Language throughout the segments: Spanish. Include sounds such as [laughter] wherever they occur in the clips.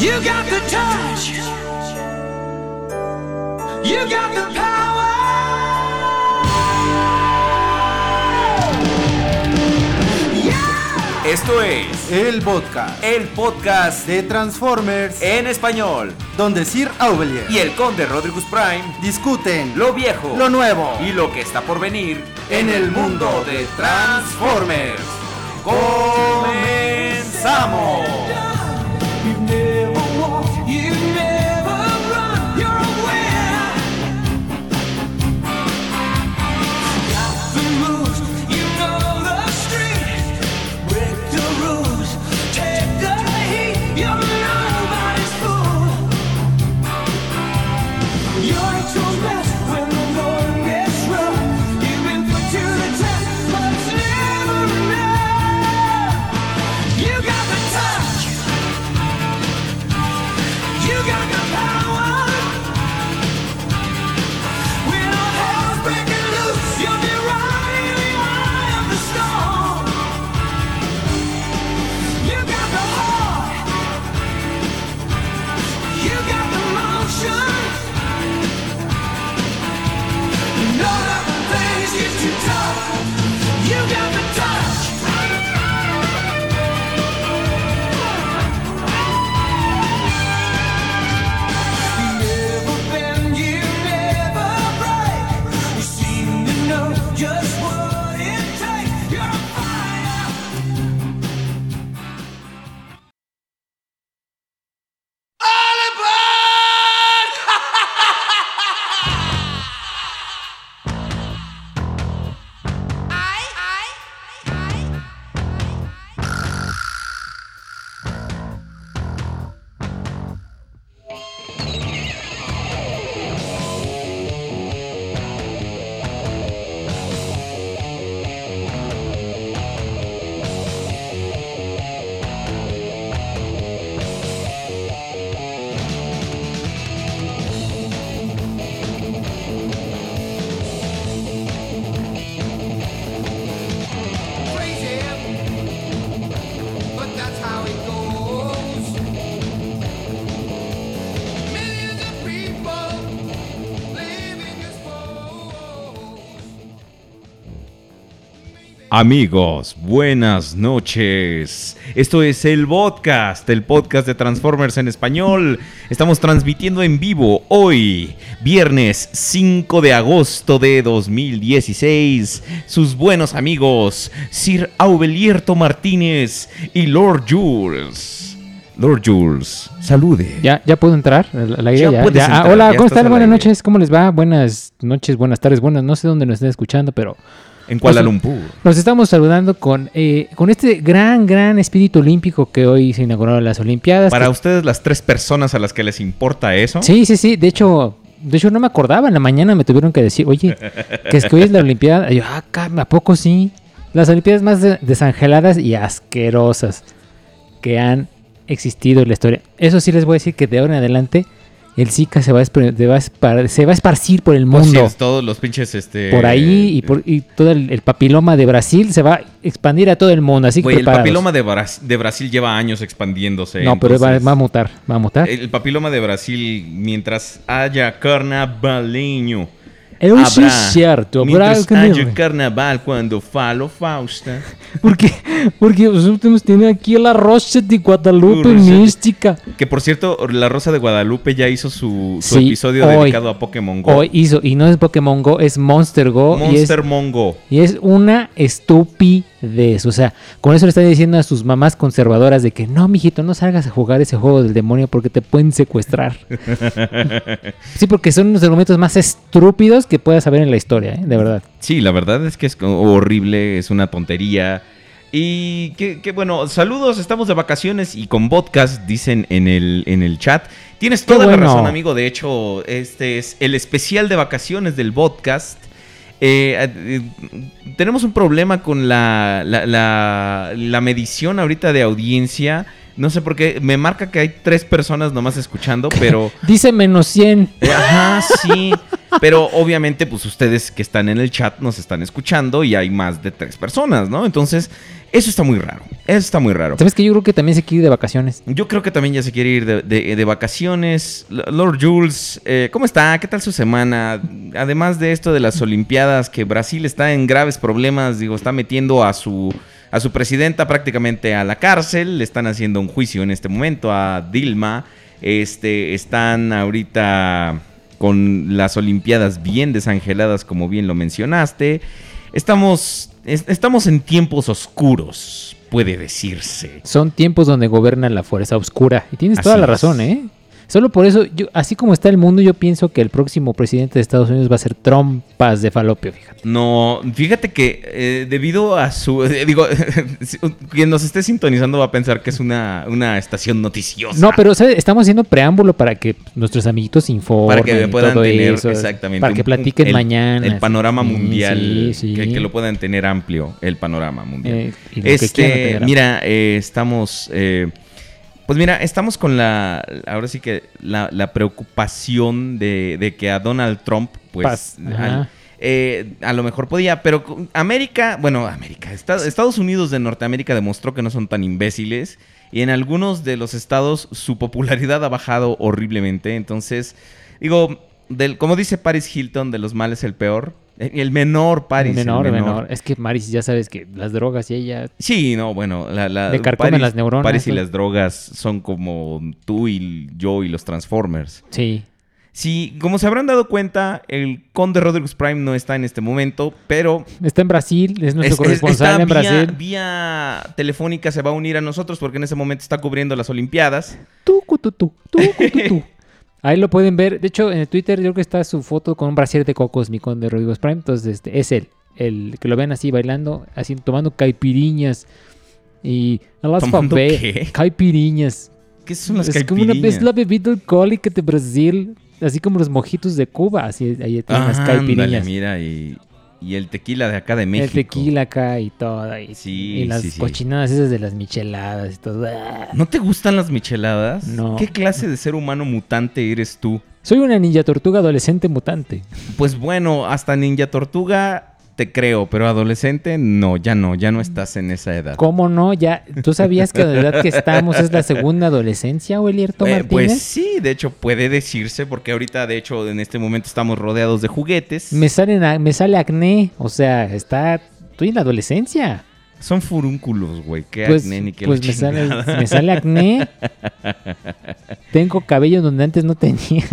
You got the touch. You got the power. Yeah. Esto es El podcast el podcast de Transformers, en español. donde Sir Aubelier Y el conde Rodrigus Prime, discuten lo viejo, lo nuevo y lo que está por venir en el mundo de Transformers. ¡Comenzamos! Amigos, buenas noches. Esto es el podcast, el podcast de Transformers en español. Estamos transmitiendo en vivo hoy, viernes 5 de agosto de 2016. Sus buenos amigos, Sir Aubelierto Martínez y Lord Jules. Lord Jules, salude. ¿Ya, ya puedo entrar? Ya Ya, ya. Ah, entrar, hola, ¿cómo están? Buenas noches, ¿cómo les va? Buenas noches, buenas tardes, buenas, no sé dónde nos estén escuchando, pero En Kuala Lumpur. nos estamos saludando con, eh, con este gran, gran espíritu olímpico que hoy se inauguraron las Olimpiadas. Para que- ustedes, las tres personas a las que les importa eso. Sí, sí, sí, de hecho... De hecho, no me acordaba. En la mañana me tuvieron que decir, oye, que es que hoy es la Olimpiada. Y yo, ah, ¿a poco sí? Las Olimpiadas más de- desangeladas y asquerosas que han existido en la historia. Eso sí les voy a decir que de ahora en adelante el Zika se va a, se va a espar- se va a esparcir por el Pues sí, mundo. todos los pinches este por ahí y, por, y todo el, el papiloma de Brasil se va a expandir a todo el mundo. Así que Güey, el papiloma de, Bras- de Brasil lleva años expandiéndose. No, pero va, entonces, va a mutar, va a mutar. El papiloma de Brasil, mientras haya carnavaleño. Es cierto. habrá Mientras ver. carnaval cuando falo Fausta. [laughs] Porque, porque nosotros nos tiene aquí la Rocha de Guadalupe mística. Que por cierto, La Rosa de Guadalupe ya hizo su, su Sí, episodio hoy. dedicado a Pokémon Go. Hoy hizo, y no es Pokémon Go, es Monster Go. y es- Monster Mongo. Y es una estupidez. O sea, con eso le están diciendo a sus mamás conservadoras de que no, mijito, no salgas a jugar ese juego del demonio porque te pueden secuestrar. [laughs] sí, porque son los argumentos más estúpidos que puedas saber en la historia, ¿eh? de verdad. Sí, la verdad es que es horrible, es una tontería. Y que, que bueno, saludos, estamos de vacaciones y con podcast, dicen en el, en el chat. Tienes toda la razón, amigo. De hecho, este es el especial de vacaciones del podcast. Eh, eh, tenemos un problema con la, la, la- la medición ahorita de audiencia. No sé por qué, me marca que hay tres personas nomás escuchando, [laughs] pero... Dice menos 100. Eh, Ajá, sí. Pero obviamente, pues ustedes que están en el chat nos están escuchando y hay más de tres personas, ¿no? Entonces, eso está muy raro. Eso está muy raro. ¿Sabes que Yo creo que también se quiere ir de vacaciones. Yo creo que también ya se quiere ir de, de- de vacaciones. Lord Jules, eh, ¿cómo está? ¿Qué tal su semana? Además de esto de las Olimpiadas, que Brasil está en graves problemas, digo, está metiendo a su, a su presidenta prácticamente a la cárcel, le están haciendo un juicio en este momento a Dilma. Este, están ahorita con las Olimpiadas bien desangeladas, como bien lo mencionaste. Estamos, es- estamos en tiempos oscuros, puede decirse. Son tiempos donde gobierna la fuerza oscura. Y tienes toda la razón, ¿eh? Solo por eso, yo, así como está el mundo, yo pienso que el próximo presidente de Estados Unidos va a ser trompas de falopio, fíjate. No, fíjate que eh, debido a su... eh, digo, [laughs] quien nos esté sintonizando va a pensar que es una, una estación noticiosa. No, pero ¿sabes? estamos haciendo preámbulo para que nuestros amiguitos informen. Para que puedan tener eso, exactamente Para que platiquen el- mañana. el panorama Sí, mundial sí, sí. Que, que lo puedan tener amplio el panorama mundial Eh, este mira eh, estamos eh, pues mira estamos con la ahora sí que la, la preocupación de, de que a Donald Trump pues al- eh, a lo mejor podía, pero América, bueno, América, Esta- Estados Unidos de Norteamérica demostró que no son tan imbéciles y en algunos de los estados su popularidad ha bajado horriblemente. Entonces, digo, del, como dice Paris Hilton, de los males el peor, el menor Paris. el menor, menor. Es que Maris, ya sabes que las drogas y ella. Sí, no, bueno, la, la- Le carcomen las neuronas, Paris y las drogas son como tú y yo y los Transformers. Sí. Sí, como se habrán dado cuenta, el Conde Rodriguez Prime no está en este momento, pero Está en Brasil, es nuestro es- es- corresponsal está en vía, Brasil. vía telefónica se va a unir a nosotros porque en ese momento está cubriendo las Olimpiadas. Tú, tu, tú, cu, tu, tu. Ahí lo pueden ver. De hecho, en el Twitter yo creo que está su foto con un brasier de cocos, mi con de Rodrigo Prime. Entonces, este, es él. El que lo ven así bailando, así tomando caipiriñas. Y las ¿Tomando favela- qué? Caipiriñas. ¿Qué son las es como una caipiriñas? es la bebida alcohólica de Brasil. Así como los mojitos de Cuba. Así ahí tienen las Ah, ándale, caipiriñas. mira, y, y el tequila de acá de México. El tequila acá y todo. Y, Sí, y las sí, sí. cochinadas esas de las micheladas y todo. Ah. ¿No te gustan las micheladas? No. ¿Qué clase de ser humano mutante eres tú? Soy una ninja tortuga adolescente mutante. Pues bueno, hasta Ninja Tortuga te creo, pero adolescente no, ya no, ya no estás en esa edad. ¿Cómo no? Ya, ¿tú sabías que la edad que estamos es la segunda adolescencia, o Elierto Eh, Martínez? pues sí, de hecho puede decirse, porque ahorita de hecho en este momento estamos rodeados de juguetes. Me, salen me sale acné, o sea, está... Estoy en la adolescencia. Son furúnculos, güey, qué Pues, acné ni qué pues me, sale, me sale acné. [laughs] Tengo cabello donde antes no tenía.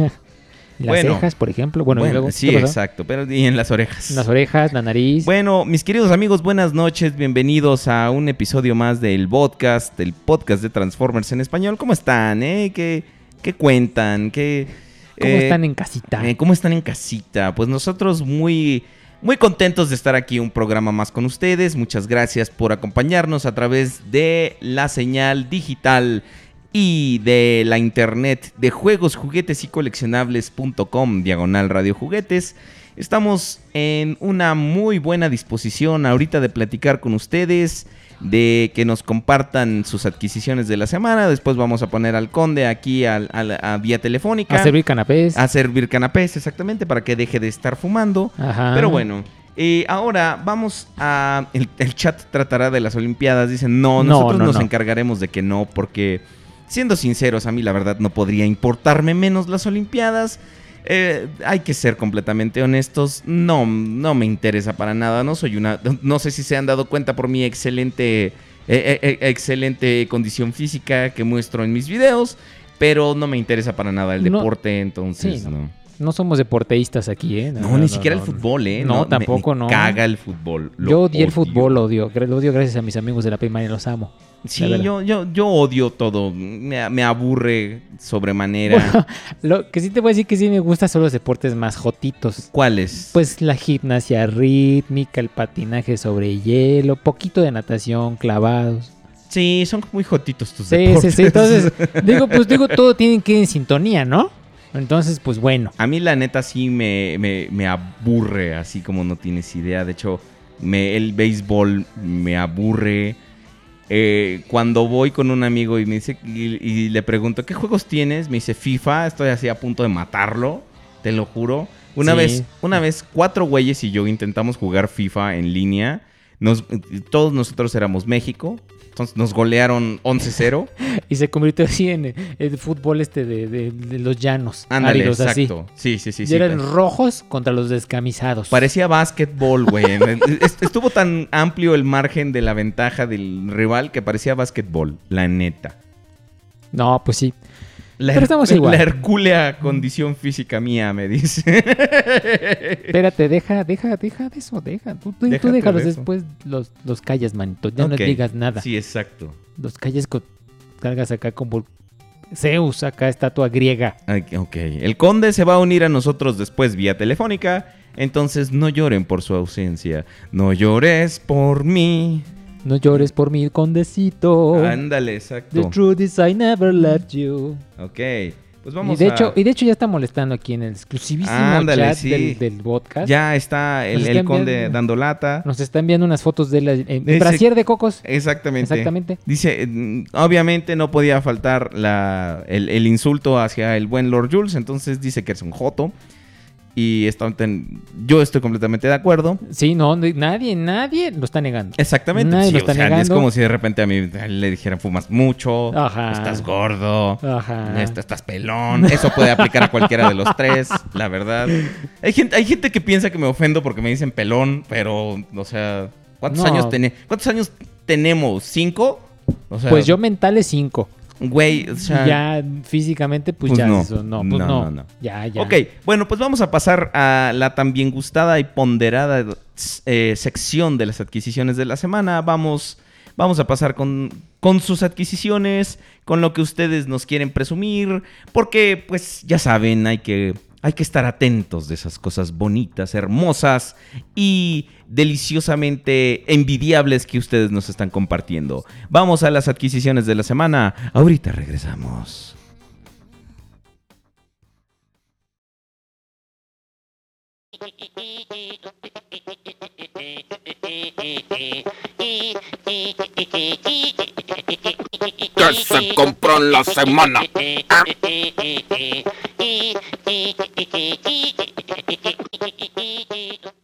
Las Bueno. cejas, por ejemplo. Bueno, y Bueno, luego, sí, exacto, pero y en las orejas. Las orejas, la nariz. Bueno, mis queridos amigos, buenas noches, bienvenidos a un episodio más del podcast, del podcast de Transformers en español. ¿Cómo están? Eh? ¿Qué, qué cuentan? ¿Qué, ¿Cómo eh, están en casita? eh, ¿Cómo están en casita? Pues nosotros muy, muy contentos de estar aquí un programa más con ustedes. Muchas gracias por acompañarnos a través de la señal digital y de la internet de juegos, juguetes y coleccionables.com, diagonal radio juguetes. Estamos en una muy buena disposición ahorita de platicar con ustedes, de que nos compartan sus adquisiciones de la semana. Después vamos a poner al conde aquí al- al- a vía telefónica a servir canapés. a servir canapés, exactamente, para que deje de estar fumando. Ajá. Pero bueno, eh, ahora vamos a... El, el chat tratará de las Olimpiadas. Dicen, no, No, nosotros no, nos no. encargaremos de que no, porque siendo sinceros, a mí la verdad no podría importarme menos las Olimpiadas. Eh, hay que ser completamente honestos. No, no me interesa para nada. No soy una. No sé si se han dado cuenta por mi excelente. eh, eh, excelente condición física que muestro en mis videos. Pero no me interesa para nada el No. deporte, entonces Sí, no. No somos deporteístas aquí, ¿eh? No, ni siquiera el fútbol, ¿eh? No, tampoco, me no. Caga el fútbol. Yo odié el odio. fútbol, lo odio. Lo odio gracias a mis amigos de la primaria, los amo. Sí, yo, yo, yo odio todo. Me, me aburre sobremanera. Bueno, [laughs] lo que sí te voy a decir que sí me gusta son los deportes más jotitos. ¿Cuáles? Pues la gimnasia rítmica, el patinaje sobre hielo, poquito de natación, clavados. Sí, son muy jotitos tus Sí, sí, deportes. sí. Entonces, [laughs] digo, pues digo, todo tiene que ir en sintonía, ¿no? Entonces, pues bueno. A mí la neta sí me, me, me aburre, así como no tienes idea. De hecho, me, el béisbol me aburre. Eh, cuando voy con un amigo y me dice y, y le pregunto, ¿qué juegos tienes? Me dice FIFA, estoy así a punto de matarlo, te lo juro. Una Sí. vez, una vez, cuatro güeyes y yo intentamos jugar FIFA en línea. Nos, todos nosotros éramos México. Entonces nos golearon 11-0. [laughs] Y se convirtió así en el fútbol este de, de- de los llanos. Ándale, áridos, así. exacto. Sí, sí, sí. y sí. eran rojos contra los descamisados. Parecía básquetbol, güey. [laughs] Est- Estuvo tan amplio el margen de la ventaja del rival que parecía básquetbol, la neta. No, pues sí. La, Pero estamos igual. La hercúlea condición física mía, me dice. Espérate, deja, deja, deja de eso, deja. Tú, tú, tú déjalos de después, los, los callas, manito. Ya Ok. no digas nada. Sí, exacto. Los calles con. Cargas acá como. Zeus, acá estatua griega. Ay, Ok, el conde se va a unir a nosotros después vía telefónica, entonces no lloren por su ausencia, no llores por mí. No llores por mi condecito. Ándale, The exacto. truth is I never left you. Ok, pues Y vamos de, a... hecho, y de hecho ya está molestando aquí en el exclusivísimo Ándale, chat sí. del, del podcast. Ya está el, conde enviando- dando lata. Nos está enviando unas fotos de la Ese- brasier de cocos. Exactamente. Exactamente. Dice, mm, obviamente no podía faltar la, el, el insulto hacia el buen Lord Jules, entonces dice que es un joto. Y está, yo estoy completamente de acuerdo. Sí, no, nadie, nadie lo está negando. Exactamente. Nadie sí, lo o sea, es como si de repente a mí le dijeran fumas mucho, Ajá. estás gordo, Ajá. est- estás pelón. Eso puede aplicar a cualquiera de los tres, la verdad. Hay gente, hay gente que piensa que me ofendo porque me dicen pelón, pero, o sea, ¿cuántos No. años tiene, cuántos años tenemos? ¿Cinco? O sea, Pues yo mentales 5. Güey, o sea, ya físicamente, pues, pues ya no. eso, no, pues No, no. Ya, ya. Ok, bueno, pues vamos a pasar a la también gustada y ponderada eh, sección de las adquisiciones de la semana. Vamos, vamos a pasar con, con sus adquisiciones, con lo que ustedes nos quieren presumir, porque pues ya saben, hay que, hay que estar atentos de esas cosas bonitas, hermosas y deliciosamente envidiables que ustedes nos están compartiendo. Vamos a las adquisiciones de la semana. Ahorita regresamos. [laughs] que se compró en la semana. [laughs] [laughs] [laughs]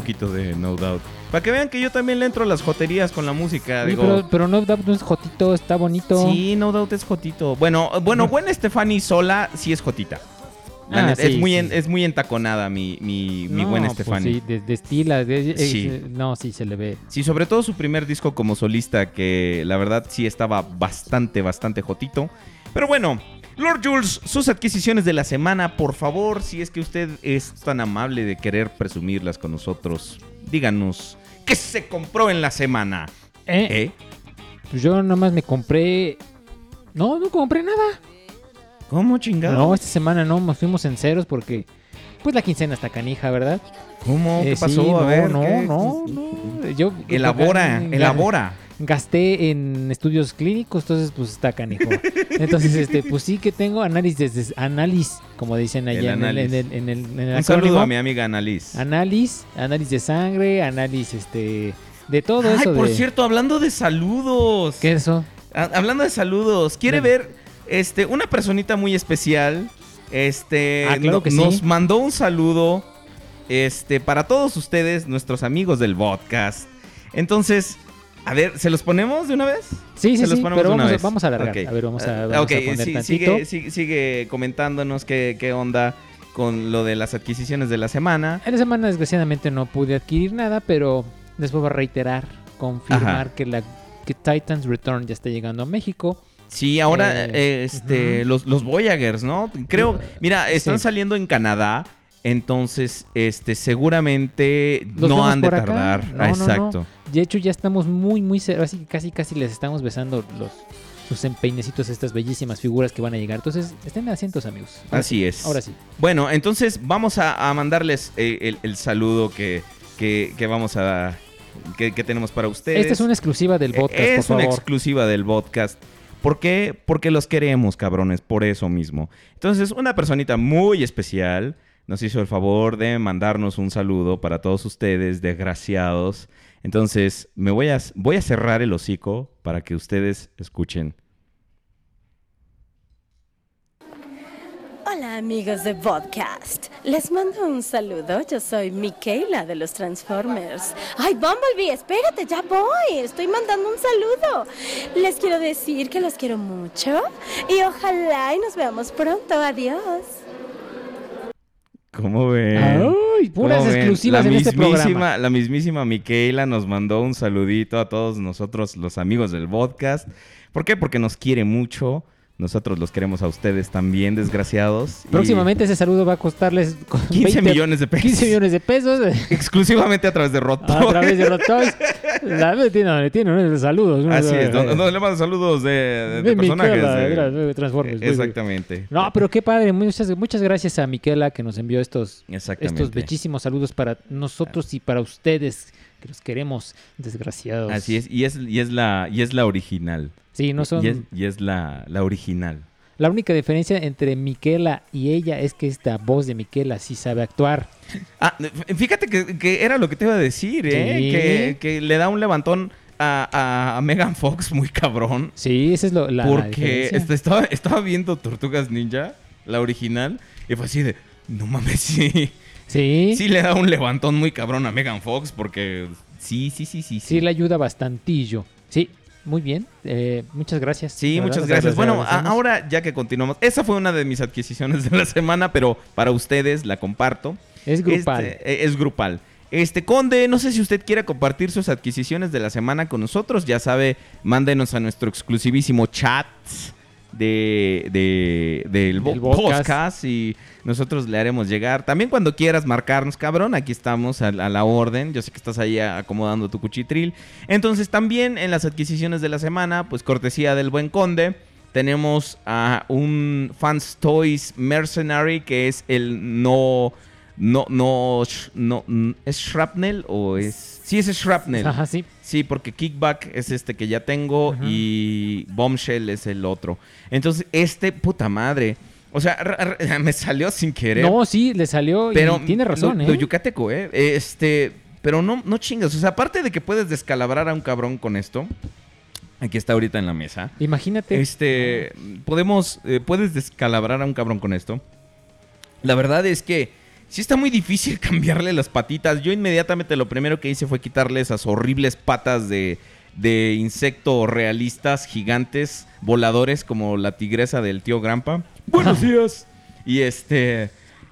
poquito de No Doubt. Para que vean que yo también le entro a las joterías con la música. Digo, pero, pero no, no es Jotito, está bonito. sí, No Doubt es jotito. Bueno, bueno, Gwen Stefani sola sí es jotita. Ah, sí, es, muy sí. en- es muy entaconada mi, mi, Gwen pues Stefani. sí, de, de estila, de- eh, Sí. eh, no, sí se le ve. Sí, sobre todo su primer disco como solista, que la verdad sí estaba bastante, bastante jotito. Pero bueno, Lord Jules, sus adquisiciones de la semana, por favor, si es que usted es tan amable de querer presumirlas con nosotros, díganos, ¿qué se compró en la semana? Eh, ¿Eh? Pues yo nomás me compré. No, no compré nada. ¿Cómo chingado? No, esta semana no, nos fuimos en ceros porque. Pues la quincena está canija, ¿verdad? ¿Cómo? ¿Qué Eh, sí, pasó? no, A ver, no, ¿qué? no, no. Yo. Elabora, elabora. Gasté en estudios clínicos, entonces pues está canijo. Entonces, este, pues sí que tengo análisis, análisis, como dicen allá en el, en el, en el, en el Un saludo a mi amiga Annalise. Análisis, análisis de sangre, análisis este de todo Ay, eso por de cierto, hablando de saludos. ¿Qué es eso? Ha- Hablando de saludos, quiere ver este una personita muy especial. Este Ah, claro no- que sí. nos mandó un saludo este para todos ustedes, nuestros amigos del podcast. Entonces, a ver, ¿se los ponemos de una vez? Sí, sí, Se los sí, ponemos pero de una vamos, vez. vamos a alargar. Ok. A ver, vamos a, Ah, vamos ok, a poner sí, tantito. sigue, sigue, sigue comentándonos qué, qué onda con lo de las adquisiciones de la semana. En la semana desgraciadamente no pude adquirir nada, pero les vuelvo a reiterar, confirmar Ajá. que la que Titans Return ya está llegando a México. Sí, ahora Eh, este, los, los Voyagers, ¿no? Creo, mira, están Sí. saliendo en Canadá, entonces, este, seguramente Los no han de tardar. No, Ah, no, no. exacto. De hecho, ya estamos muy, muy así que casi, casi les estamos besando los sus empeinecitos, estas bellísimas figuras que van a llegar. Entonces, estén atentos, amigos. Ahora Así sí, es. Ahora sí. Bueno, entonces vamos a, a mandarles eh, el, el saludo que, que, que vamos a que, que tenemos para ustedes. Esta es una exclusiva del podcast, Eh, es por una exclusiva del podcast. ¿Por qué? Porque los queremos, cabrones, por eso mismo. Entonces, una personita muy especial nos hizo el favor de mandarnos un saludo para todos ustedes, desgraciados. Entonces, me voy a, cerrar el hocico para que ustedes escuchen. Hola amigos de Podcast, les mando un saludo, yo soy Michaela de los Transformers. Ay, Bumblebee, espérate, ya voy, estoy mandando un saludo. Les quiero decir que los quiero mucho y ojalá y nos veamos pronto, adiós. ¿Cómo ven? Ay, puras exclusivas la en este mismísima- programa. La mismísima Miquela nos mandó un saludito a todos nosotros, los amigos del podcast. ¿Por qué? Porque nos quiere mucho. Nosotros los queremos a ustedes también, desgraciados. Y Próximamente ese saludo va a costarles con 15 millones de pesos. 15 millones de pesos [laughs] Exclusivamente a través de Roto. a través de Rot Toys. La tiene, tiene unos saludos. unos- Así es, donde, donde le mando saludos de, de- de personajes. Miquela, de- Transformers. Exactamente. No, pero qué padre. Muchas, muchas gracias a Miquela que nos envió estos, estos bellísimos saludos para nosotros y para ustedes, que los queremos, desgraciados. Así es, y es, y es la, y es la original. Sí, no son... Y es, y es la, la original. La única diferencia entre Miquela y ella es que esta voz de Miquela sí sabe actuar. Ah, fíjate que, que era lo que te iba a decir, ¿eh? Sí. Que, que le da un levantón a, a- Megan Fox muy cabrón. Sí, esa es lo, la, porque estaba, estaba viendo Tortugas Ninja, la original, y fue así de, no mames, [laughs] sí. Sí, Sí le da un levantón muy cabrón a Megan Fox porque sí, sí, sí, sí. sí le ayuda bastantillo. Sí, muy bien. Eh, muchas gracias. Sí, verdad, muchas gracias. Bueno, ahora ya que continuamos, esa fue una de mis adquisiciones de la semana, pero para ustedes la comparto. es grupal. Este, es grupal. Este, Conde, no sé si usted quiere compartir sus adquisiciones de la semana con nosotros. Ya sabe, mándenos a nuestro exclusivísimo chat de, de- del, podcast. podcast y nosotros le haremos llegar. También cuando quieras marcarnos, cabrón, aquí estamos a, a la orden. Yo sé que estás ahí acomodando tu cuchitril. Entonces, también en las adquisiciones de la semana, pues cortesía del buen Conde. Tenemos a un Fans Toys Mercenary que es el no. No, no, no, ¿es Shrapnel o es...? Sí, es Shrapnel. Ajá, sí. Sí, porque Kickback es este que ya tengo y Bombshell es el otro. Entonces, este, puta madre. O sea, [laughs] me salió sin querer. No, sí, le salió pero y tiene razón, lo, ¿eh? lo yucateco, ¿eh? Este, pero no, no chingas. O sea, aparte de que puedes descalabrar a un cabrón con esto. Aquí está ahorita en la mesa. Imagínate. Este, podemos, eh, puedes descalabrar a un cabrón con esto. La verdad es que sí está muy difícil [laughs] cambiarle las patitas. Yo inmediatamente lo primero que hice fue quitarle esas horribles patas de, de insecto realistas, gigantes, voladores, como la tigresa del tío Grampa. [laughs] Buenos días. Y este,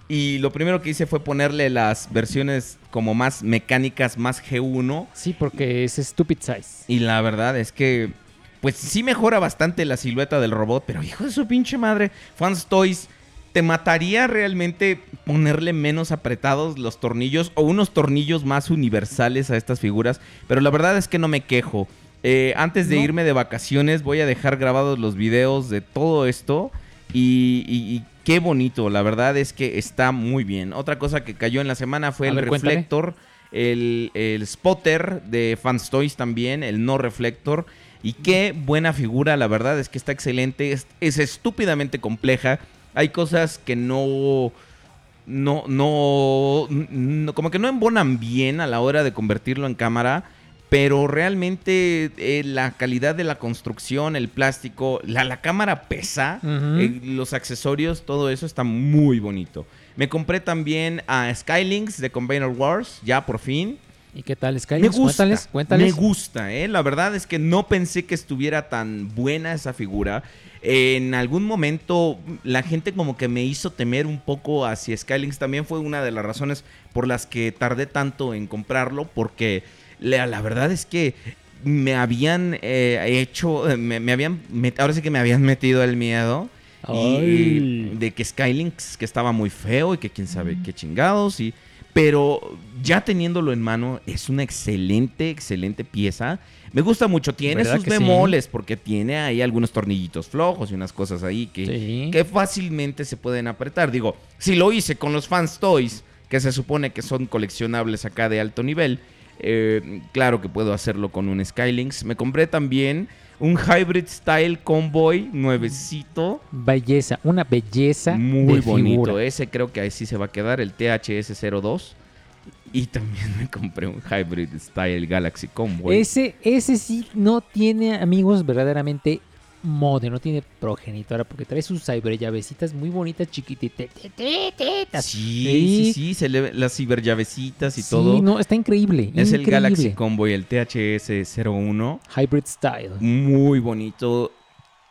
y lo primero que hice fue ponerle las versiones como más mecánicas, más G1. Sí, porque es stupid size. Y la verdad es que, pues sí mejora bastante la silueta del robot, pero hijo de su pinche madre, Fans Toys, ¿te mataría realmente ponerle menos apretados los tornillos o unos tornillos más universales a estas figuras? Pero la verdad es que no me quejo. Eh, antes de No. irme de vacaciones voy a dejar grabados los videos de todo esto y, y- y qué bonito, la verdad es que está muy bien. Otra cosa que cayó en la semana fue A el ver, reflector, el, el spotter de Fans Toys también, el no reflector. Y qué buena figura, la verdad es que está excelente, es, es estúpidamente compleja. Hay cosas que no, no, no, no- como que no embonan bien a la hora de convertirlo en cámara. Pero realmente eh, la calidad de la construcción, el plástico, la, la cámara pesa, eh, los accesorios, todo eso está muy bonito. Me compré también a Skylinks de Container Wars, ya por fin. ¿Y qué tal, Sky? Me gusta. Cuéntales, cuéntales. Me gusta, ¿eh? La verdad es que no pensé que estuviera tan buena esa figura. En algún momento la gente como que me hizo temer un poco hacia Skylinks. También fue una de las razones por las que tardé tanto en comprarlo. Porque la, la verdad es que me habían eh, hecho, me, me habían, met- ahora sí que me habían metido el miedo. Y, de que Skylinks que estaba muy feo y que quién sabe qué chingados y pero ya teniéndolo en mano es una excelente excelente pieza me gusta mucho tiene ¿Verdad sus sí? bemoles porque tiene ahí algunos tornillitos flojos y unas cosas ahí que, Sí. que fácilmente se pueden apretar digo si lo hice con los fans toys que se supone que son coleccionables acá de alto nivel eh, claro que puedo hacerlo con un Skylinks me compré también Un Hybrid Style Convoy nuevecito. Belleza, una belleza Muy de bonito. figura. Ese creo que ahí sí se va a quedar, el THS-02. Y también me compré un Hybrid Style Galaxy Convoy. Ese, ese sí no tiene amigos verdaderamente mode, no tiene progenitora, porque trae sus cyberllavecitas muy bonitas, chiquititas. Sí, sí, sí, se le ve las ciberllavecitas y Sí, todo. no, está increíble. es el. Galaxy Convoy, el THS-01. Hybrid Style. Muy bonito.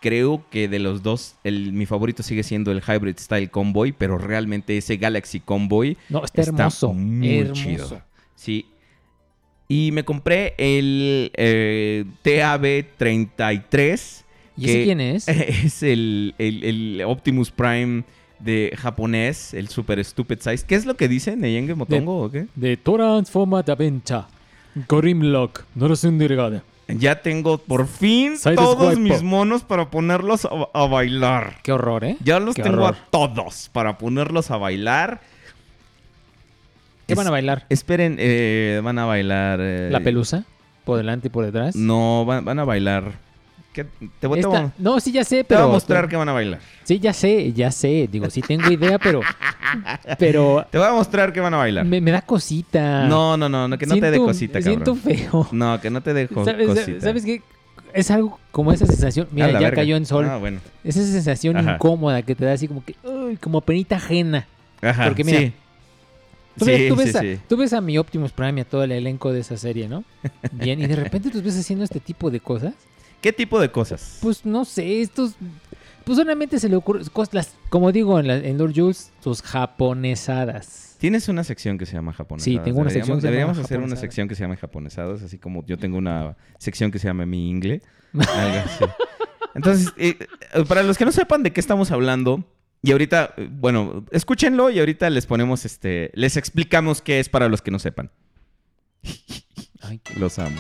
Creo que de los dos, el, mi favorito sigue siendo el Hybrid Style Convoy, pero realmente ese Galaxy Convoy No, está hermoso. muy hermoso. chido. Sí. Y me compré el eh, TAB33. ¿Y ese quién es? [laughs] Es el, el- el Optimus Prime de japonés, el Super Stupid Size. ¿Qué es lo que dicen? ¿Neyenge Motongo o qué? De Transforma da Venta. Grimlock. No lo sé Ya tengo por fin todos mis monos para ponerlos a, a bailar. Qué horror, ¿eh? Ya los Qué tengo horror. a todos para ponerlos a bailar. ¿Qué Es- van a bailar? Esperen, eh, van a bailar. eh, ¿La pelusa? ¿Por delante y por detrás? No, van, van a bailar. ¿Qué? Te, voy, te a- No, sí, ya sé, te pero... voy a mostrar que van a bailar. Sí, ya sé, ya sé. Digo, sí tengo idea, pero... [laughs] Pero Te voy a mostrar que van a bailar. me, me da cosita. No, no, no, no, que no te dé Siento- cosita, Siento cabrón. feo. No, que no te dé jo- ¿Sabes, cosita. ¿Sabes qué? Es algo como esa sensación. Mira, ya verga. cayó en sol. Ah, bueno. Esa sensación Ajá. incómoda que te da así como que... uy, como penita ajena. Ajá, Porque mira, sí. Tú, ves, Sí, tú ves sí, a, sí. tú ves a mi Optimus Prime y a todo el elenco de esa serie, ¿no? Bien, y de repente los ves haciendo este tipo de cosas. ¿Qué tipo de cosas? Pues no sé, estos. Pues solamente se le ocurre. cos- las- como digo en, la, en Lord Jules, sus japonesadas. Tienes una sección que se llama japonesadas. Sí, tengo una sección Deberíamos, que se llama deberíamos hacer una sección que se llama japonesadas, así como yo tengo una sección que se llama mi ingle. [laughs] Algo así. Entonces, eh, eh, para los que no sepan de qué estamos hablando, y ahorita, eh, bueno, escúchenlo y ahorita les ponemos este, les explicamos qué es para los que no sepan. Ay, qué- Los amo.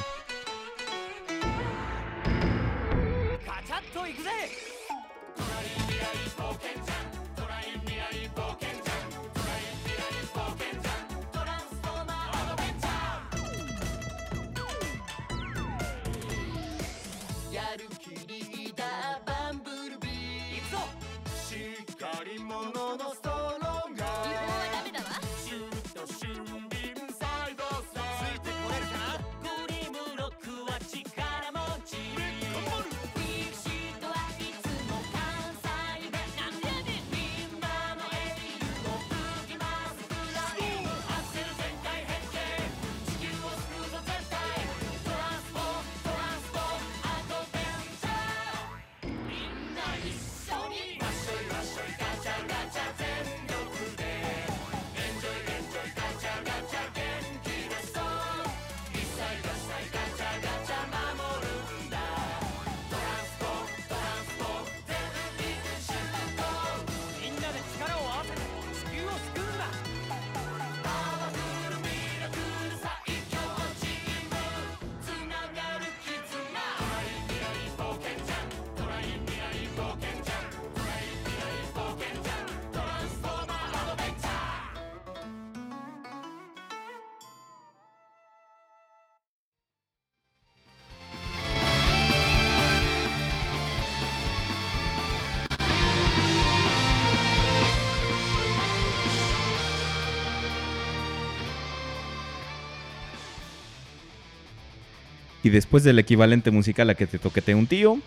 Después del equivalente musical a que te toquete un tío,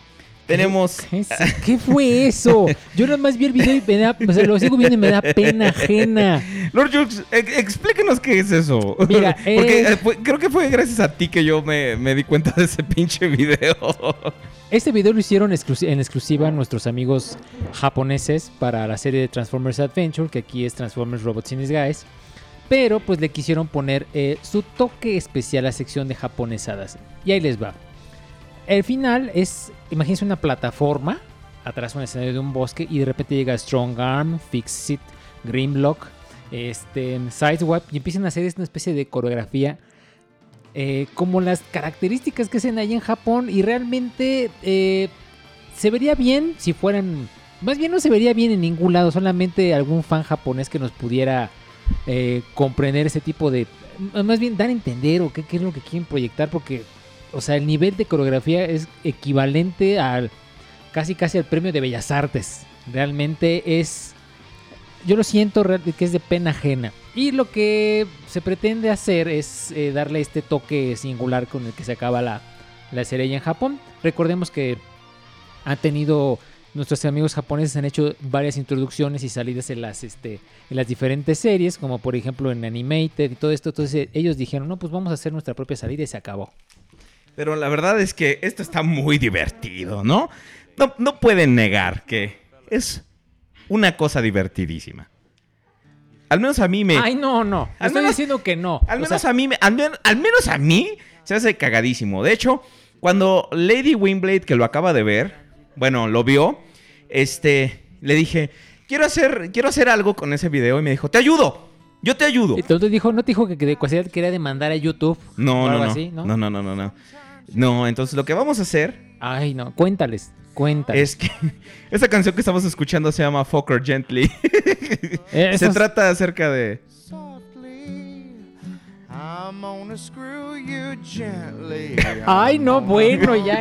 tenemos [laughs] ¿Qué, fue eso? Yo nada más vi el video y me da. O sea, lo sigo viendo y me da pena ajena. Lord Jux, ex- explíquenos qué es eso. Mira, [laughs] Porque eh, fue- creo que fue gracias a ti que yo me, me di cuenta de ese pinche video. [laughs] Este video lo hicieron en exclusiva nuestros amigos japoneses para la serie de Transformers Adventure, que aquí es Transformers Robots in Disguise. Pero pues le quisieron poner eh, su toque especial a la sección de japonesadas. Y ahí les va. El final es, imagínense una plataforma, atrás un escenario de un bosque y de repente llega Strong Arm, Fix It, Grimlock, este, Sideswipe y empiezan a hacer esta especie de coreografía eh, como las características que hacen ahí en Japón y realmente eh, se vería bien si fueran, más bien no se vería bien en ningún lado, solamente algún fan japonés que nos pudiera eh, comprender ese tipo de, más bien dar a entender o qué, es lo que quieren proyectar porque O sea, el nivel de coreografía es equivalente al casi casi al premio de Bellas Artes. Realmente es yo lo siento que es de pena ajena. Y lo que se pretende hacer es eh, darle este toque singular con el que se acaba la, la serie en Japón. Recordemos que han tenido nuestros amigos japoneses han hecho varias introducciones y salidas en las este en las diferentes series, como por ejemplo en Animated y todo esto. Entonces ellos dijeron, no, pues vamos a hacer nuestra propia salida y se acabó. Pero la verdad es que esto está muy divertido, ¿no? No, no pueden negar que es una cosa divertidísima. Al menos a mí me... Ay, no, no. Al Estoy menos- diciendo que no. Al O menos sea, a mí, me- al, men- al menos a mí se hace cagadísimo. De hecho, cuando Lady Wingblade, que lo acaba de ver, bueno, lo vio, este, le dije, quiero hacer, quiero hacer algo con ese video y me dijo, te ayudo, yo te ayudo. Entonces dijo, no te dijo que de casualidad quería demandar a YouTube. No, o no, algo no, así, ¿no? no, no, no, no, no. No, entonces lo que vamos a hacer Ay, no, cuéntales, cuéntales. es que [laughs] esa canción que estamos escuchando se llama Fucker Gently. [laughs] Eh, se trata acerca de... I'm gonna screw you gently. Ay, no, bueno, ya.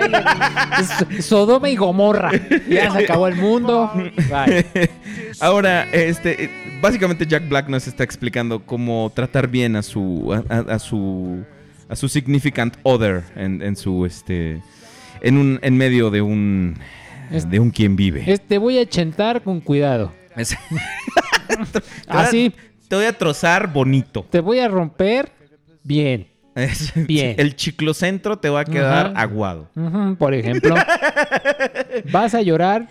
[laughs] Sodoma y Gomorra. Ya se acabó el mundo. Bye. [laughs] Ahora, este, eh, básicamente Jack Black nos está explicando cómo tratar bien a su, a, a- a su, a su significant other en, en su, este, en un, en medio de un, de un quien vive. Este voy a chentar con cuidado. [laughs] Así, Te voy a trozar bonito. te voy a romper bien. Es- [laughs] Bien. El chiclocentro te va a quedar aguado. Por ejemplo, [laughs] vas a llorar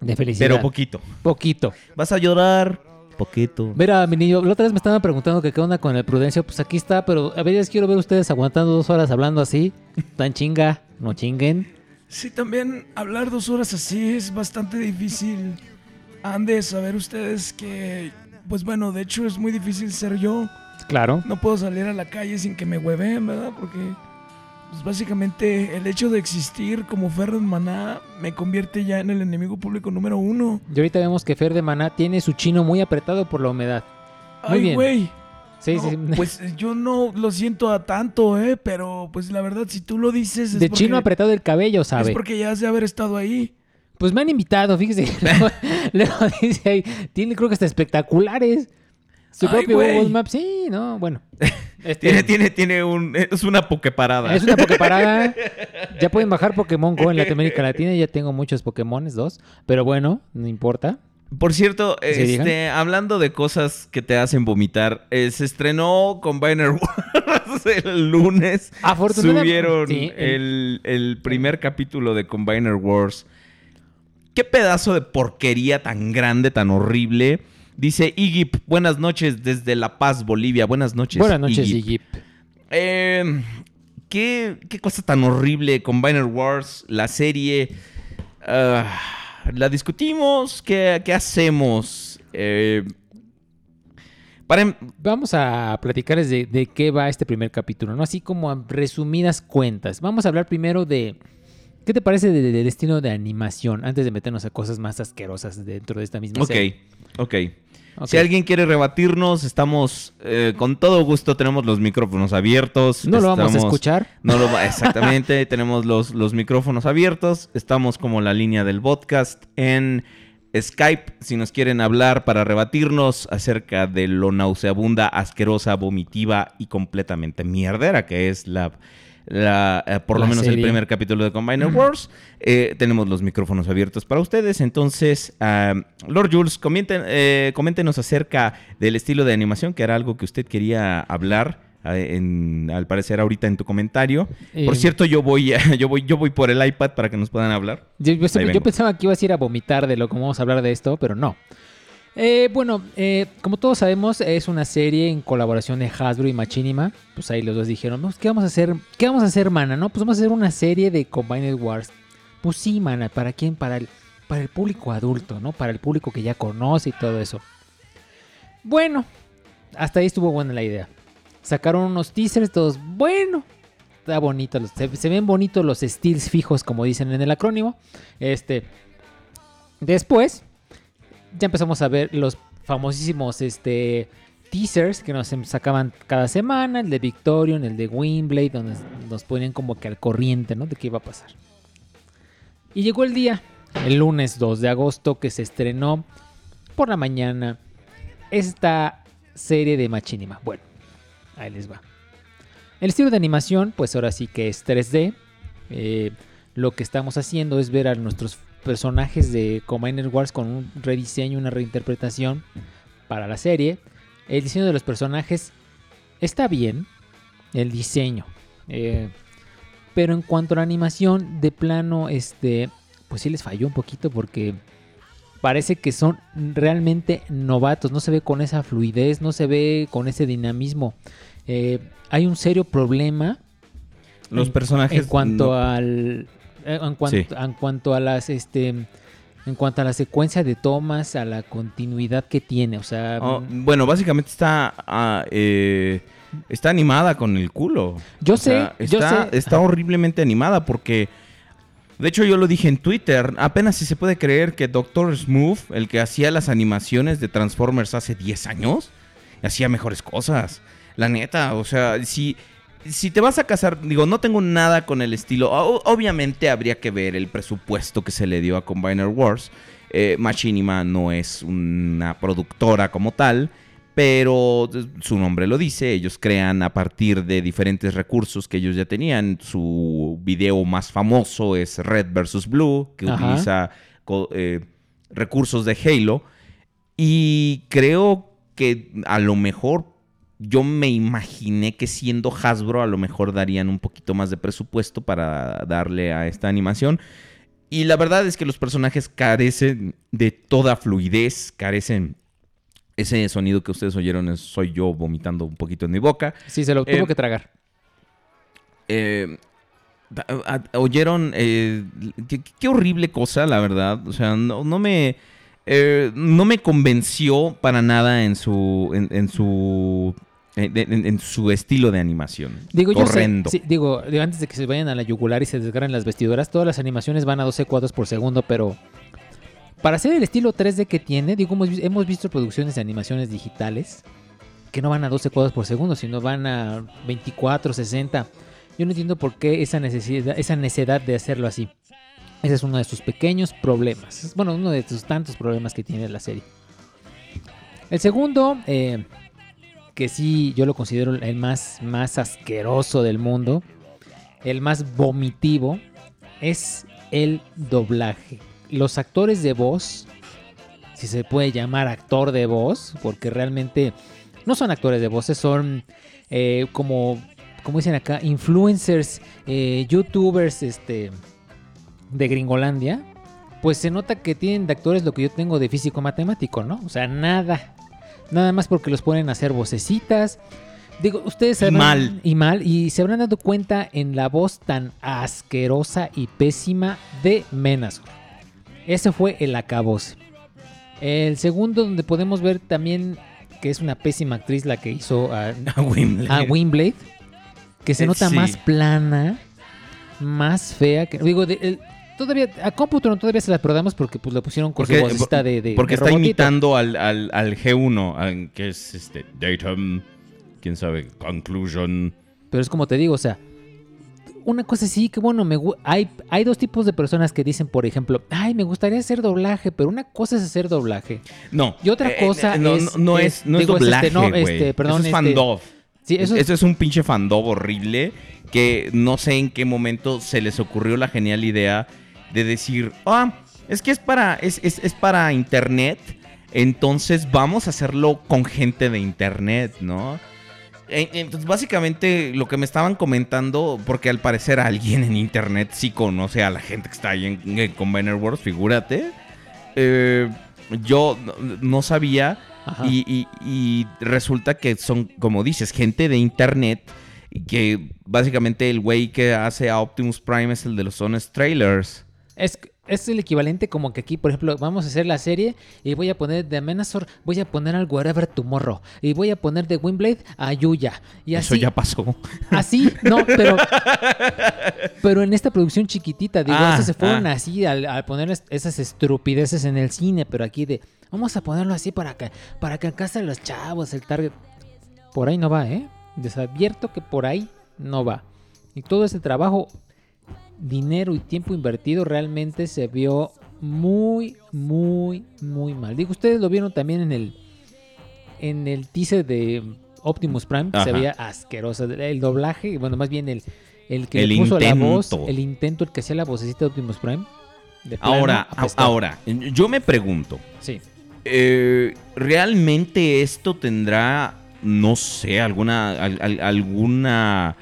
de felicidad. Pero poquito. Poquito. Vas a llorar poquito. Mira, mi niño, la otra vez me estaban preguntando que qué onda con el Prudencio. Pues aquí está, pero a veces quiero ver ustedes aguantando dos horas hablando así. Tan chinga, no chinguen. Sí, también hablar dos horas así es bastante difícil. Han de saber ustedes que, pues bueno, de hecho es muy difícil ser yo. Claro. No puedo salir a la calle sin que me hueveen, ¿verdad? Porque, pues básicamente el hecho de existir como Ferro en Maná me convierte ya en el enemigo público número uno. Y ahorita vemos que Fer de Maná tiene su chino muy apretado por la humedad. Muy Ay, güey. Sí, No, sí. Pues yo no lo siento a tanto, ¿eh? Pero pues la verdad, si tú lo dices... Es de porque- chino apretado el cabello, Es ¿sabe? porque ya has de haber estado ahí. Pues me han invitado, fíjese. [laughs] luego, luego dice ahí, tiene creo que hasta espectaculares. Su Ay, propio. Google Maps, sí, no, bueno. Este, [laughs] Tiene, tiene, tiene un, es una pokeparada. Es una Poképarada. [laughs] Ya pueden bajar Pokémon Go en Latinoamérica Latina. Ya tengo muchos Pokémones, dos. Pero bueno, no importa. Por cierto, este, hablando de cosas que te hacen vomitar, eh, se estrenó Combiner Wars [laughs] el lunes. Afortunadamente- Subieron sí, el, el primer capítulo de Combiner Wars. Qué pedazo de porquería tan grande, tan horrible. Dice Iggy, buenas noches desde La Paz, Bolivia. Buenas noches. Buenas noches. Iggy. Eh, ¿qué, qué cosa tan horrible, Combiner Wars, la serie. ah, la discutimos, ¿qué, qué hacemos? Eh, para, em- Vamos a platicarles de, de qué va este primer capítulo, ¿no? Así como a resumidas cuentas. Vamos a hablar primero de. ¿Qué te parece de- del estilo de animación? Antes de meternos a cosas más asquerosas dentro de esta misma serie. ok. Ok. Si alguien quiere rebatirnos, estamos eh, con todo gusto, tenemos los micrófonos abiertos. No lo vamos a escuchar. No lo va- exactamente, [laughs] tenemos los, los micrófonos abiertos. Estamos como la línea del podcast en Skype. Si nos quieren hablar para rebatirnos acerca de lo nauseabunda, asquerosa, vomitiva y completamente mierdera que es la. La, eh, por lo menos el primer capítulo de Combiner Wars. Eh, tenemos los micrófonos abiertos para ustedes. Entonces, ah, Lord Jules, comenten, eh, coméntenos acerca del estilo de animación, que era algo que usted quería hablar. en- al parecer ahorita en tu comentario. Por cierto, yo voy, [laughs] yo voy, yo voy por el iPad para que nos puedan hablar. Yo, yo- pensaba que ibas a ir a vomitar de lo que vamos a hablar de esto, pero no. Eh, bueno, eh, como todos sabemos, es una serie en colaboración de Hasbro y Machinima. Pues ahí los dos dijeron, "Pues, ¿qué vamos a hacer? ¿Qué vamos a hacer, mana? No, pues vamos a hacer una serie de Combined Wars. Pues sí, mana, ¿para quién? Para el, para el público adulto, ¿no? Para el público que ya conoce y todo eso. Bueno, hasta ahí estuvo buena la idea. Sacaron unos teasers, todos, bueno, está bonito, los- se, se ven bonitos los steals fijos, como dicen en el acrónimo. Este, después, ya empezamos a ver los famosísimos, este, teasers que nos sacaban cada semana, el de Victorion, el de Windblade, donde nos ponían como que al corriente, ¿no? De qué iba a pasar. Y llegó el día, el lunes 2 de agosto, que se estrenó por la mañana esta serie de Machinima. Bueno, ahí les va. El estilo de animación, pues ahora sí que es 3D. Eh, lo que estamos haciendo es ver a nuestros personajes de Combiner Wars con un rediseño, una reinterpretación para la serie. El diseño de los personajes está bien, el diseño. eh, pero en cuanto a la animación, de plano, este, pues sí les falló un poquito porque parece que son realmente novatos. No se ve con esa fluidez, no se ve con ese dinamismo. Eh, hay un serio problema Los en- personajes en cuanto no- al en cuanto, Sí. en cuanto a las este en cuanto a la secuencia de tomas a la continuidad que tiene o sea Oh, bueno, básicamente está ah, eh, está animada con el culo. Yo O sea, sé, yo está, sé. está horriblemente animada porque de hecho yo lo dije en Twitter, apenas si se puede creer que Dr. Smooth, el que hacía las animaciones de Transformers hace 10 años, hacía mejores cosas. La neta, o sea, si si te vas a casar, digo, no tengo nada con el estilo. O- obviamente habría que ver el presupuesto que se le dio a Combiner Wars. Eh, Machinima no es una productora como tal, pero su nombre lo dice. Ellos crean a partir de diferentes recursos que ellos ya tenían. Su video más famoso es Red vs. Blue, que Ajá. utiliza eh, recursos de Halo. Y creo que a lo mejor yo me imaginé que siendo Hasbro a lo mejor darían un poquito más de presupuesto para darle a esta animación. Y la verdad es que los personajes carecen de toda fluidez, carecen... Ese sonido que ustedes oyeron es- soy yo vomitando un poquito en mi boca. sí se lo eh, tuvo que tragar Eh, oyeron eh, qué, qué horrible cosa la verdad o sea no, no me eh, no me convenció para nada en su en, en su en, en- en su estilo de animación digo yo sé, horrendo sí, digo digo, antes de que se vayan a la yugular y se desgarren las vestiduras todas las animaciones van a 12 cuadros por segundo pero para hacer el estilo 3D que tiene digo hemos, hemos visto producciones de animaciones digitales que no van a 12 cuadros por segundo sino van a 24 60 yo no entiendo por qué esa necesidad esa necesidad de hacerlo así ese es uno de sus pequeños problemas. Bueno, uno de sus tantos problemas que tiene la serie. El segundo, eh, que sí yo lo considero el más, más asqueroso del mundo, el más vomitivo, es el doblaje. Los actores de voz, si se puede llamar actor de voz, porque realmente no son actores de voces, son eh, como, como dicen acá, influencers, eh, youtubers, este de Gringolandia, pues se nota que tienen de actores lo que yo tengo de físico matemático, ¿no? O sea, nada. Nada más porque los ponen a hacer vocecitas. Digo, ustedes sabrán- mal. Y mal. Y se habrán dado cuenta en la voz tan asquerosa y pésima de Menazor. Ese fue el acabose. El segundo, donde podemos ver también que es una pésima actriz la que hizo a, [laughs] A Wimblade. a que se Eh, nota sí. más plana, más fea. Que, digo, de- el- todavía a Computron todavía se la perdamos porque pues le pusieron con porque, su vocecita de, de- porque de está robotito. imitando al, al, al G1 al- que es este datum quién sabe conclusion Pero es como te digo, o sea, una cosa sí, que bueno, me hay, hay dos tipos de personas que dicen, por ejemplo, ay, me gustaría hacer doblaje, pero una cosa es hacer doblaje. no Y otra eh, cosa eh, no, es- no, no es- es no es digo, es doblaje este, no, este, perdón, eso es este- fandov Sí, eso, Eso es un pinche fandom horrible que no sé en qué momento se les ocurrió la genial idea de decir, ah, es que es para, es, es- es para internet, entonces vamos a hacerlo con gente de internet, ¿no? E- Entonces, básicamente lo que me estaban comentando, porque al parecer alguien en internet sí conoce a la gente que está ahí en, en Combiner Wars, figúrate. eh, yo no, sabía y, y- y resulta que son, como dices, gente de internet. Que básicamente el güey que hace a Optimus Prime es el de los Honest Trailers. Es, es el equivalente como que aquí, por ejemplo, vamos a hacer la serie y voy a poner de Amenazor, voy a poner al Wherever Tomorrow y voy a poner de Windblade a Yuya. Y así, Eso ya pasó. Así, no, pero. pero en esta producción chiquitita, digo, Ah, esas se fueron ah. así al, al poner es- esas estupideces en el cine, pero aquí de. Vamos a ponerlo así para que, para que alcance a los chavos, el target. Por ahí no va, ¿eh? Desadvierto que por ahí no va. Y todo ese trabajo, dinero y tiempo invertido realmente se vio muy, muy, muy mal. Digo, ustedes lo vieron también en el en el teaser de Optimus Prime, se Ajá. veía asqueroso. El doblaje, bueno, más bien el, el que El le puso la voz, el intento, el que hacía la vocecita de Optimus Prime. de plano, Ahora, ahora, yo me pregunto, Sí. eh, ¿realmente esto tendrá, no sé, alguna, al- al- alguna,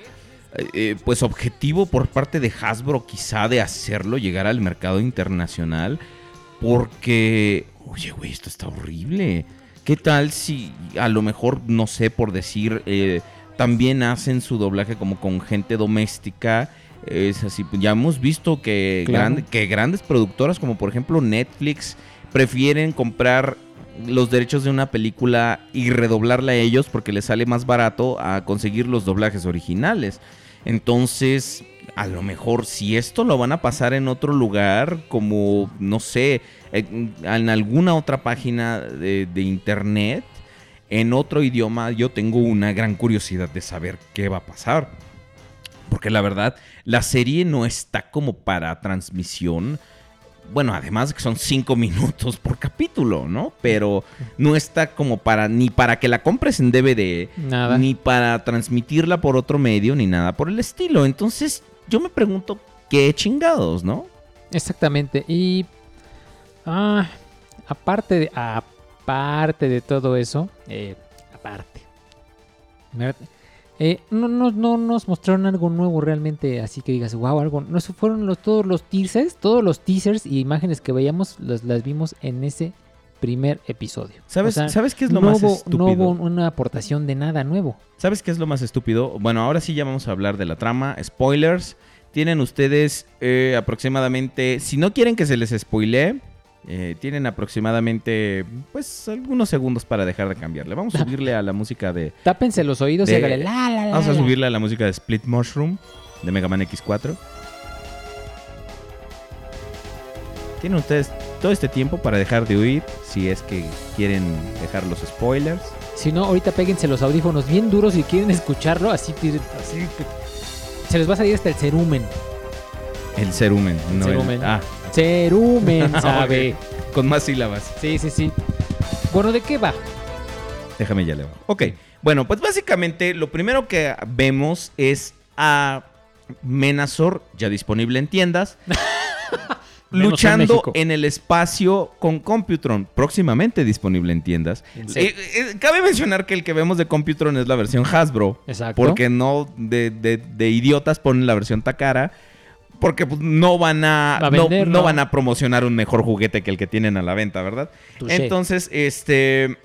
eh, pues objetivo por parte de Hasbro quizá de hacerlo llegar al mercado internacional? Porque, oye, güey, esto está horrible. ¿Qué tal si a lo mejor, no sé, por decir, eh, también hacen su doblaje como con gente doméstica? Es así, ya hemos visto que, Claro. que grandes productoras como por ejemplo Netflix prefieren comprar los derechos de una película y redoblarla a ellos porque les sale más barato a conseguir los doblajes originales. Entonces, a lo mejor si esto lo van a pasar en otro lugar, como, no sé, en, alguna otra página de internet, en otro idioma, yo tengo una gran curiosidad de saber qué va a pasar. Porque la verdad, la serie no está como para transmisión. Bueno, además de que son cinco minutos por capítulo, ¿no? Pero no está como para ni para que la compres en DVD, Nada. ni para transmitirla por otro medio, ni nada por el estilo. Entonces, yo me pregunto qué chingados, ¿no? Exactamente. Y ah, aparte de aparte de todo eso, eh, aparte. Eh, no, no, no nos mostraron algo nuevo realmente, así que digas, wow, algo. No, eso fueron los, todos los teasers, todos los teasers y imágenes que veíamos, los, las vimos en ese primer episodio. ¿Sabes, O sea, ¿sabes qué es lo no más hubo- estúpido? No hubo una aportación de nada nuevo. ¿Sabes qué es lo más estúpido? Bueno, ahora sí ya vamos a hablar de la trama. Spoilers. Tienen ustedes eh, aproximadamente, si no quieren que se les spoilee, eh, tienen aproximadamente, pues, algunos segundos para dejar de cambiarle. Vamos a [laughs] subirle a la música de... Tápense los oídos y hágale la la la. Vamos a subirle a la música de Split Mushroom de Mega Man X4. Tienen ustedes todo este tiempo para dejar de oír si es que quieren dejar los spoilers. Si no, ahorita péguense los audífonos bien duros y quieren escucharlo, así, así se les va a salir hasta el cerumen. El cerumen. no el- cerumen. ah, Cerumen, [laughs] Ah, sabe. Con más sílabas. Sí, sí, sí. Bueno, ¿de qué va? Déjame ya le bajo. Ok. Bueno, pues básicamente lo primero que vemos es a Menazor, ya disponible en tiendas, [laughs] en luchando en, el espacio con Computron, próximamente disponible en tiendas. ¿En serio? Eh, eh, cabe mencionar que el que vemos de Computron es la versión Hasbro. Exacto. Porque no de, de- de idiotas ponen la versión Takara. Porque pues, no van a, no- vender, no ¿no? van a promocionar un mejor juguete que el que tienen a la venta, ¿verdad? Touché. Entonces, este.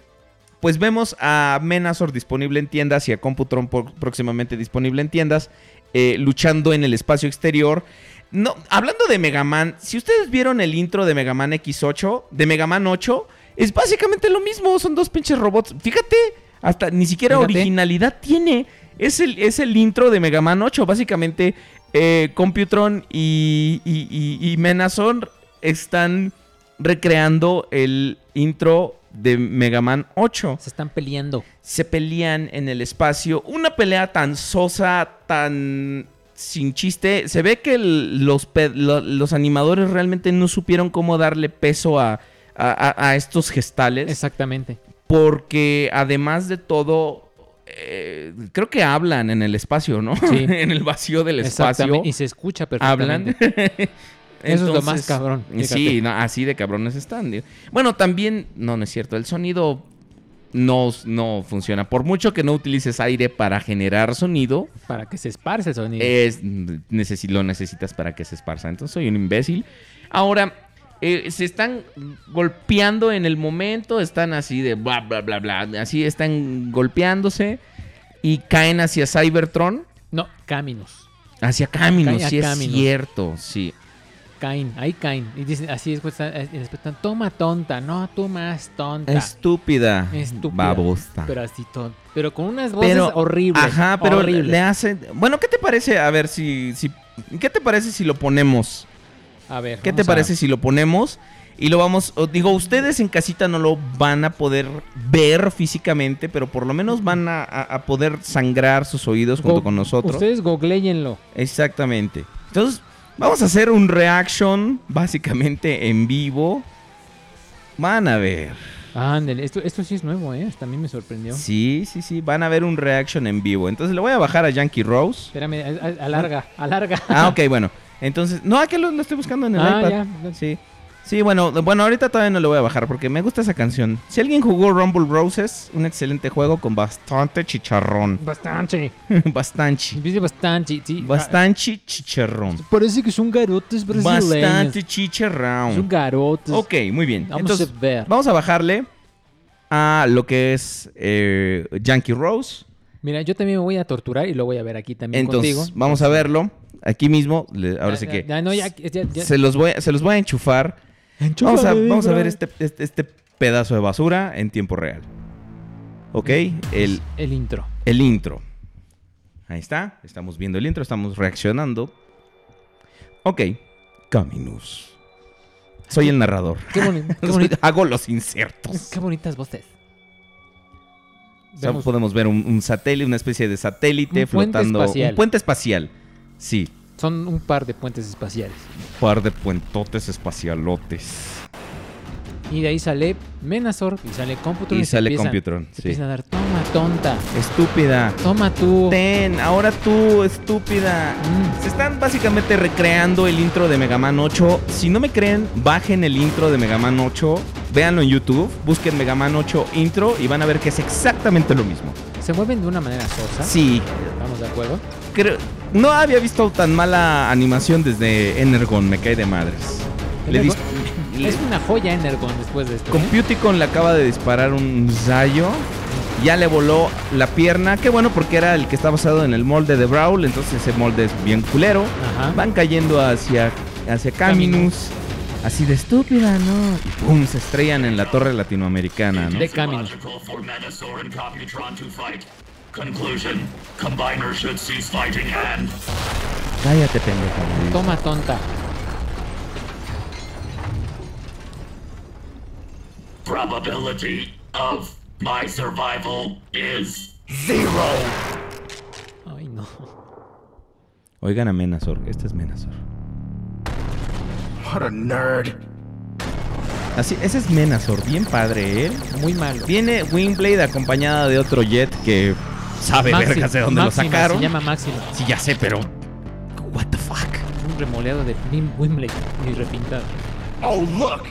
Pues vemos a Menazor disponible en tiendas y a Computron próximamente disponible en tiendas, eh, luchando en el espacio exterior. No, hablando de Mega Man, si ustedes vieron el intro de Mega Man X8, de Mega Man 8, es básicamente lo mismo, son dos pinches robots. Fíjate, hasta ni siquiera Fíjate. originalidad tiene. Es el, es el intro de Mega Man 8, básicamente eh, Computron y, y, y- y Menazor están recreando el intro de Mega Man 8 Se están peleando. se pelean en el espacio. Una pelea tan sosa, tan sin chiste. Se ve que el- los, pe- lo- los animadores realmente no supieron cómo darle peso a, a- a- a estos gestales. Exactamente. Porque además de todo, eh, creo que hablan en el espacio, ¿no? Sí. [laughs] en el vacío del espacio. Y se escucha Hablan. perfectamente. [laughs] Eso es lo más cabrón, fíjate. Sí, no, así de cabrones están. digo. Bueno, también, no, no es cierto. El sonido no, no funciona. Por mucho que no utilices aire para generar sonido, Para que se esparce el sonido. es, necesi- lo necesitas para que se esparza. Entonces soy un imbécil. Ahora, eh, se están golpeando en el momento, están así de bla, bla, bla, bla. Así están golpeándose y caen hacia Cybertron. No, Caminos. Hacia Caminos, sí es cierto, sí. Caen, ahí caen. Y dicen, así es, pues, están- están, toma tonta, no, tú más tonta. Estúpida. Estúpida. Babosa. Pero así tonta. Pero con unas voces Pero, horribles. Ajá, pero horribles. le hacen. Bueno, ¿qué te parece? A ver si, si. ¿Qué te parece si lo ponemos? A ver. ¿Qué te parece si lo ponemos? Y lo vamos. Digo, ustedes en casita no lo van a poder ver físicamente, pero por lo menos van a, a- a poder sangrar sus oídos junto Go- con nosotros. Ustedes googleenlo. Exactamente. Entonces, vamos a hacer un reaction básicamente en vivo. Van a ver. Ándale, esto, esto sí es nuevo, ¿eh? Hasta a mí me sorprendió. Sí, sí, sí. Van a ver un reaction en vivo. Entonces le voy a bajar a Yankee Rose. Espérame, alarga, alarga. Ah, ok, bueno. Entonces, no, aquí lo, lo estoy buscando en el Ah, iPad. ya. Sí. Sí, bueno, bueno, ahorita todavía no lo voy a bajar porque me gusta esa canción. Si alguien jugó Rumble Roses, un excelente juego con bastante chicharrón. Bastante. [laughs] bastante. Dice bastante, sí. Bastante chicharrón. Parece que son garotes brasileños. Bastante chicharrón. Son garotes. Ok, muy bien. Vamos Entonces, a ver. vamos a bajarle a lo que es eh, Yankee Rose. Mira, yo también me voy a torturar y lo voy a ver aquí también Entonces, contigo. vamos a verlo aquí mismo. Le- ahora Ya, sí que ya, no, ya, ya, ya. se los voy, se los voy a enchufar. Vamos a, Enchúfale, vamos a ver este, este, este pedazo de basura en tiempo real. ¿Ok? El, El intro. el intro. Ahí está. Estamos viendo el intro, estamos reaccionando. Ok. Caminus. Soy el narrador. Qué, boni- qué [laughs] Soy- bonito. Hago los insertos. Qué bonitas voces. O sea, podemos ver un, un satélite, una especie de satélite Un puente flotando. espacial. Un puente espacial. Sí. Son un par de puentes espaciales. par de puentotes espacialotes. Y de ahí sale Menazor y sale Computron. Y se sale empiezan- Computron, sí. empiezan a dar, toma, tonta. Estúpida. Toma tú. Ten, ahora tú, estúpida. Mm. Se están básicamente recreando el intro de Mega Man 8. Si no me creen, bajen el intro de Mega Man 8. Véanlo en YouTube. Busquen Mega Man 8 intro y van a ver que es exactamente lo mismo. Se mueven de una manera sosa. Sí, ¿Estamos de acuerdo? creo- no había visto tan mala animación desde Energon. Me cae de madres. Le dis- le- Es una joya Energon después de esto. ¿eh? Computicon le acaba de disparar un Zayo. Ya le voló la pierna. Qué bueno porque era el que está basado en el molde de Brawl. Entonces ese molde es bien culero. Ajá. Van cayendo hacia, hacia Caminus. Así de estúpida, ¿no? Y pum, se estrellan en la torre latinoamericana, ¿no? De camino. Conclusion: Combiner should cease fighting and Cállate, pendeja. Toma, tonta. probability of my survival is Ay, no. Oigan a Menazor. Este es Menazor. What a nerd. Así, ese es Menazor. Bien padre, ¿eh? Muy malo. Viene Wingblade acompañada de otro jet que sabe Maxi- vergas de dónde Máxima, lo sacaron. Se llama Máximo. Sí, ya sé, pero. What the fuck? Un remoleado de Wim- Wimbley y repintado. Oh, look!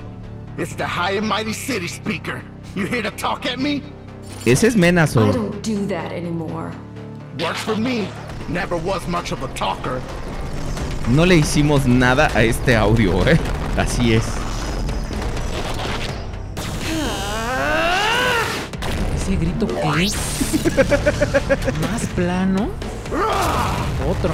It's the high and mighty city speaker. You here to talk at me? Ese es I Menazor. don't do that anymore. Works for me. Never was much of a talker. No le hicimos nada a este audio, ¿eh? Así es. ¿Ese grito qué es? ¿Más plano? Otro.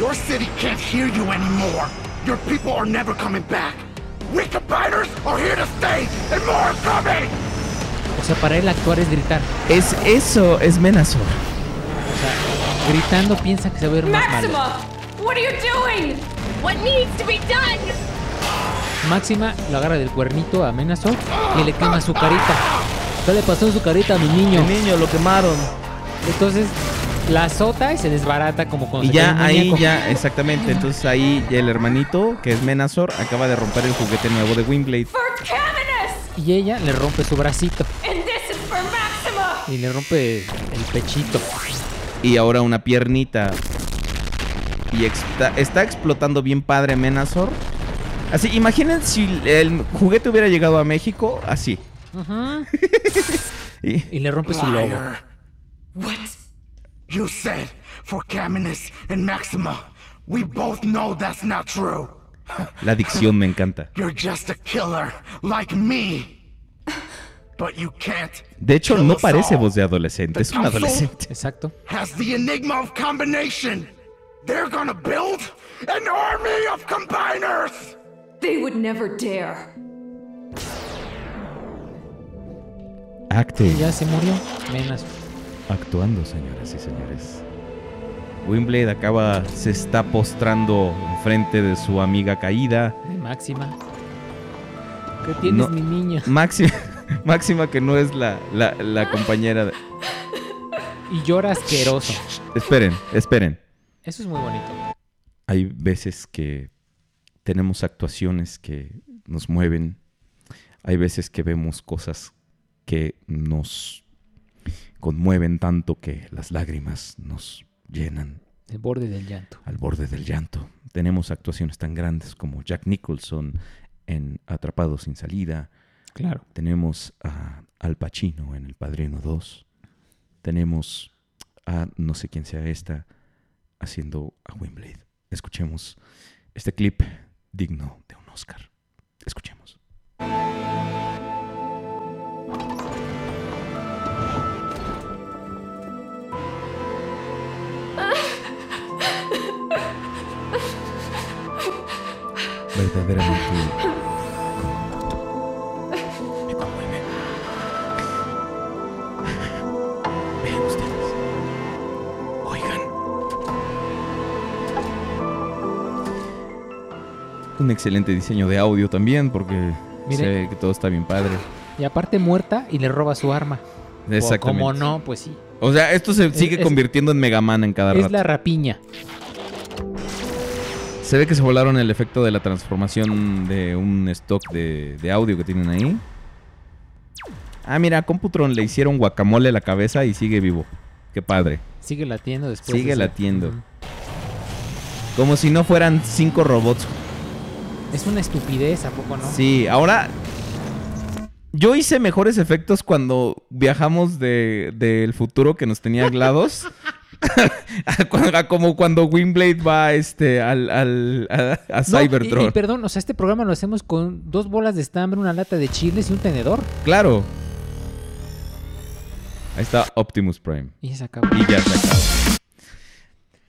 Your city can't hear you anymore. Your people are never coming back. We combiners are here to stay, and more are coming! O sea, para él actuar es gritar. Es eso, es Menazor. O sea, gritando piensa que se va a ver más malo. Maxima, what are you doing? What needs to be done? Máxima lo agarra del cuernito a Menazor y le quema su carita. ¿Qué le pasó en su carita a mi niño? El niño lo quemaron. Entonces la azota y se desbarata como cuando Y ya ahí, muñeco. ya, exactamente. Entonces ahí el hermanito, que es Menazor, acaba de romper el juguete nuevo de Caminus! Y ella le rompe su bracito And this is for Maxima! y le rompe el pechito. Y ahora una piernita. Y está, está explotando bien padre Menazor. Así, imaginen si el juguete hubiera llegado a México así. Ajá. [laughs] Y- Y le rompe su logo. What? You said for Caminus and Maxima. We both know that's not true. la dicción me encanta. [laughs] You're just a killer, like me. but you can't. De hecho, no parece voz de adolescente, es un adolescente. Exacto. Has the enigma of combination. They're gonna build an army of combiners. They would never dare. Acting. Ya se murió. Menos. Actuando, señoras y señores. Wimblade acaba, se está postrando enfrente de su amiga caída. Máxima. ¿Qué tienes, No. mi niña? Máxima, [laughs] Máxima que no es la, la, la compañera de... Y llora asqueroso. Esperen, esperen. Eso es muy bonito. Hay veces que tenemos actuaciones que nos mueven. Hay veces que vemos cosas que nos conmueven tanto que las lágrimas nos llenan El borde del llanto. al borde del llanto. Tenemos actuaciones tan grandes como Jack Nicholson en Atrapado sin salida. Claro. Tenemos a Al Pacino en El Padrino 2. Tenemos a no sé quién sea esta haciendo a Wimblade. Escuchemos este clip digno de un Oscar. Escuchemos. [laughs] Verdaderamente Un excelente diseño de audio también porque Mire. se ve que todo está bien padre. Y aparte muerta y le roba su arma. Exactamente. Como no, pues sí. O sea, esto se sigue es- convirtiendo en Mega Man en cada Es rato. la rapiña. Se ve que se volaron el efecto de la transformación de un stock de, de audio que tienen ahí. Ah, mira, a Computron le hicieron guacamole a la cabeza y sigue vivo. Qué padre. Sigue latiendo después. Sigue de latiendo. Como si no fueran cinco robots. Es una estupidez, ¿a poco no? Sí, ahora. Yo hice mejores efectos cuando viajamos de- del futuro que nos tenía GLaDOS. [laughs] como cuando Windblade va este, al, al- a, a No, y- Cybertron. y, perdón, o sea, este programa lo hacemos con dos bolas de estambre, una lata de chiles y un tenedor. Claro. Ahí está Optimus Prime. Y se acabó. Y ya se acabó.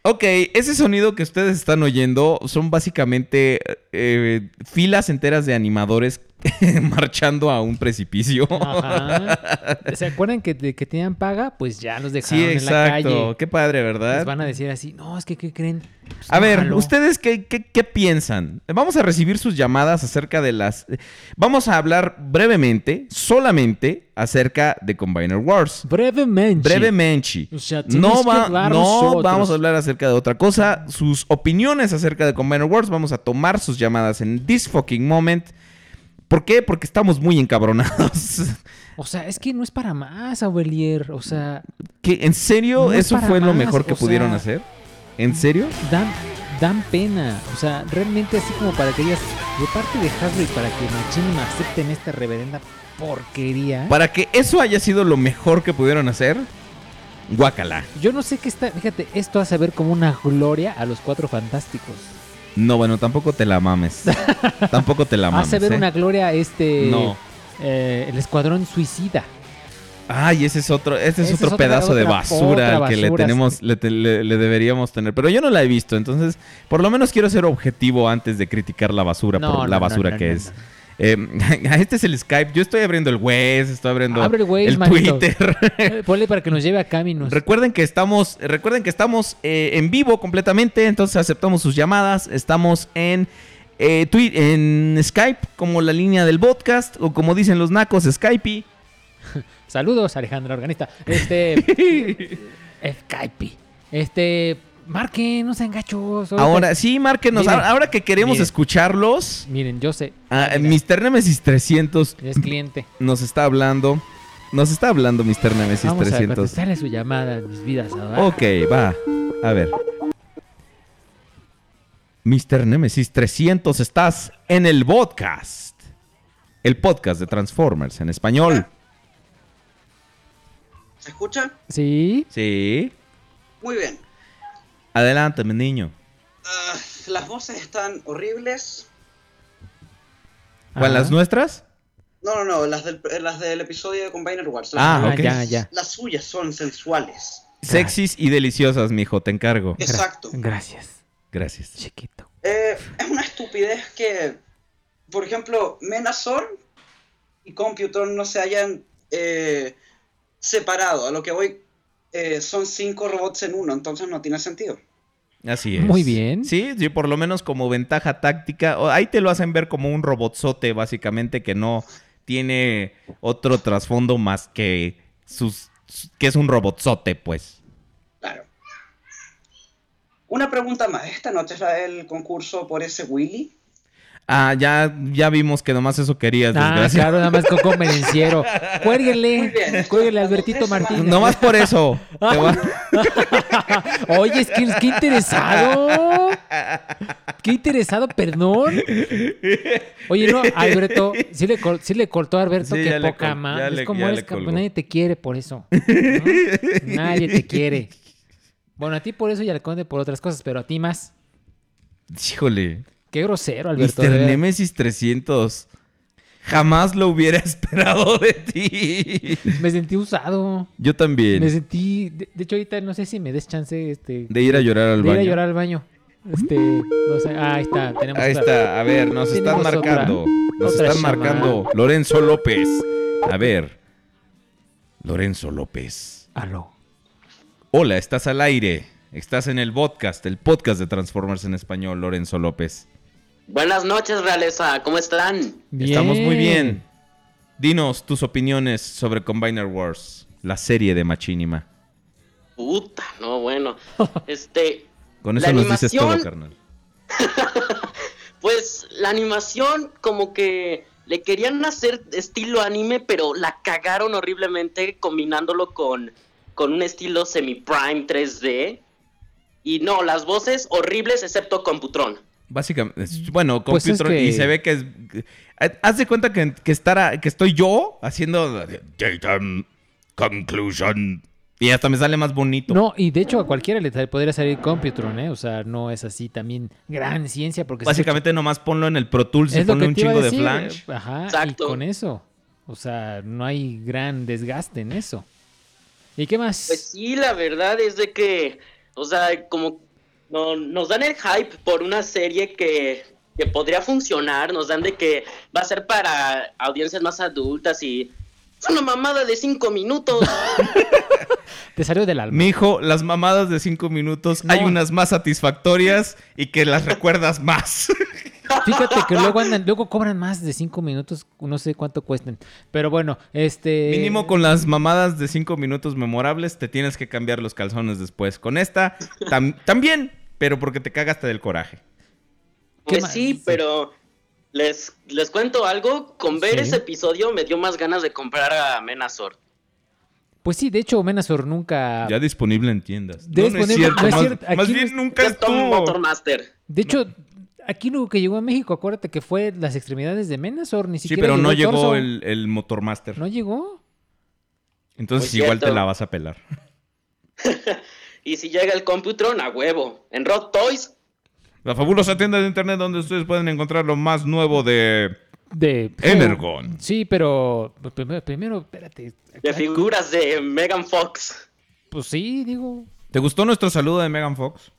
Ok, ese sonido que ustedes están oyendo son básicamente eh, filas enteras de animadores [laughs] marchando a un precipicio. Ajá. ¿Se [laughs] acuerdan que, de que tenían paga? Pues ya los Sí, dejaron en la exacto. calle. Qué padre, ¿verdad? Les van a decir así, no, es que, ¿qué creen? Pues, A no ver, jaló". ¿ustedes qué, qué- qué piensan? Vamos a recibir sus llamadas acerca de las... Vamos a hablar brevemente, solamente, acerca de Combiner Wars. Brevemente. Brevemente. O sea, no va- no vamos a hablar acerca de otra cosa. Sus opiniones acerca de Combiner Wars, vamos a tomar sus llamadas en this fucking moment. ¿Por qué? Porque estamos muy encabronados. [laughs] O sea, es que no es para más, Aurelier. O sea. ¿En serio No eso fue lo mejor que o pudieron sea- hacer? ¿En serio? dan, dan pena. O sea, realmente así como para que digas, de parte de Hasbro y para que Machine acepten esta reverenda porquería. Para que eso haya sido lo mejor que pudieron hacer, guácala. Yo no sé qué está. Fíjate, esto hace ver como una gloria a los cuatro fantásticos. No, bueno, tampoco te la mames. [laughs] tampoco te la mames. hace ver ¿eh? una gloria este. No. eh, el escuadrón suicida. Ay, ese es otro, ese es Ese otro es otra- pedazo de basura al que le tenemos, le, te- le- le deberíamos tener. Pero yo no la he visto, entonces, por lo menos quiero ser objetivo antes de criticar la basura No, por la basura no, que es. Eh, [laughs] este es el Skype. Yo estoy abriendo el Wes, estoy abriendo Abre el Waze. Twitter. Eh, Ponle para que nos lleve a caminos. Recuerden que estamos, recuerden que estamos eh, en vivo completamente, entonces aceptamos sus llamadas. Estamos en eh, en Skype como la línea del podcast o como dicen los nacos Skype. [laughs] Saludos, Alejandra Organista. Este. [laughs] Skype. Este. Marquen, no sean gachos. ahorita- Ahora sí, márquenos. Miren, ahora, que queremos miren. escucharlos, Miren, yo sé. ah, Mr. Nemesis 300 Es cliente. nos está hablando. Nos está hablando Mr. Nemesis Vamos a 300. contestarle su llamada, mis vidas. ¿verdad? Ok, va. A ver. Mr. Nemesis 300, estás en el podcast. El podcast de Transformers en español. ¿Se escucha? Sí. Sí. Muy bien. Adelante, mi niño. Ah, las voces están horribles. ¿Cuál, las nuestras? No, no, no, las del, las del episodio de Combiner Wars. Ah, las, ok. ya, ya. las suyas son sensuales. Sexys y deliciosas, mijo, te encargo. Exacto. Gracias, Gracias. chiquito. Eh, es una estupidez que, por ejemplo, Menazor y Computron no se hayan eh, separado. A lo que voy, eh, son cinco robots en uno, entonces no tiene sentido. Así es. Muy bien. Sí, sí, por lo menos como ventaja táctica. o- Ahí te lo hacen ver como un robotzote, básicamente, que no tiene otro trasfondo más que sus que es un robotzote, pues. Claro. Una pregunta más. ¿Esta noche es la del concurso por ese Willy? Ah, ya, ya vimos que nomás eso querías, Ah, desgracia. claro, nada más con convenenciero. [laughs] Muy Cuélguenle, cuélguenle a Albertito Martínez. Nomás por eso. Va- [laughs] Oye, es que qué interesado. Qué interesado, perdón. Oye, no, Alberto, sí le, col- sí le cortó a Alberto Sí, que poca más. Es como eres, colgó. nadie te quiere por eso. ¿no? [laughs] Nadie te quiere. Bueno, a ti por eso y al conde por otras cosas, pero a ti más. Híjole. Qué grosero, Alberto. Mr. Nemesis 300. Jamás lo hubiera [laughs] esperado de ti. Me sentí usado. Yo también. Me sentí. De, de hecho, ahorita no sé si me des chance este, De ir a llorar al de ir baño. a llorar al baño. Este, no sé. Ah, ahí está. Tenemos Ahí otra. está, a ver, nos están otra- marcando. Nos están marcando. Lorenzo López. A ver. Lorenzo López. Aló. Hola, estás al aire. Estás en el podcast, el podcast de Transformers en español, Lorenzo López. Buenas noches, realeza. ¿Cómo están? Estamos muy bien. Dinos tus opiniones sobre Combiner Wars, la serie de Machinima. Puta, no, bueno. [laughs] Este, Con La eso nos dices todo, animación- carnal. [laughs] pues la animación como que le querían hacer estilo anime, pero la cagaron horriblemente combinándolo con, con un estilo semi-prime 3D. Y no, las voces horribles excepto Computron. Básicamente, es- bueno, Pues es y se ve que es... Haz de cuenta que, que, estará- que estoy yo haciendo... Data Conclusion. Y hasta me sale más bonito. No, y de hecho a cualquiera le podría salir Computron, ¿eh? O sea, no es así también gran ciencia porque... Básicamente nomás ponlo en el Pro Tools y ponle un chingo de flash. Ajá, Exacto. y con eso. O sea, no hay gran desgaste en eso. ¿Y qué más? Pues sí, la verdad es de que, o sea, como no, nos dan el hype por una serie que, que podría funcionar, nos dan de que va a ser para audiencias más adultas y es una mamada de cinco minutos. [laughs] Te salió del alma. Mijo, las mamadas de cinco minutos, No. hay unas más satisfactorias y que las recuerdas más. [laughs] Fíjate que luego andan, [laughs] luego cobran más de cinco minutos, no sé cuánto cuesten. Pero bueno, este... Mínimo con las mamadas de cinco minutos memorables, te tienes que cambiar los calzones después. Con esta, tam- también, pero porque te cagaste del coraje. ¿Qué Pues más? sí, pero les, les cuento algo, con ver Sí. ese episodio me dio más ganas de comprar a Menazor. Pues sí, de hecho, Menazor nunca... Ya disponible en tiendas. No, no es cierto, no es más, cierto, más aquí bien no es- nunca estuvo. Motormaster. De hecho, aquí lo que llegó a México, acuérdate que fue las extremidades de Menazor, ni Sí, siquiera pero no llegó torso. el, el Motormaster. ¿No llegó? Entonces igual te la vas a pelar. [laughs] Y si llega el Computron, a huevo. En Rod Toys, La fabulosa tienda de internet donde ustedes pueden encontrar lo más nuevo de De... Energon. Sí, pero primero, primero espérate. de figuras de Megan Fox. Pues sí, digo... ¿Te gustó nuestro saludo de Megan Fox?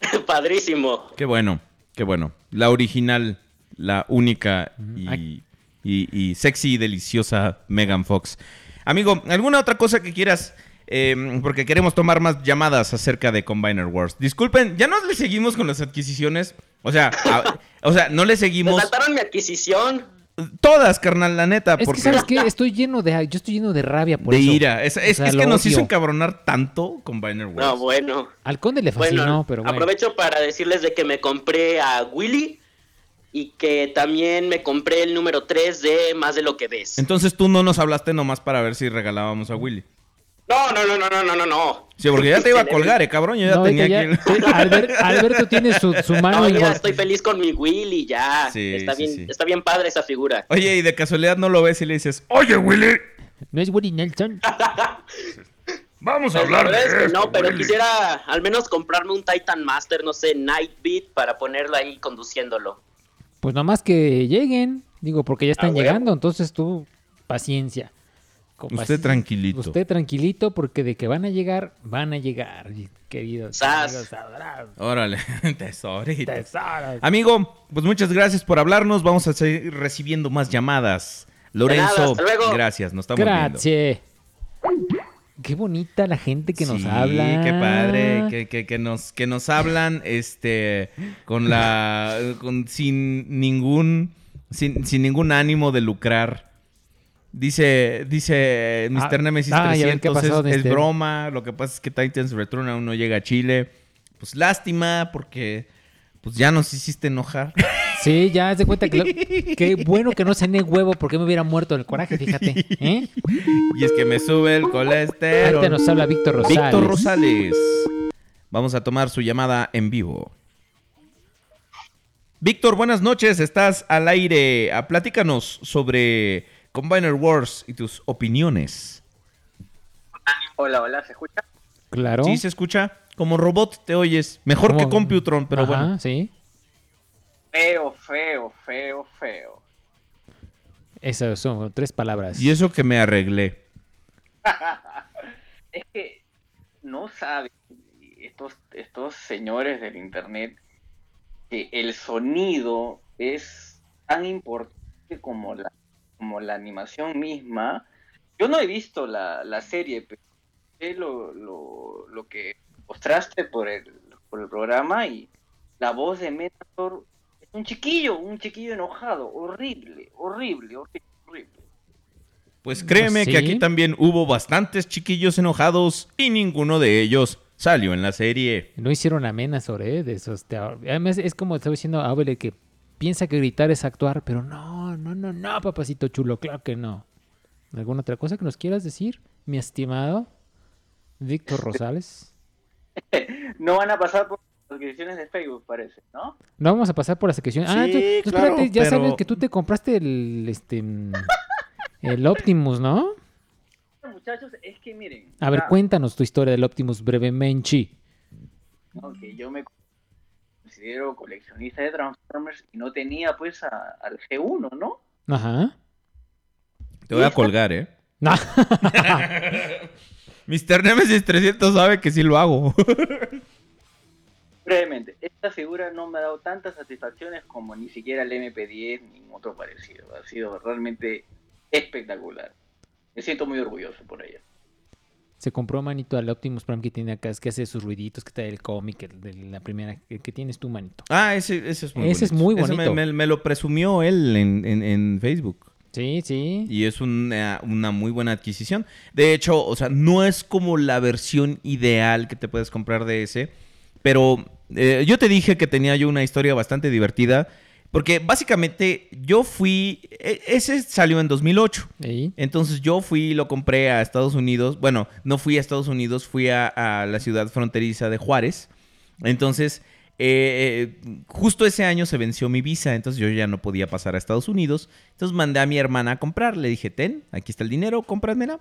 [laughs] Padrísimo. Qué bueno, qué bueno. La original, la única y- y sexy y deliciosa Megan Fox. Amigo, ¿alguna otra cosa que quieras? Eh, porque queremos tomar más llamadas acerca de Combiner Wars. Disculpen, ya no le seguimos con las adquisiciones. O sea, a- o sea, no le Me seguimos saltaron mi adquisición. todas, carnal, la neta. Es porque que, ¿sabes qué? Estoy lleno de... Yo estoy lleno de rabia por de eso. ira. Es, es- O sea, es que nos hizo encabronar tanto Combiner Wars. No, bueno. Al conde le fascinó, Bueno, pero bueno. aprovecho para decirles de que me compré a Willy y que también me compré el número 3 de Más de lo que ves. Entonces tú no nos hablaste nomás para ver si regalábamos a Willy. No, no, no, no, no, no, no, no. Sí, porque ya te iba a [laughs] colgar, eh, cabrón. Yo ya No, tenía ya- Albert- [laughs] Alberto tiene su, su mano No, ya estoy feliz con mi Willy, ya. Sí, está, sí, bien, sí. está bien padre esa figura. Oye, y de casualidad no lo ves y le dices, oye, Willy, No es Woody Nelson. [laughs] vamos a Pues la hablar de es que esto, no, pero Willy". quisiera al menos comprarme un Titan Master, no sé, Nightbeat, para ponerlo ahí conduciéndolo. Pues nomás que lleguen. Digo, porque ya están Ah, llegando, entonces tú, paciencia. Usted tranquilito. Usted tranquilito, porque de que van a llegar, van a llegar, queridos. Amigos adorados. Órale, [laughs] tesorito. Tesoros. Amigo, pues muchas gracias por hablarnos. Vamos a seguir recibiendo más llamadas. Lorenzo, nada, hasta luego. gracias, nos estamos viendo. Gracias. Qué bonita la gente que nos sí, habla. qué padre, que, que- que nos, que nos hablan este con la con, sin ningún sin, sin ningún ánimo de lucrar. Dice dice Mr. Ah, Nemesis ah, ya ven qué 300 pasó, es, broma, lo que pasa es que Titans Return aún no llega a Chile. Pues lástima porque pues ya nos hiciste enojar. Sí, ya haz de cuenta que lo- qué bueno que no cené huevo porque me hubiera muerto el coraje, fíjate. ¿eh? Y es que me sube el colesterol. Ahorita nos habla Víctor Rosales. Víctor Rosales. Vamos a tomar su llamada en vivo. Víctor, buenas noches. Estás al aire. Ah, Platícanos sobre Combiner Wars y tus opiniones. Hola, hola, ¿se escucha? Claro. Sí, se escucha. Como robot te oyes. Mejor que. Computron, pero Ajá, bueno. sí. Feo, feo, feo, feo. Esas son tres palabras. Y eso que me arreglé. [laughs] es que no saben estos, estos señores del internet que el sonido es tan importante como la, como la animación misma. Yo no he visto la, la serie, pero sé lo, lo, lo que mostraste por el, por el programa y la voz de Metator es un chiquillo, un chiquillo enojado, horrible, horrible, horrible, horrible. Pues créeme Sí. que aquí también hubo bastantes chiquillos enojados y ninguno de ellos salió en la serie. No hicieron amena sobre de esos. te- Además, es como estaba diciendo Abel que piensa que gritar es actuar, pero no, no, no, no, papacito chulo, claro que no. ¿Alguna otra cosa que nos quieras decir, mi estimado Víctor [laughs] Rosales? No van a pasar por las suscripciones de Facebook, parece, ¿no? No vamos a pasar por la sección. Ah, Sí, tú, tú claro, espérate, ya pero- sabes que tú te compraste el este mm, [laughs] el Optimus, ¿no? Muchachos, es que miren. A ver, ah, cuéntanos tu historia del Optimus brevemente. ok, yo me considero coleccionista de Transformers y no tenía pues a- al G1, ¿no? Ajá. Te voy a colgar, ¿eh? [laughs] Mr. Nemesis 300 sabe que sí lo hago. Brevemente, esta figura no me ha dado tantas satisfacciones como ni siquiera el MP10 ni otro parecido. Ha sido realmente espectacular. Me siento muy orgulloso por ella. Se compró manito al Optimus Prime que tiene acá, es que hace sus ruiditos, que está el cómic, de la primera, que tienes tú, manito. Ah, ese, ese es muy Ese es bonito. muy Ese me- bonito. me, me lo presumió él en, en- en Facebook. Sí, sí. Y es una, una muy buena adquisición. De hecho, o sea, no es como la versión ideal que te puedes comprar de ese. Pero eh, yo te dije que tenía yo una historia bastante divertida. Porque básicamente yo fui. e- Ese salió en 2008. ¿Y? Entonces yo fui y lo compré a Estados Unidos. Bueno, no fui a Estados Unidos, fui a, a la ciudad fronteriza de Juárez. Entonces, eh, eh, justo ese año se venció mi visa, entonces yo ya no podía pasar a Estados Unidos. Entonces mandé a mi hermana a comprar. Le dije, ten, aquí está el dinero, cómpramela.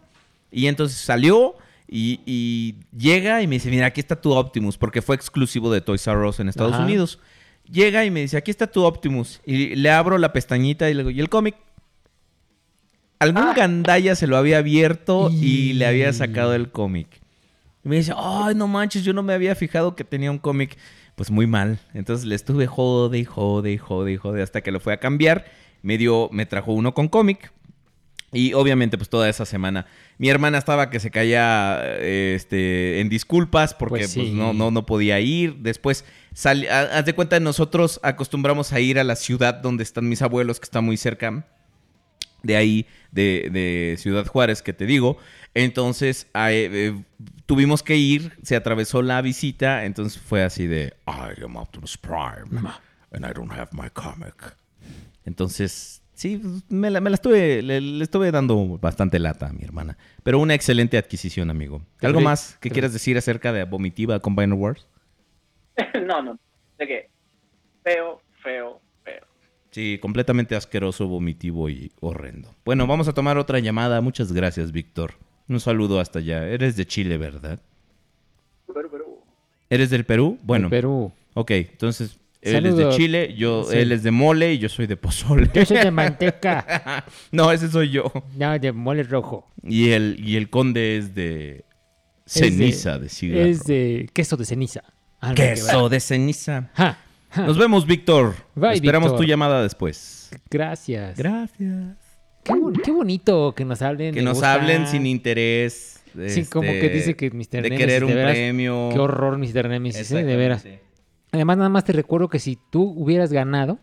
Y entonces salió y, y llega y me dice, mira, aquí está tu Optimus, porque fue exclusivo de Toys R Us en Estados Ajá. Unidos. Llega y me dice, aquí está tu Optimus. Y le abro la pestañita y le digo, ¿y el cómic? Algún gandalla se lo había abierto y le había sacado el cómic. Y me dice, ay, no manches, yo no me había fijado que tenía un cómic. Pues muy mal. Entonces le estuve jode y jode y jode y jode hasta que lo fue a cambiar. Me dio, me trajo uno con cómic. Y obviamente, pues toda esa semana. Mi hermana estaba que se caía eh, este, en disculpas porque Pues pues, no, no, no podía ir. Después, sal- haz de cuenta, nosotros acostumbramos a ir a la ciudad donde están mis abuelos, que está muy cerca de ahí, de, de Ciudad Juárez, que te digo. Entonces, eh, tuvimos que ir, se atravesó la visita, entonces fue así de, I am Optimus Prime, and I don't have my comic. Entonces, sí, me la, me la estuve, le, le estuve dando bastante lata a mi hermana. Pero una excelente adquisición, amigo. ¿Algo más que quieras decir acerca de Vomitiva Combiner Wars? [laughs] no, no. ¿De qué? Feo, feo, feo. Sí, completamente asqueroso, vomitivo y horrendo. Bueno, vamos a tomar otra llamada. Muchas gracias, Víctor. Un saludo hasta allá. Eres de Chile, ¿verdad? Pero, pero, ¿Eres del Perú? Bueno. Perú. Ok, entonces Él es de Saludos. Chile, yo, Sí. él es de mole y yo soy de pozole. Yo soy de manteca. [laughs] no, ese soy yo. No, de mole rojo. Y el, y el conde es de Es de- ceniza de, cigarro. Es de queso de ceniza. Queso de ceniza. Ja, ja. Nos vemos, Víctor. Bye, Esperamos Víctor. tu llamada después. Gracias. Gracias. Qué, bon- qué bonito que nos hablen. Que nos gusta. hablen sin interés. Sí, como este, que dice que Mr. De Nemesis, querer un de veras, premio. Qué horror, Mr. Nemesis, ¿eh? de veras. Además, nada más te recuerdo que si tú hubieras ganado,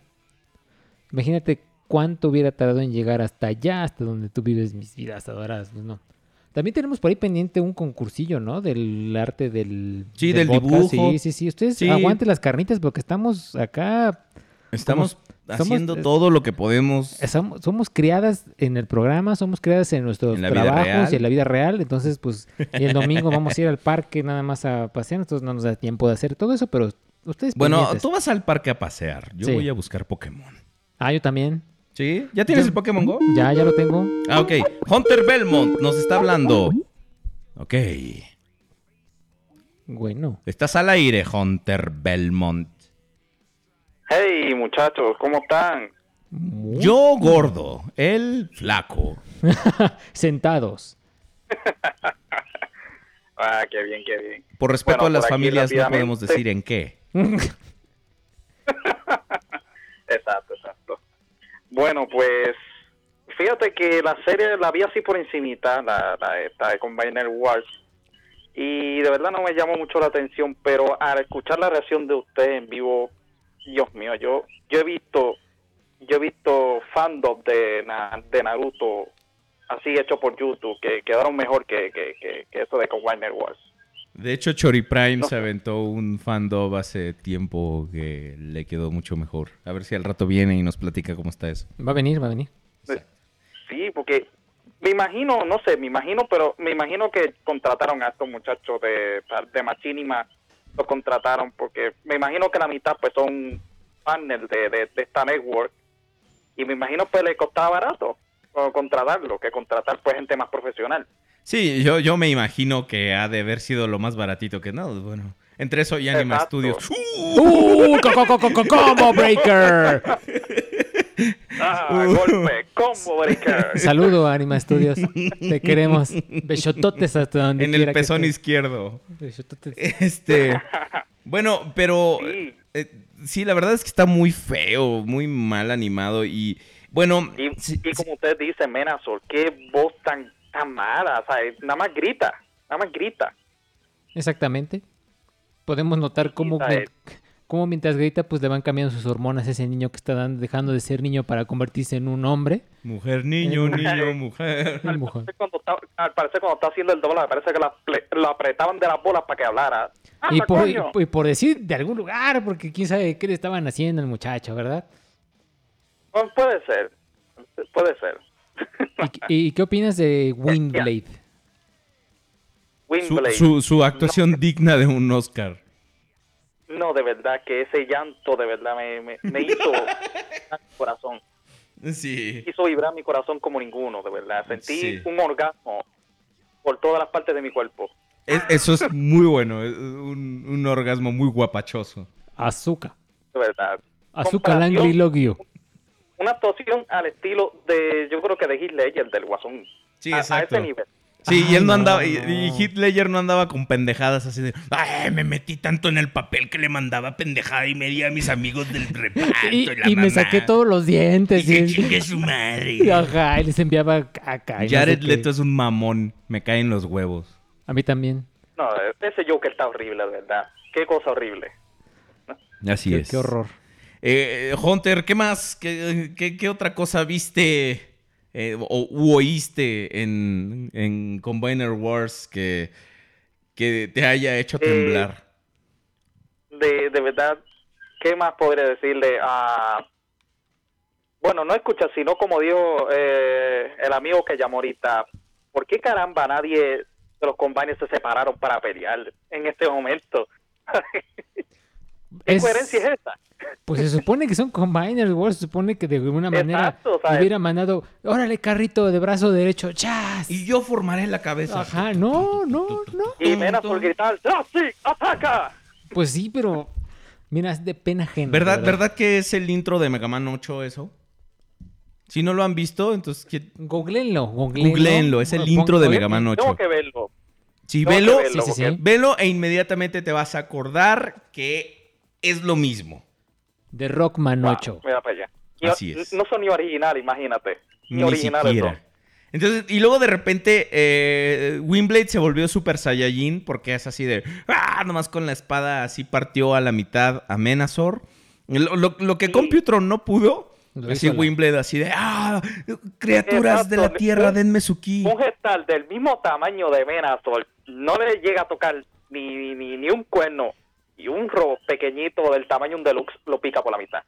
imagínate cuánto hubiera tardado en llegar hasta allá, hasta donde tú vives mis vidas adoradas. Pues no. También tenemos por ahí pendiente un concursillo, ¿no? Del arte del. Sí, del dibujo. Sí, sí, sí. Ustedes Sí. aguanten las carnitas porque estamos acá. Estamos somos- haciendo eh, todo lo que podemos. Somos, somos criadas en el programa, somos criadas en nuestros En trabajos y en la vida real. Entonces, pues, y el domingo vamos a ir al parque nada más a pasear. Entonces, no nos da tiempo de hacer todo eso, pero ustedes. Bueno, pendientes. tú vas al parque a pasear. Yo Sí. voy a buscar Pokémon. Ah, yo también. ¿Sí? ¿Ya tienes el Pokémon Go? Ya, ya lo tengo. Ah, ok. Hunter Belmont nos está hablando. Ok. Bueno. Estás al aire, Hunter Belmont. Hey muchachos, ¿cómo están? Yo gordo, él flaco. [laughs] Sentados. [laughs] Ah, qué bien, qué bien. Por respeto Bueno, a las familias no podemos decir en qué. [laughs] Exacto. Bueno, pues fíjate que la serie la vi así por encimita, la, la de Combiner Wars, y de verdad no me llamó mucho la atención, pero al escuchar la reacción de usted en vivo, Dios mío, yo yo he visto yo he visto fandom de, de Naruto así hecho por YouTube que quedaron mejor que, que, que, que eso de Combiner Wars. De hecho, Chori Prime No. se aventó un fandom hace tiempo que le quedó mucho mejor. A ver si al rato viene y nos platica cómo está eso. Va a venir, va a venir. Sí, porque me imagino, no sé, me imagino, pero me imagino que contrataron a estos muchachos de, de Machinima, los contrataron porque me imagino que la mitad pues son partners de, de, de esta network y me imagino pues le costaba barato o contratarlo que contratar pues gente más profesional. Sí, yo, yo me imagino que ha de haber sido lo más baratito que no. Bueno, entre eso y Anima Exacto. Studios. [laughs] ¡Uh! co- co- co- co- co- ¡Combo breaker! [laughs] Ah, golpe, combo breaker. [laughs] Saludo, Anima Studios. Te queremos. Besototes hasta donde En el pezón izquierdo. Besototes. Este. Bueno, pero. eh, sí, la verdad es que está muy feo, muy mal animado. Y bueno. Y, y como usted dice, Menazor, qué voz tan, tan mala, o sea, nada más grita, nada más grita. Exactamente. Podemos notar cómo, sabe. cómo mientras grita, pues le van cambiando sus hormonas a ese niño que está dan- dejando de ser niño para convertirse en un hombre. Mujer, niño, Eh, niño, mujer. [laughs] El mujer. Cuando está- al parecer cuando está haciendo el doble, parece que lo apretaban de las bolas para que hablara. ¡Anda, Y por, y, por decir de algún lugar, porque quién sabe qué le estaban haciendo al muchacho, ¿verdad? Bueno, puede ser, puede ser. ¿Y, y qué opinas de Windblade? Su, Windblade. su- su actuación digna de un Oscar. No, de verdad, que ese llanto de verdad me, me, me hizo [laughs] vibrar mi corazón. Sí. Hizo vibrar mi corazón como ninguno, de verdad. Sentí Sí. un orgasmo por todas las partes de mi cuerpo. Es- eso es muy bueno. es un, un orgasmo muy guapachoso. Azúcar. De verdad. Azúcar Langri Logio. Una actuación al estilo de, yo creo que de Heath Ledger, del Guasón. Sí, A- A, exacto. ese nivel. Sí, y él no no, andaba, y, no. y Heath Ledger no andaba con pendejadas así de, ay, me metí tanto en el papel que le mandaba pendejada y media a mis amigos del [laughs] reparto. Y, y la y me mamá". saqué todos los dientes. Y que y- chingue su madre. [laughs] Ajá, y les enviaba caca. y no sé Jared qué. Leto es un mamón, me caen los huevos. A mí también. No, ese Joker está horrible, de verdad. Qué cosa horrible. Así Qué- es. qué horror. Eh, Hunter, ¿qué más? ¿Qué, qué- qué otra cosa viste eh, o u oíste en, en Combiner Wars que, que te haya hecho Eh, temblar? De, de verdad, ¿qué más podría decirle a... Bueno, no escucha, sino como dijo eh, el amigo que llamó ahorita, ¿por qué caramba nadie de los combines se separaron para pelear en este momento? [laughs] ¿Qué Es- coherencia es esa? Pues se supone que son Combiners Wars. Se supone que de alguna manera Exacto, o sea, hubiera mandado, órale, carrito de brazo derecho, chas. Y yo formaré la cabeza. Ajá, no, no, no. Y menos por gritar, ¡Ah, sí! ¡Ataca! Pues sí, pero Mira, es de pena ajena. ¿Verdad, ¿Verdad que es el intro de Mega Man 8 eso? Si no lo han visto, entonces... ¿qué- Googleenlo, googleenlo. Googleenlo, es el intro de Mega Man 8. Tengo que verlo. Sí, velo, verlo, Sí, sí, porque- sí. velo e inmediatamente te vas a acordar que es lo mismo. De Rockman 8. Mira para allá. Y Así no, es. no son ni originales, imagínate. Ni, Ni originales siquiera. son. Entonces, y luego de repente, eh, Windblade se volvió Super Saiyajin porque es así de. ¡Ah! Nomás con la espada así partió a la mitad a Menazor. Lo, lo- lo que Computron no pudo. Lo así Windblade, así de. ¡Ah! Criaturas de la tierra, denme su ki. Un gestal del mismo tamaño de Menazor no le llega a tocar ni, ni, ni un cuerno y un ro pequeñito del tamaño de un deluxe lo pica por la mitad.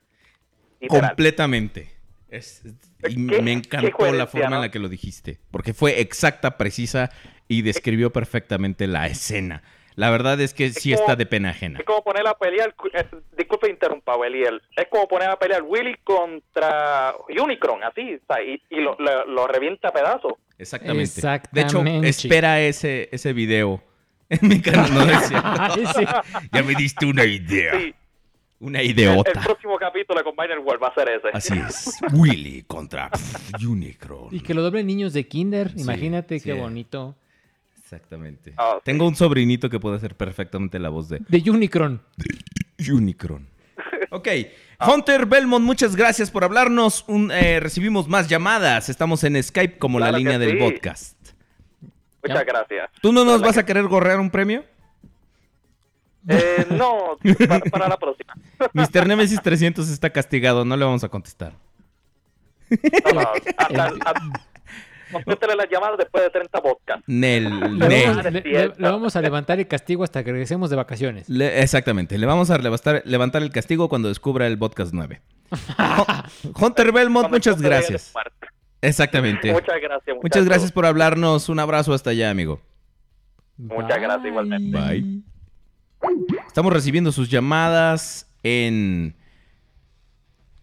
Literal. Completamente. Es- y ¿Qué- me encantó la forma en la que lo dijiste. Porque fue exacta, precisa y describió perfectamente la escena. La verdad es que sí como- está de pena ajena. Es como poner a pelear, eh, disculpe interrumpa, Beliel, es como poner a pelear Willy contra Unicron, así, o sea, y, y lo, lo- lo revienta a pedazos. Exactamente. De hecho, Exactamente. espera ese, ese video. [laughs] Me encanta, no es cierto. [laughs] Ay, sí. Ya me diste una idea. Sí, Una el, el ideota. próximo capítulo de Combiner World va a ser ese. Así es. [laughs] Willy contra Unicron. Y que lo doblen niños de kinder. Imagínate sí. qué bonito. Exactamente. Ah, sí. Tengo un sobrinito que puede hacer perfectamente la voz de De Unicron. Unicron. Ok. Hunter Belmont, muchas gracias por hablarnos. Un, eh, recibimos más llamadas. Estamos en Skype como la Claro línea del podcast. Muchas Ya. gracias. ¿Tú no nos vas a querer gorrear un premio? Eh, no, para, para la próxima. [laughs] Mr. Nemesis 300 está castigado, no le vamos a contestar. No, no, hasta- hasta- contéstele las llamadas después de 30 podcasts. Nel, Le Nel. vamos, le- le- cierto. le vamos a levantar el castigo hasta que regresemos de vacaciones. Le- exactamente, le vamos a levantar, levantar el castigo cuando descubra el podcast 9. [laughs] Hunter Belmont, muchas gracias. Exactamente. Muchas gracias. Muchas gracias por hablarnos. Un abrazo hasta allá, amigo. Muchas gracias igualmente. Bye. Estamos recibiendo sus llamadas en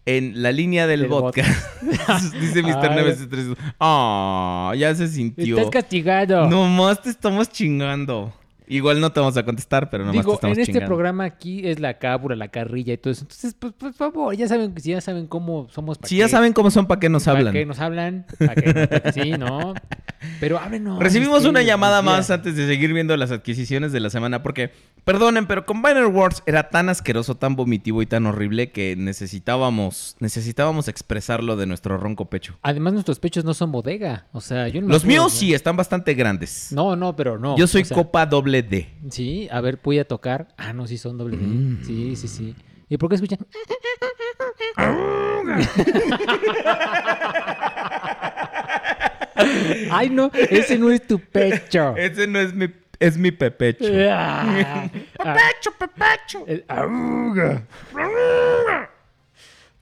en la línea del podcast. [laughs] Dice Mr. 300. Ah, ya se sintió. Estás castigado. Nomás te estamos chingando. Igual no te vamos a contestar, pero nomás te Digo, estamos en este chingando. programa aquí es la cábula, la carrilla y todo eso. Entonces, pues, por favor, ya saben, si ya saben cómo somos. ¿pa' Si ya saben cómo son, ¿para qué nos ¿Pa' hablan? qué nos hablan? ¿Pa' qué? [laughs] Sí, ¿no? Pero háblenos. Recibimos este, una llamada mira. más antes de seguir viendo las adquisiciones de la semana porque, perdonen, pero Combiner Wars era tan asqueroso, tan vomitivo y tan horrible que necesitábamos necesitábamos expresarlo de nuestro ronco pecho. Además, nuestros pechos no son bodega. O sea, yo no Los míos sí están bastante grandes. No, no, pero no. Yo soy o sea, copa doble D. Sí, a ver, voy a tocar. Ah, no, sí son doble D. Mm. Sí, sí, sí. ¿Y por qué escuchan? Ay, no, ese no es tu pecho. Ese no es mi es mi pepecho. Ah, [laughs] pepecho, pepecho. el- auga.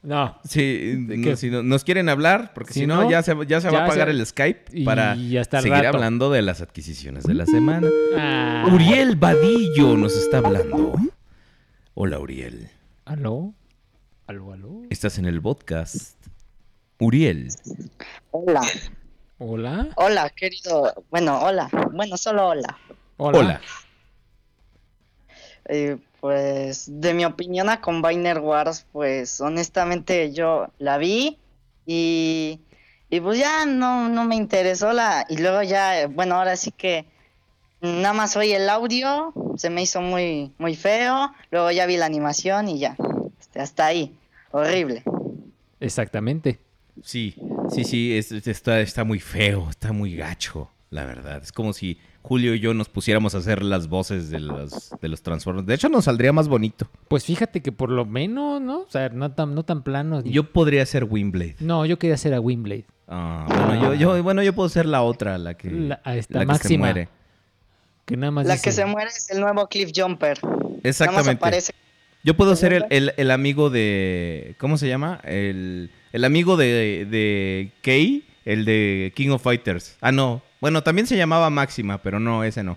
No. Sí, no, qué? si no- nos quieren hablar, porque si, Si no, no, ya se, ya se va a apagar se- el Skype y para seguir rato. hablando de las adquisiciones de la semana. Ah. Uriel Vadillo nos está hablando. Hola, Uriel. ¿Aló? ¿Aló, aló? Estás en el podcast. Uriel. Hola, ¿Hola? hola, querido. Bueno, hola. Bueno, solo hola. Hola. Eh, pues, de mi opinión a Combiner Wars, pues, honestamente yo la vi y, y pues ya no, no me interesó la... Y luego ya, bueno, ahora sí que nada más oí el audio, se me hizo muy, muy feo, luego ya vi la animación y ya. Este, hasta ahí. Horrible. Exactamente. Sí, sí, sí, es- está, está muy feo, está muy gacho, la verdad. Es como si Julio y yo nos pusiéramos a hacer las voces de los, de los Transformers. De hecho, nos saldría más bonito. Pues fíjate que por lo menos, ¿no? O sea, no tan, no tan plano. ni- Yo podría ser Windblade. No, yo quería hacer a Windblade. Ah, bueno, yo, yo, bueno, yo puedo ser la otra, la que, La- a esta la que se máxima. muere. Que nada más La dice- que se muere es el nuevo Cliff Jumper. Exactamente. Yo puedo ser el, el- el amigo de. ¿Cómo se llama? El, el amigo de, de Kei, el de King of Fighters. Ah, no. Bueno, también se llamaba Máxima, pero no, ese no.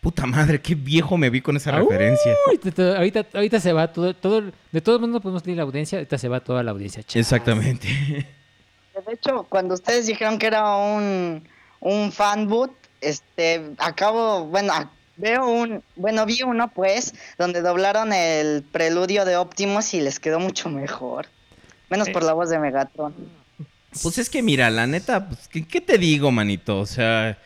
Puta madre, qué viejo me vi con esa referencia. Uy, te- te- ahorita, ahorita se va todo, todo, de todo el mundo podemos tener la audiencia, ahorita se va toda la audiencia. Chas. Exactamente. De hecho, cuando ustedes dijeron que era un, un fanboot, este, acabo, bueno, Veo un, bueno, vi uno pues, donde doblaron el preludio de Optimus y les quedó mucho mejor. Menos por la voz de Megatron. Pues es que mira, la neta, pues, ¿qué, qué te digo, manito? O sea,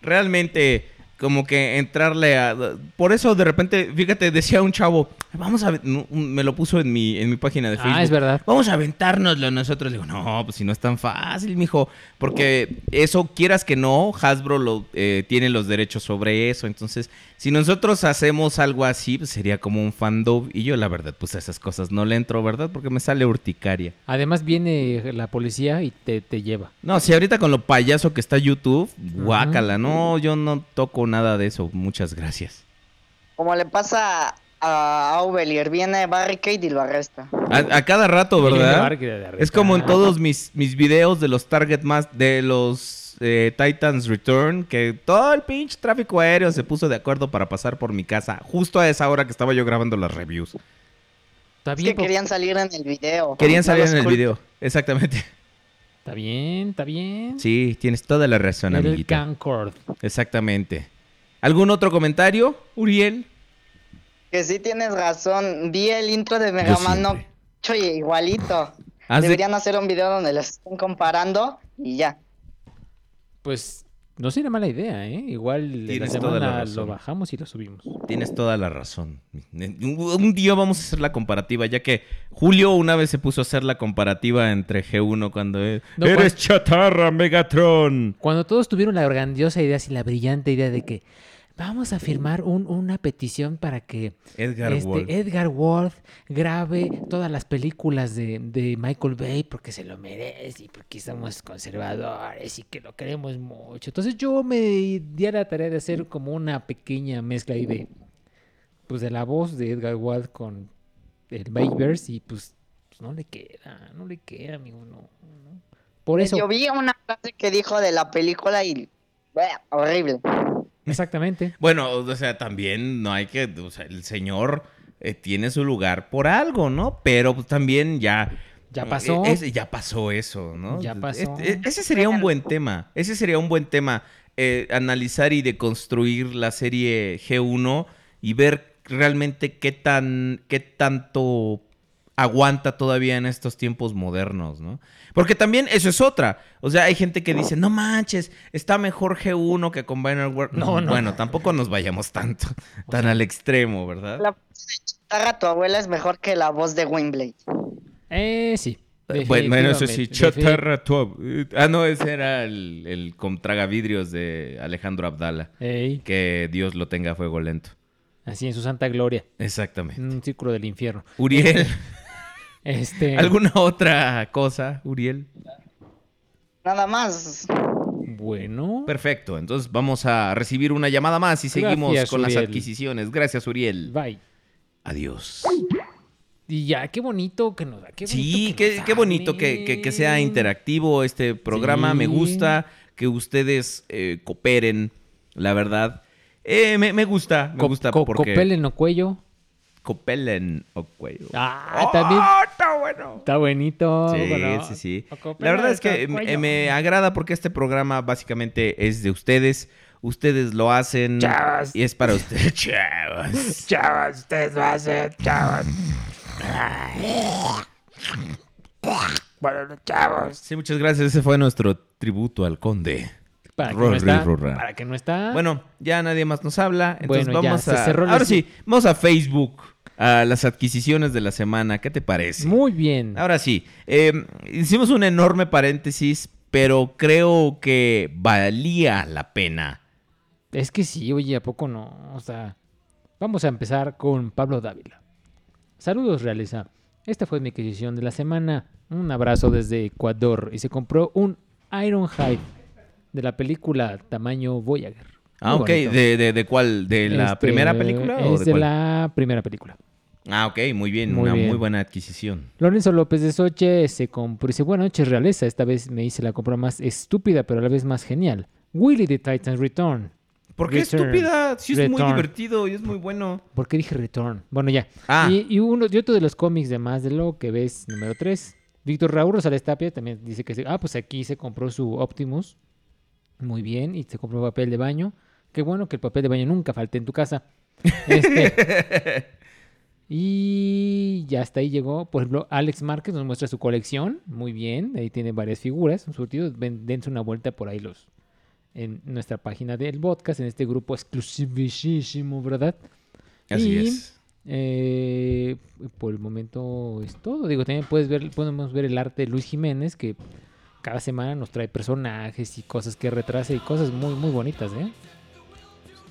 realmente como que entrarle a... Por eso de repente, fíjate, decía un chavo, vamos a... ver", no, un- Me lo puso en mi, en mi página de Ah, Facebook. es verdad. Vamos a aventárnoslo nosotros. Le digo, no, pues si no es tan fácil, mijo. Porque eso, quieras que no, Hasbro lo, eh, tiene los derechos sobre eso. Entonces, si nosotros hacemos algo así, pues sería como un fandom. Y yo, la verdad, pues a esas cosas no le entro, ¿verdad? Porque me sale urticaria. Además viene la policía y te, te lleva. No, si ahorita con lo payaso que está YouTube, guácala, no, yo no toco nada de eso, muchas gracias. Como le pasa a Aubelier, viene Barricade y lo arresta. A, a cada rato, ¿verdad? Es como en todos mis, mis videos de los Target más, de los eh, Titans Return, que todo el pinche tráfico aéreo se puso de acuerdo para pasar por mi casa, justo a esa hora que estaba yo grabando las reviews. Está Es bien, que querían salir en el video. Querían salir en el video, exactamente. está bien, está bien. Sí, tienes toda la razón, Era el amiguita. Concord. Exactamente. ¿Algún otro comentario, Uriel? Que sí tienes razón. Vi el intro de Mega Man siempre. 8 y igualito. De- Deberían hacer un video donde los estén comparando y ya. Pues no sería mala idea, ¿eh? Igual de la Tienes toda la semana razón. lo bajamos y lo subimos. Tienes toda la razón. Un día vamos a hacer la comparativa, ya que Julio una vez se puso a hacer la comparativa entre G1 cuando es... No, ¡Eres chatarra, Megatron! Cuando todos tuvieron la grandiosa idea, así la brillante idea de que vamos a firmar un- una petición para que Edgar este, Wolf. Edgar Wolf grabe todas las películas de, de Michael Bay porque se lo merece y porque somos conservadores y que lo queremos mucho. Entonces yo me di a la tarea de hacer como una pequeña mezcla ahí de pues de la voz de Edgar Wolf con el Bayverse y pues, pues, no le queda, no le queda, amigo, no. no. Por eso. Yo vi una frase que dijo de la película y... Bleh, horrible. Exactamente. [laughs] Bueno, o sea, también no hay que... O sea, el señor eh, tiene su lugar por algo, ¿no? Pero pues, también ya... Ya pasó. eh, ese- ya pasó eso, ¿no? Ya pasó. Este- ese sería un buen tema. Ese sería un buen tema. eh, analizar y deconstruir la serie G1 y ver realmente qué tan. qué tanto aguanta todavía en estos tiempos modernos, ¿no? Porque también eso es otra. O sea, hay gente que dice, no manches, está mejor G1 que Combiner World. No, no. Bueno, tampoco nos vayamos tanto, [laughs] tan al extremo, ¿verdad? La voz de Chatarra, tu abuela es mejor que la voz de Wimblade. Eh, sí. Eh, Bueno, eso sí, chatarra tu ab- Ah, no, ese era el, el con tragavidrios de Alejandro Abdala. Ey. Que Dios lo tenga a fuego lento. Así en su santa gloria. Exactamente. Un círculo del infierno. Uriel. [laughs] Este. ¿Alguna otra cosa, Uriel? Nada más. Bueno. Perfecto, entonces vamos a recibir una llamada más y seguimos Gracias, con las adquisiciones. Gracias, Uriel. Bye. Adiós. Y ya, qué bonito que nos da. Qué bonito Sí, que qué, nos qué bonito que, que- que sea interactivo este programa. Me gusta que ustedes eh, cooperen, la verdad. Eh, me, me gusta, me Co- gusta co- porque... Copelen o cuello. Copelen o cuello. Ah, también. está bueno. Está bonito. Sí, bueno. sí, sí. La verdad es que me, agrada porque este programa básicamente es de ustedes. Ustedes lo hacen Chavos. y es para ustedes. [laughs] Chavos. Chavos, ustedes lo hacen, chavos. Bueno, chavos. Sí, muchas gracias. Ese fue nuestro tributo al conde. Para que no está. Rorra. Para que no está. Bueno, ya nadie más nos habla. Entonces Bueno, ya, vamos se a. cerró Ahora sí, vamos a Facebook. A las adquisiciones de la semana. ¿Qué te parece? Muy bien. Ahora sí. eh, hicimos un enorme paréntesis, pero creo que valía la pena. Es que sí, oye, ¿a poco no? O sea, vamos a empezar con Pablo Dávila. Saludos, Realeza. Esta fue mi adquisición de la semana. Un abrazo desde Ecuador. Y se compró un Ironhide de la película tamaño Voyager. Ah, Muy ok. bonito. ¿De, de, de cuál? ¿De la Este, primera película o Es de de cuál? la primera película. Ah, ok, muy bien. Muy una bien. muy buena adquisición. Lorenzo López de Soche se compró. Dice: Buenas noches, Realeza. Esta vez me hice la compra más estúpida, pero a la vez más genial. Willy the Titans Return. ¿Por qué Return. estúpida? Sí, es muy divertido y es muy bueno. ¿Por qué dije Return? Bueno, ya. Ah. Y, y uno, y otro de los cómics de más de lo que ves, número 3. Víctor Raúl Rosales Tapia también dice que se, ah, pues aquí se compró su Optimus. Muy bien. Y se compró papel de baño. Qué bueno que el papel de baño nunca falte en tu casa. Este, [laughs] y ya hasta ahí llegó. Por ejemplo, Alex Márquez nos muestra su colección. Muy bien. Ahí tiene varias figuras. Un surtido. Ven- dense una vuelta por ahí los en nuestra página del podcast, en este grupo exclusivísimo, ¿verdad? Así Y, es. eh, por el momento es todo. Digo, también puedes ver, podemos ver el arte de Luis Jiménez, que cada semana nos trae personajes y cosas que retrasa y cosas muy, muy bonitas, ¿eh?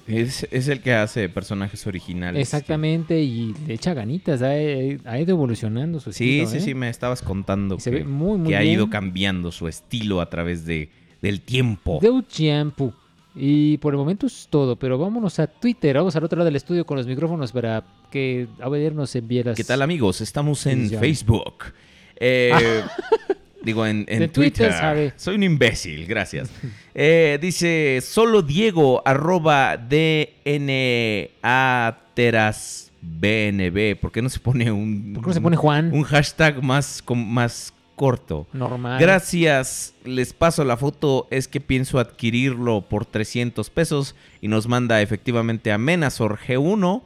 Es, es el que hace personajes originales. Exactamente, y le echa ganitas, ha, ha ido evolucionando su Sí, estilo. sí, ¿eh? sí, me estabas contando se que, ve muy, muy que ha ido cambiando su estilo a través de, del tiempo. Del tiempo. Y por el momento es todo, pero vámonos a Twitter, vamos al otro lado del estudio con los micrófonos para que a ver nos envíe las... ¿Qué tal amigos? Estamos en Sí. Facebook. Eh, [laughs] digo, en, en De Twitter, Twitter. sabe. Soy un imbécil, gracias. Eh, dice, solo Diego, arroba DNA teras BNB. ¿Por qué no se pone un... ¿Por qué no se pone Juan? Un hashtag más, com- más corto. Normal. Gracias, les paso la foto. Es que pienso adquirirlo por 300 pesos y nos manda efectivamente a Menazor G1.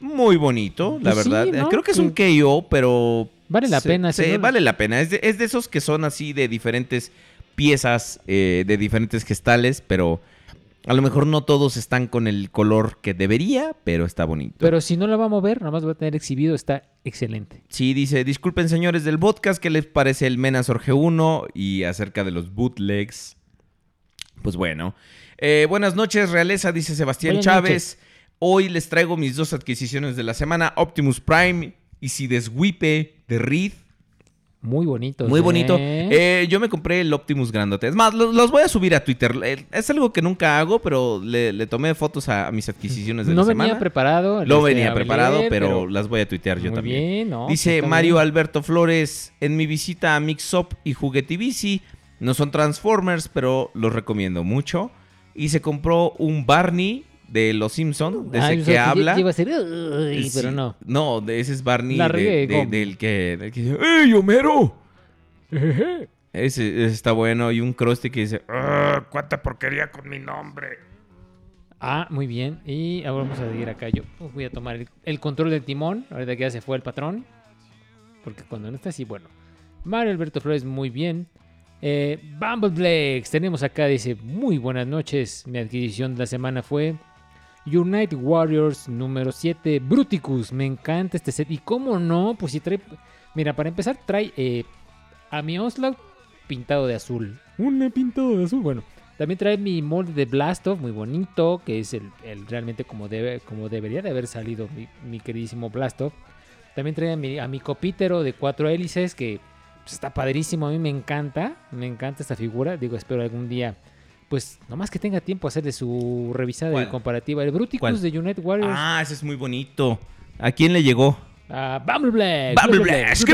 Muy bonito, la Pues sí, verdad. ¿no? Creo que es un KO, pero. Vale la se- pena, se- si no- vale la pena. Es de, es de esos que son así de diferentes piezas, eh, de diferentes gestales, pero a lo mejor no todos están con el color que debería, pero está bonito. Pero si no la va a mover, nada más va a tener exhibido, está excelente. Sí, dice, disculpen señores del podcast, ¿qué les parece el Menazor G1 y acerca de los bootlegs? Pues bueno. Eh, buenas noches, realeza, dice Sebastián Buenas Chávez. Hoy les traigo mis dos adquisiciones de la semana, Optimus Prime y si deswipe de Reed. Muy bonito. Muy bonito. Eh, yo me compré el Optimus grandote. Es más, lo- los, voy a subir a Twitter. Eh, Es algo que nunca hago, pero le, le tomé fotos a, a mis adquisiciones de no la venía semana. preparado. No este, venía preparado, leer, pero, las voy a tuitear yo Muy también. bien, ¿no? Dice Mario bien. Alberto Flores, en mi visita a Mixup y Juguetivici, no son Transformers, pero los recomiendo mucho. Y se compró un Barney de Los Simpson, de Ah, ese que habla. iba a ser, "Uy", pero Sí. no. No, de ese es Barney del que, del que dice, ¡Ey, Homero! Ese, ese está bueno. Y un Krusty que dice, "Ah, ¿cuánta porquería con mi nombre? Ah, muy bien. Y ahora vamos a seguir acá. Yo voy a tomar el, el control del timón. Ahorita que ya se fue el patrón. Porque cuando no está así, bueno. Mario Alberto Flores, muy bien. Eh, Bumbleblex, tenemos acá, dice, muy buenas noches. Mi adquisición de la semana fue Unite Warriors número 7, Bruticus. Me encanta este set. Y cómo no, pues si trae... Mira, para empezar trae eh, a mi Onslaught pintado de azul. Un pintado de azul, bueno. También trae mi molde de Blastoff, muy bonito, que es el, realmente como, debe, como debería de haber salido mi, queridísimo Blastoff. También trae a mi, a copítero de cuatro hélices, que pues, está padrísimo, a mí me encanta, me encanta esta figura. Digo, espero algún día, pues, nomás que tenga tiempo a hacerle su revisada y ¿Cuál? comparativa. El Bruticus ¿Cuál? de United Warriors. Ah, ese es muy bonito. ¿A quién le llegó? a. Bumbleblex. Bumbleblex.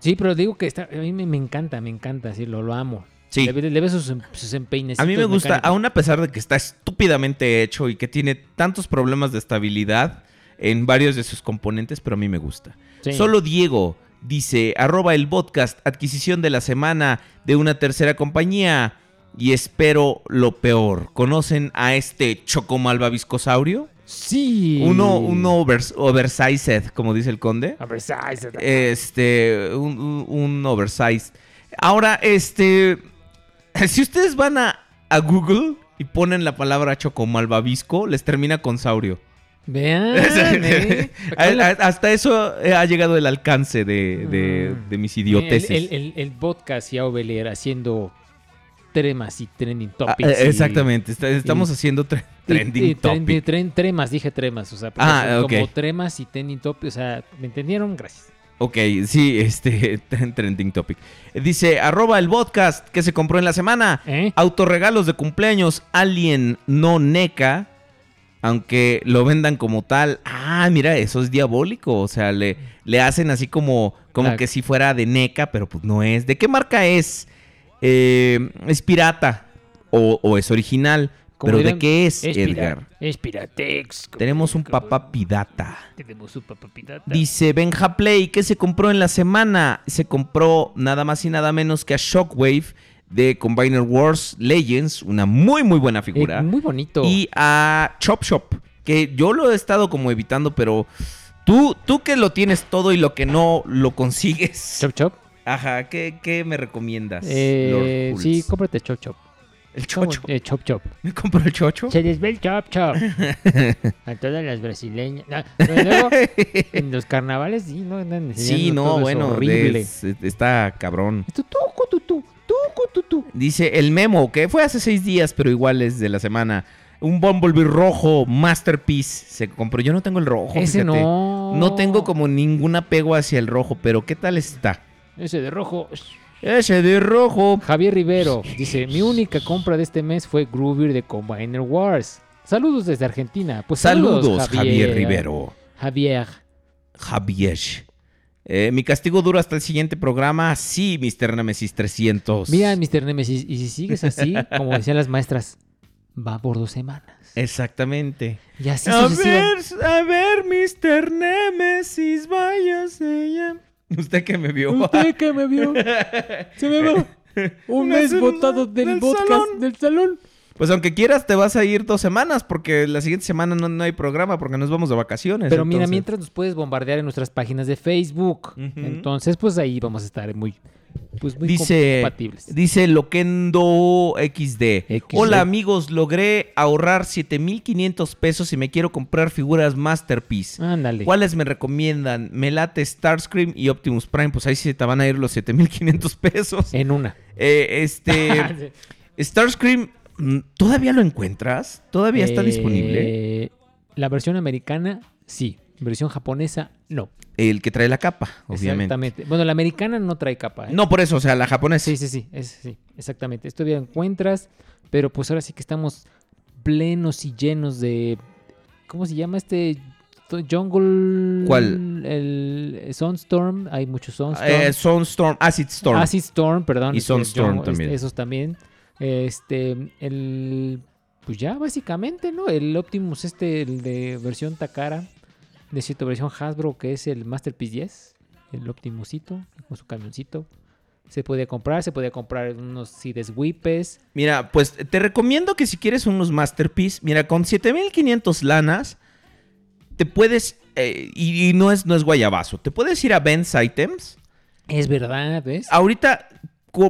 Sí, pero digo que está, a mí me, me encanta, me encanta, sí, lo, lo amo. Sí. Le, le sus, em- sus empeines. A mí me gusta, aún a pesar de que está estúpidamente hecho y que tiene tantos problemas de estabilidad en varios de sus componentes, pero a mí me gusta. Sí. Solo Diego dice, arroba el podcast, adquisición de la semana de una tercera compañía y espero lo peor. ¿Conocen a este chocomalvaviscosaurio? Sí. Uno, uno overs- oversized, como dice el conde. Oversized. Este, un, un- un oversized. Ahora, este, [laughs] si ustedes van a, a Google y ponen la palabra chocomalvavisco, les termina con saurio. Vean, [laughs] eh. Hasta eso eh, ha llegado el alcance de, de- de mis idioteces. El, el, el, el podcast y Oveler haciendo tremas y trending Ah, topics. eh, exactamente, estamos haciendo tre- trending y tren- topic. tren- tremas, dije tremas, o sea, Ah, son ok. como tremas y trending topics, o sea, ¿me entendieron? Gracias. Ok, sí, este, [laughs] trending topic. Dice, arroba el podcast que se compró en la semana. ¿Eh? Autorregalos de cumpleaños, Alien no NECA. Aunque lo vendan como tal. Ah, mira, eso es diabólico. O sea, le, le hacen así como, como que si fuera de NECA, pero pues no es. ¿De qué marca es? Eh, ¿Es pirata? O, o es original? ¿Pero de qué es, Edgar? Es Piratex. Tenemos un papá pirata. Tenemos un papá pirata. Dice Benja Play, ¿qué se compró en la semana? Se compró nada más y nada menos que a Shockwave de Combiner Wars Legends, una muy muy buena figura. Eh, muy bonito. Y a Chop Shop, que yo lo he estado como evitando, pero tú, tú que lo tienes todo y lo que no lo consigues. [laughs] Chop Chop. Ajá, ¿qué, qué me recomiendas? Eh, Lord sí, cómprate Chop Chop. El chocho. Eh, chop Chop. ¿Me compro el chocho? Se les ve el Chop Chop. [laughs] A todas las brasileñas. No, pero luego, [laughs] en los carnavales sí, no andan Sí, no, bueno, horrible. es- está cabrón. Dice el memo, que fue hace seis días, pero igual es de la semana. Un Bumblebee rojo, Masterpiece, se compró. Yo no tengo el rojo. Ese fíjate. no. No tengo como ningún apego hacia el rojo, pero ¿qué tal está? Ese de rojo. Ese de rojo. Javier Rivero dice: Mi única compra de este mes fue Groover de Combiner Wars. Saludos desde Argentina. Pues saludos, Saludos, Javier Rivero. Javier. Javier. Eh, Mi castigo dura hasta el siguiente programa. Sí, Mr. Nemesis 300. Mira, Mr. Nemesis, y si sigues así, como decían las maestras, va por dos semanas. Exactamente. Y así a ver, a ver, Mr. Nemesis, váyase ya. ¿Usted que me vio? ¿Usted que me vio? [laughs] Se me va. [laughs] Un mes botado del, podcast del salón. Pues aunque quieras, te vas a ir dos semanas porque la siguiente semana no, no hay programa porque nos vamos de vacaciones. Pero mira, mientras nos puedes bombardear en nuestras páginas de Facebook. Entonces, pues ahí vamos a estar muy, pues muy Dice, compatibles. dice Loquendo XD. Hola amigos, logré ahorrar 7500 pesos y me quiero comprar figuras Masterpiece. Ándale. ¿Cuáles me recomiendan? Me late Starscream y Optimus Prime. Pues ahí sí te van a ir los 7500 pesos. En una. Eh, este. [laughs] Starscream, ¿todavía lo encuentras? ¿Todavía está disponible? Eh, La versión americana, sí. Versión japonesa, no. El que trae la capa, obviamente. Exactamente. Bueno, la americana no trae capa. ¿eh? No, por eso, o sea, la japonesa. Sí, sí, sí, es- sí, exactamente. Esto ya encuentras, pero pues ahora sí que estamos plenos y llenos de... ¿Cómo se llama este? Jungle... ¿Cuál? El Sunstorm, hay muchos Sunstorm. Eh, Sunstorm, Acid Storm. Acid Storm, perdón. Y este, Sunstorm Jungle- también. Esos también. Este, el... Pues ya básicamente, ¿no? El Optimus este, el de versión Takara, de cierto versión Hasbro, que es el Masterpiece 10, el Optimusito, con su camioncito. Se podía comprar, se podía comprar unos Cides Whippes. Mira, pues te recomiendo que si quieres unos Masterpiece, mira, con 7500 lanas, te puedes, eh, y, y no, es, no es guayabazo, te puedes ir a Ben's Items. Es verdad, ¿ves? Ahorita,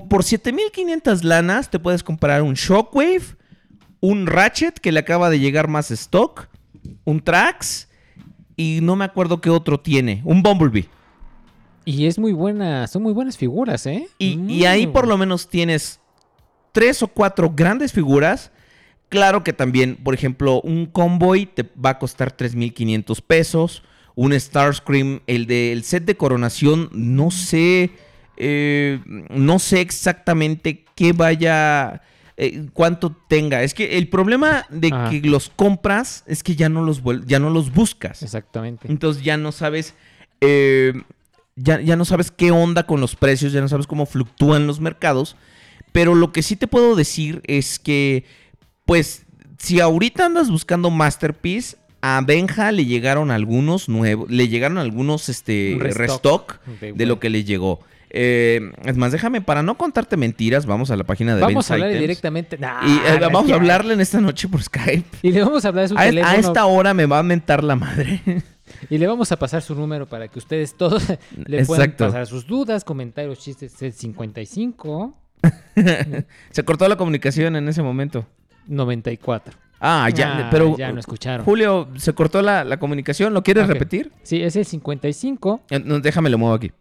por 7500 lanas, te puedes comprar un Shockwave, un Ratchet que le acaba de llegar más stock, un Trax, y no me acuerdo qué otro tiene, un Bumblebee. Y es muy buena, son muy buenas figuras, ¿eh? Y, ahí por lo menos tienes tres o cuatro grandes figuras. Claro que también, por ejemplo, un Convoy te va a costar 3.500 pesos. Un Starscream, el del set de coronación, no sé, eh, no sé exactamente qué vaya, eh, cuánto tenga. Es que el problema de Ajá. que los compras es que ya no los, ya no los buscas. Exactamente. Entonces ya no sabes. eh, ya, ya no sabes qué onda con los precios, ya no sabes cómo fluctúan los mercados. Pero lo que sí te puedo decir es que, pues, si ahorita andas buscando Masterpiece, a Benja le llegaron algunos nuevos, le llegaron algunos este restock, De de lo que le llegó. Eh, es más, déjame, para no contarte mentiras, vamos a la página de Vamos a hablar Items. directamente. Nah, Y eh, vamos a hablarle en esta noche por Skype. Y le vamos a hablar de su A, teléfono. a esta hora me va a mentar la madre. [laughs] Y le vamos a pasar su número para que ustedes todos [laughs] le puedan pasar sus dudas, comentarios, chistes. Es 55 [laughs] Se cortó la comunicación en ese momento. 94. Ah, ya, Ah, pero. ya no escucharon. Julio, se cortó la, la comunicación. ¿Lo quieres repetir? Sí, es el 55 Eh, no, déjame, lo muevo aquí.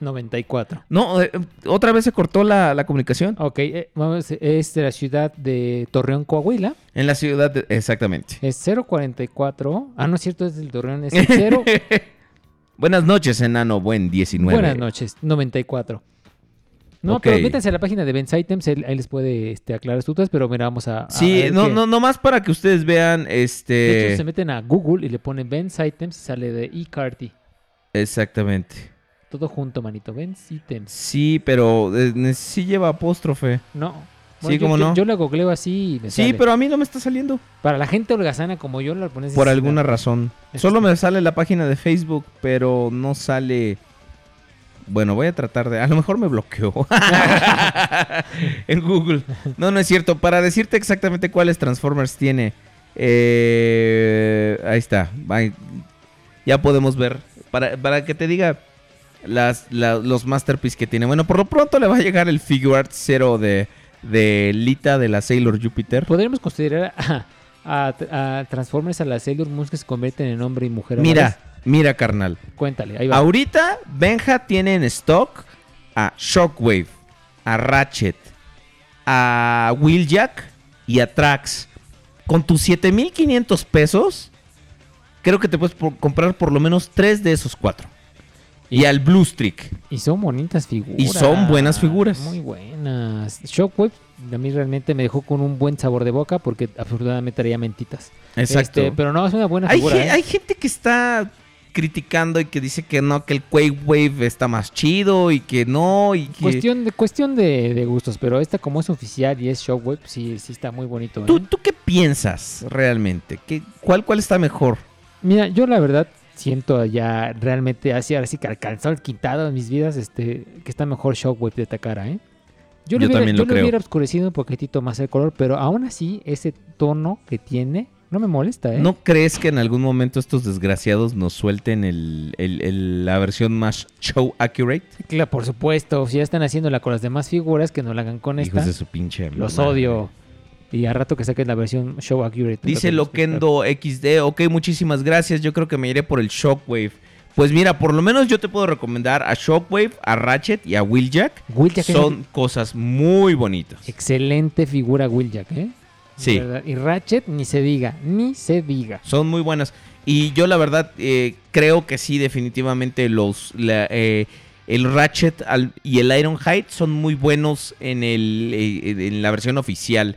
94. No, eh, otra vez se cortó la, la comunicación. Ok, eh, vamos, es de la ciudad de Torreón, Coahuila. En la ciudad, de- exactamente. Es 044. Ah, no es cierto, es del Torreón. Es [laughs] el 0. Buenas noches, enano. Buen 19. Buenas noches, 94. No, Ok. pero métanse a la página de Ben's Items, él- ahí les puede este, aclarar sus dudas, pero mira, vamos a... a Sí, no, qué- no, no más para que ustedes vean De este. hecho, se meten a Google y le ponen Ben's Items y sale de eCarty. Exactamente. Todo junto, manito. Ben's Items. Sí, pero eh, sí lleva apóstrofe. No. Sí, yo- cómo yo, no. Yo la googleo así y me Sí, sale. pero a mí no me está saliendo. Para la gente holgazana como yo, la pones Por alguna razón. Es- Solo me sale la página de Facebook, pero no sale. Bueno, voy a tratar de. A lo mejor me bloqueó. [laughs] [laughs] en Google. No, no es cierto. Para decirte exactamente cuáles Transformers tiene. eh, ahí está. Ya podemos ver. Para, para que te diga las, la- los masterpieces que tiene. Bueno, por lo pronto le va a llegar el Figure Art Zero de, de Lita de la Sailor Jupiter. Podríamos considerar a, a- a Transformers a la Sailor Moon que se convierten en hombre y mujer. Mira, mira, carnal. Cuéntale, ahí va. Ahorita Benja tiene en stock a Shockwave, a Ratchet, a Wheeljack y a Trax. Con tus 7500 pesos, creo que te puedes por- comprar por lo menos tres de esos cuatro. Y, al Blue Streak. Y son bonitas figuras. Y son buenas figuras. Muy buenas. Shockwave a mí realmente me dejó con un buen sabor de boca porque afortunadamente traía mentitas. Exacto. Este, pero no, es una buena Hay, figura. ge- ¿eh? hay gente que está criticando y que dice que no, que el Quake Wave está más chido y que no, y que... Cuestión de, cuestión de, de gustos, pero esta como es oficial y es Shockwave, sí, sí está muy bonito. ¿eh? ¿Tú, ¿Tú qué piensas realmente? ¿Qué, cuál, ¿Cuál está mejor? Mira, yo la verdad siento ya realmente así, ahora sí que alcanzó el quintado en mis vidas, este, que está mejor Shockwave de Takara, ¿eh? Yo Yo, le hubiera, también yo lo le hubiera oscurecido un poquitito más el color, pero aún así ese tono que tiene no me molesta, ¿eh? ¿No crees que en algún momento estos desgraciados nos suelten el, el- el- la versión más show accurate? Claro, por supuesto, si ya están haciéndola con las demás figuras, que no la hagan con esta. Hijos de su pinche Los madre. odio. Y a rato que saquen la versión Show Accurate. Dice Loquendo XD, ok, muchísimas gracias, yo creo que me iré por el Shockwave. Pues mira, por lo menos yo te puedo recomendar a Shockwave, a Ratchet y a Wheeljack. Wheeljack Son cosas muy bonitas. Excelente figura Wheeljack, ¿eh? Sí. Y Ratchet, ni se diga, ni se diga. Son muy buenas. Y yo la verdad eh, creo que sí, definitivamente los la, eh, el Ratchet y el Ironhide son muy buenos en, el, eh, en la versión oficial.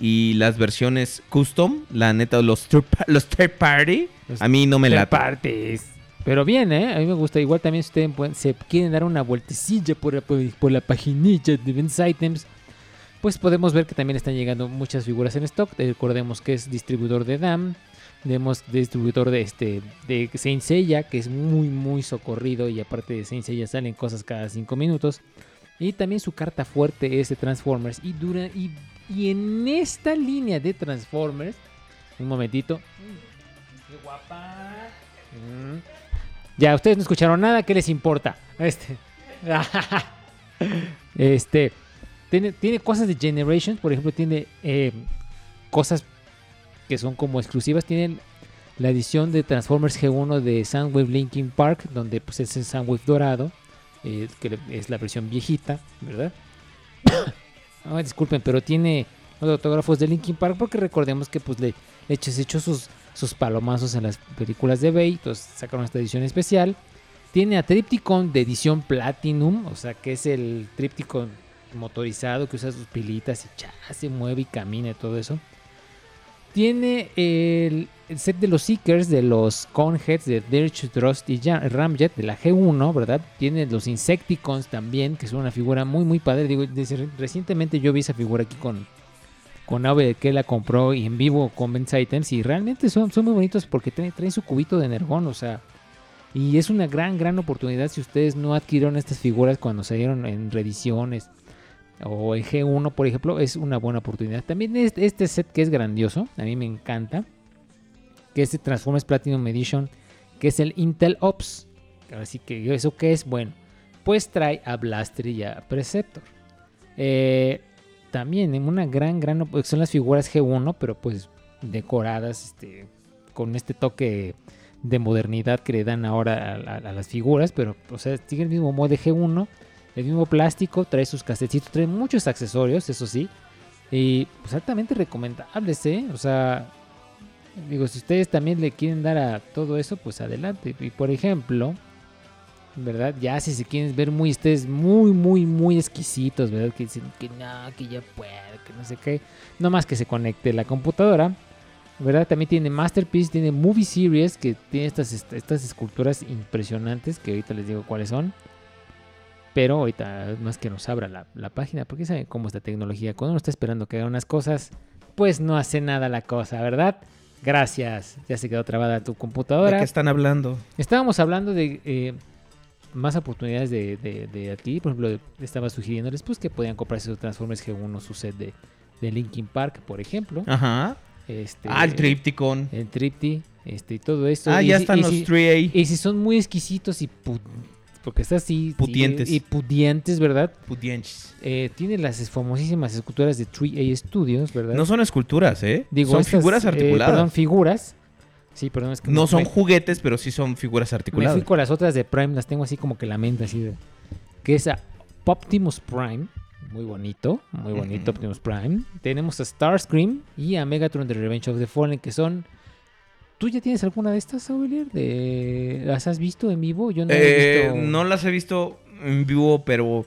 Y las versiones custom, la neta, los los third party, a mí no me Third late. parties. Pero bien, ¿eh? A mí me gusta. Igual también si ustedes pueden- se quieren dar una vueltecilla por, la- por, por la paginilla de Events Items, pues podemos ver que también están llegando muchas figuras en stock. Eh, Recordemos que es distribuidor de DAM. Tenemos distribuidor de este de Saint Seiya, que es muy muy socorrido y aparte de Saint Seiya salen cosas cada 5 minutos. Y también su carta fuerte es de Transformers y dura y, y en esta línea de Transformers, un momentito. Qué guapa. Mm. Ya, ustedes no escucharon nada, ¿qué les importa? Este. [laughs] este. Tiene, tiene cosas de Generations, por ejemplo, tiene eh, cosas que son como exclusivas. Tienen la edición de Transformers G1 de Soundwave Linkin Park, donde pues es el Soundwave dorado, eh, que es la versión viejita, ¿verdad? [coughs] Ay, disculpen, pero tiene los autógrafos de Linkin Park porque recordemos que pues le hecho, se echó sus, sus palomazos en las películas de Bay, entonces sacaron esta edición especial. Tiene a Tripticon de edición Platinum, o sea que es el Tripticon motorizado que usa sus pilitas y ya se mueve y camina y todo eso. Tiene el, set de los Seekers de los Conheads de Dirge, Thrust y Ramjet de la G1, ¿verdad? Tiene los Insecticons también, que son una figura muy, muy padre. Digo, recientemente yo vi esa figura aquí con, con Ave que la compró y en vivo con Benz Items y realmente son, son muy bonitos porque traen, su cubito de energón, o sea, y es una gran, gran oportunidad si ustedes no adquirieron estas figuras cuando salieron en reediciones o en G1, por ejemplo, es una buena oportunidad. También este, set que es grandioso, a mí me encanta, que es el Transformers Platinum Edition, que es el Intel Ops. Así que eso que es bueno, pues trae a Blaster y a Preceptor. Eh, también en una gran, gran, son las figuras G1, pero pues decoradas, este, con este toque de modernidad que le dan ahora a, a- las figuras, pero o sea, sigue el mismo modo de G1, el mismo plástico, trae sus casetitos, trae muchos accesorios, eso sí, y pues altamente recomendables, ¿eh? O sea, digo, si ustedes también le quieren dar a todo eso, pues adelante. Y por ejemplo, ¿verdad? Ya si se quieren ver muy, ustedes muy, muy, muy exquisitos, ¿verdad? Que dicen que no, que ya puedo, que no sé qué. No más que se conecte la computadora, ¿verdad? También tiene Masterpiece, tiene Movie Series, que tiene estas, est- estas esculturas impresionantes, que ahorita les digo cuáles son. Pero ahorita más que nos abra la, la página, porque saben cómo es la tecnología. Cuando uno está esperando que haga unas cosas, pues no hace nada la cosa, ¿verdad? Gracias. Ya se quedó trabada tu computadora. ¿De qué están hablando? Estábamos hablando de eh, más oportunidades de, de, de adquirir. Por ejemplo, estaba sugiriéndoles pues que podían comprarse su Transformers G1, su set de, de Linkin Park, por ejemplo. Ajá. Este, Ah, el Tripticon. El Tripti, este, y todo esto. Ah, Y ya si- están los si- 3A. Y si son muy exquisitos y pu- porque está así. sí, Pudientes. y pudientes, ¿verdad? Pudientes. Eh, tiene las famosísimas esculturas de 3A Studios, ¿verdad? No son esculturas, ¿eh? Digo, son estas, figuras eh, articuladas. perdón, figuras. Sí, perdón, es que no me- son me- juguetes, pero sí son figuras Me articuladas. fui con las otras de Prime, las tengo así como que la mente así de... Que es a Optimus Prime, muy bonito, muy bonito Optimus Prime. Tenemos a Starscream y a Megatron de Revenge of the Fallen, que son... ¿Tú ya tienes alguna de estas, Aurelier? De... ¿Las has visto en vivo? Yo no he Eh, visto... No las he visto en vivo, pero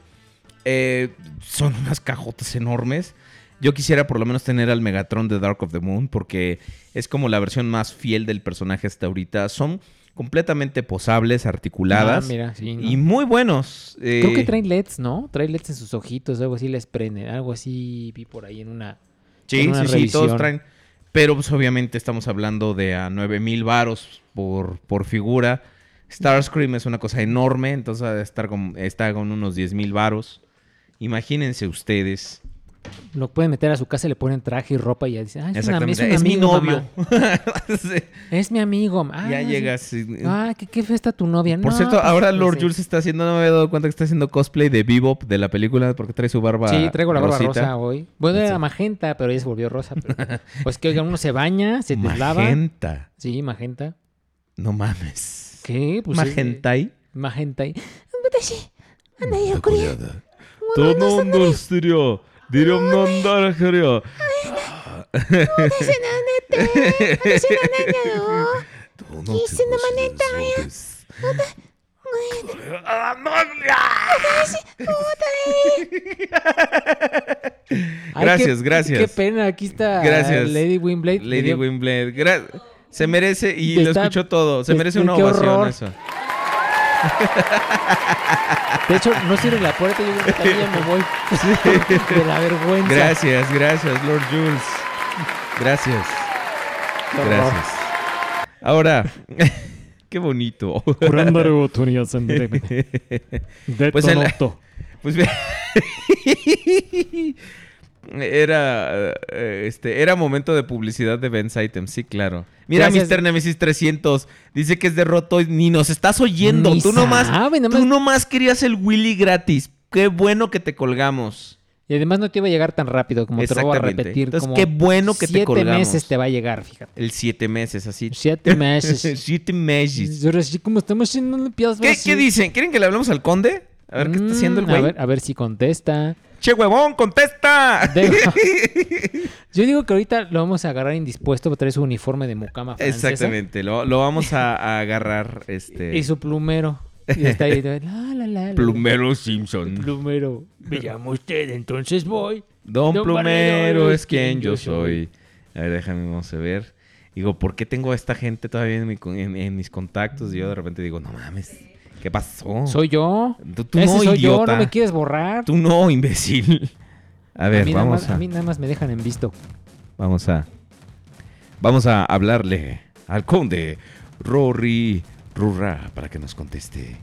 eh, son [laughs] unas cajotas enormes. Yo quisiera por lo menos tener al Megatron de Dark of the Moon, porque es como la versión más fiel del personaje hasta ahorita. Son completamente posables, articuladas Ah, mira, sí, ¿no? y muy buenos. Creo que Eh, traen LEDs, ¿no? Traen LEDs en sus ojitos, algo así les prende. Algo así vi por ahí en una... Sí, en una sí, sí, todos revisión. traen. Pero pues obviamente estamos hablando de a 9000 mil varos por, por figura. Starscream es una cosa enorme, entonces estar con, está con unos 10 mil varos. Imagínense ustedes lo pueden meter a su casa y le ponen traje y ropa y ya dicen, es, un amigo, mi novio. Es mi amigo. Ah, ya llegas. Ah, ¿qué, qué fiesta tu novia? Por cierto, pues, ahora pues, Lord Jules está haciendo, no me había dado cuenta que está haciendo cosplay de Bebop de la película porque trae su barba. Sí, traigo la barba rosa hoy. Bueno, era magenta, pero ella se volvió rosa. [laughs] Pues que oigan, uno se baña, se deslava. Magenta. Sí, magenta. No mames. ¿Qué? Pues magentai. Es, eh, magentai. Tú no 니름 난다를 그려. Gracias, gracias, gracias. Qué pena, aquí está gracias. Lady Wimblade. Lady Gra se merece y está, lo escuchó todo. Se merece una ovación horror. eso. De hecho, no sirve la puerta, yo creo que también me voy. [laughs] De la vergüenza. Gracias, gracias, Lord Jules. Gracias. Gracias. Ahora, [laughs] qué bonito. [laughs] Pues Detonoto. pues bien. Era eh, este era momento de publicidad de Ben's Items, sí, claro. Mira. Mr. Nemesis 300 dice que es de roto y ni nos estás oyendo. Ni tú nomás, sabe, tú nomás querías el Willy gratis. Qué bueno que te colgamos. Y además no te iba a llegar tan rápido como te lo voy a repetir. Entonces, como qué bueno que te siete colgamos. meses te va a llegar, fíjate. El siete meses, así. Siete meses. [laughs] siete meses. Ahora sí, como estamos haciendo Olimpiadas. ¿Qué, qué dicen? ¿Quieren que le hablemos al conde? A ver qué está haciendo el Mm, A güey. ver, a ver si contesta. Che, huevón, contesta. [laughs] Yo digo que ahorita lo vamos a agarrar indispuesto para traer su uniforme de mucama francesa. Exactamente, lo, lo vamos a, a agarrar este Y su plumero. Y está ahí. la, la, la, la. Plumero Simpson. Plumero. Me llamo usted, entonces voy. Don, Don Plumero Barrero es quien yo soy. A ver, déjame vamos a ver. Digo, ¿por qué tengo a esta gente todavía en, mi en- en mis contactos? Y yo de repente digo, no mames, ¿qué pasó? Soy yo. Tú, tú Ese no, soy yo, no me quieres borrar. Tú no, imbécil. A ver, nada vamos más- a, a mí nada más me dejan en visto. vamos a, vamos a hablarle al conde Rory Rurra para que nos conteste.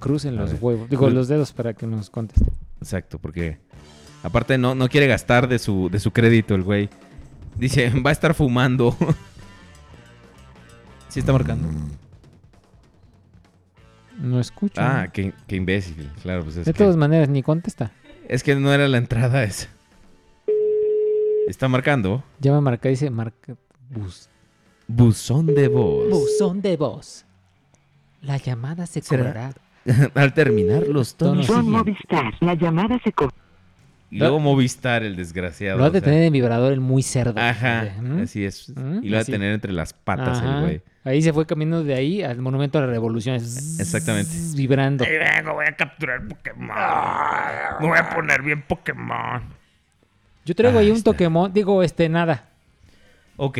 Crucen A los huevos. Digo, los dedos para que nos conteste. Exacto, porque aparte no, no quiere gastar de su, de su crédito el güey. Dice, va a estar fumando. [laughs] sí está marcando. No escucho. Ah, qué, qué imbécil. Claro, pues es de que, todas maneras, ni contesta. es que no era la entrada esa. Está marcando. Ya me marca, dice marca bus. Buzón de voz. Buzón de voz. La llamada se ¿Será? cobrará. [laughs] Al terminar los tonos. Movistar, la llamada se cobrará. Y luego Movistar, el desgraciado. Lo de sea. tener en vibrador el muy cerdo. Ajá, ¿Mm? así es. ¿Mm? Y lo ha de Así. tener entre las patas Ajá. el güey. Ahí se fue caminando de ahí al monumento a la revolución. Zzz, Exactamente. Vibrando. Ahí vengo, voy a capturar Pokémon. Me voy a poner bien Pokémon. Yo traigo ahí Ah, un. Pokémon. Digo, este, nada. Ok.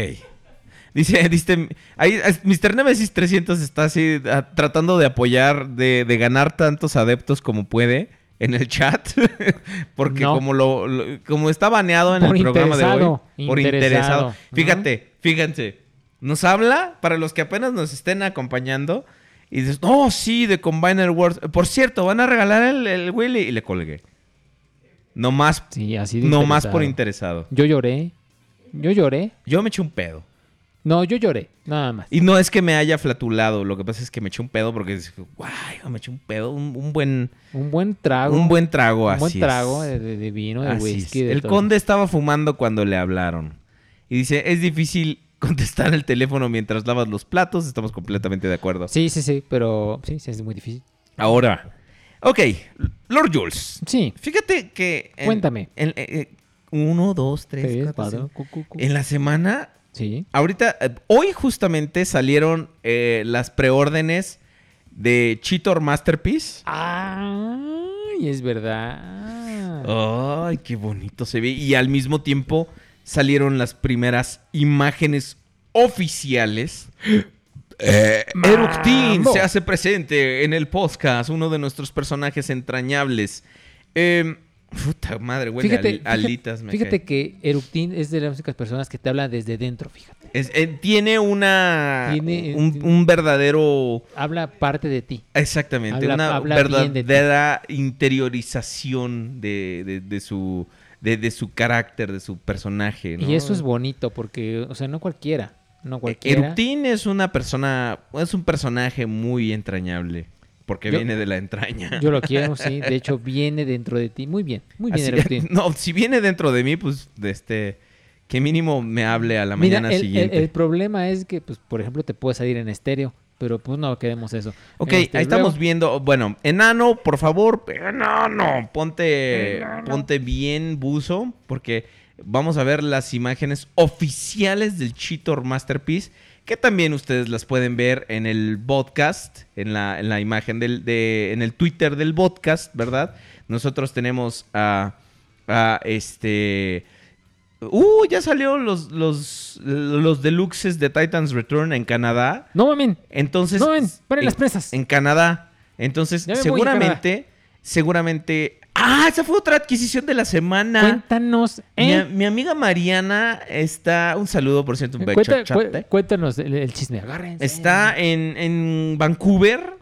Dice, [laughs] dice, ahí Mr. Nemesis 300 está así ah, tratando de apoyar, de, de ganar tantos adeptos como puede en el chat. [laughs] Porque No. como lo, lo- como está baneado en Por el programa de hoy. interesado, Por interesado. interesado. Fíjate, fíjense. Nos habla, para los que apenas nos estén acompañando, Y dices, no, sí, de Combiner Wars. Por cierto, van a regalar el, el Willy. Y le colgué. No más, Sí, así de no más por interesado. Yo lloré. Yo lloré. Yo me eché un pedo. No, yo lloré. Nada más. Y no es que me haya flatulado, lo que pasa es que me eché un pedo porque guay, me eché un pedo, un, un buen... Un buen trago. Un buen trago, Un así buen es. trago de, vino, de Así whisky. de El todo. conde estaba fumando cuando le hablaron. Y dice, es difícil contestar el teléfono mientras lavas los platos, estamos completamente de acuerdo. Sí, sí, sí, pero sí, sí, es muy difícil. Ahora, ok, Lord Jules. Sí. Fíjate que... en- Cuéntame. en- eh, eh, uno, dos, tres, Tres, cuatro, cuatro, cinco. cu, cu, cu. En la semana... Sí. Ahorita, eh, hoy justamente salieron eh, las preórdenes de Cheetor Masterpiece. Ay, es verdad. Ay, qué bonito se ve. Y al mismo tiempo salieron las primeras imágenes oficiales. Eh, Eructin se hace presente en el podcast, uno de nuestros personajes entrañables. Eh, puta madre, güey, Fíjate, al- fíjate, alitas me fíjate cae. que Eructin es de las únicas personas que te habla desde dentro, fíjate. Es- eh, tiene una Tiene- un, un verdadero Habla parte de ti. Exactamente, Habla- una habla bien de verdadera interiorización de, de- de su de, de su carácter, de su personaje. ¿no? Y eso es bonito porque, o sea, no cualquiera. No cualquiera. Eructin es una persona, es un personaje muy entrañable, porque Yo- viene de la entraña. Yo lo quiero, [laughs] sí. De hecho, viene dentro de ti. Muy bien, muy bien, Así- [laughs] no, si viene dentro de mí, pues, de este, que mínimo me hable a la Mira, mañana el, el- siguiente. el problema es que, pues, por ejemplo, te puede salir en estéreo, pero pues no queremos eso. Ok, Este, ahí estamos luego- viendo. Bueno, enano, por favor, enano, ponte, ponte bien buzo, porque vamos a ver las imágenes oficiales del Cheetor Masterpiece, que también ustedes las pueden ver en el podcast, en la, en la imagen del, de, en el Twitter del podcast, ¿verdad? Nosotros tenemos a, a este... Uh, ya salió los, los, los deluxes de Titans Return en Canadá. No mamen. Entonces. No mamen, paren en- las presas. En Canadá. Entonces, Ya me voy, seguramente. Seguramente. Ah, esa fue otra adquisición de la semana. Cuéntanos, Mi, ¿eh? mi amiga Mariana está. Un saludo, por cierto, un. Cuenta- chate. cu- cuéntanos el, el chisme, agárrense. Está en, en Vancouver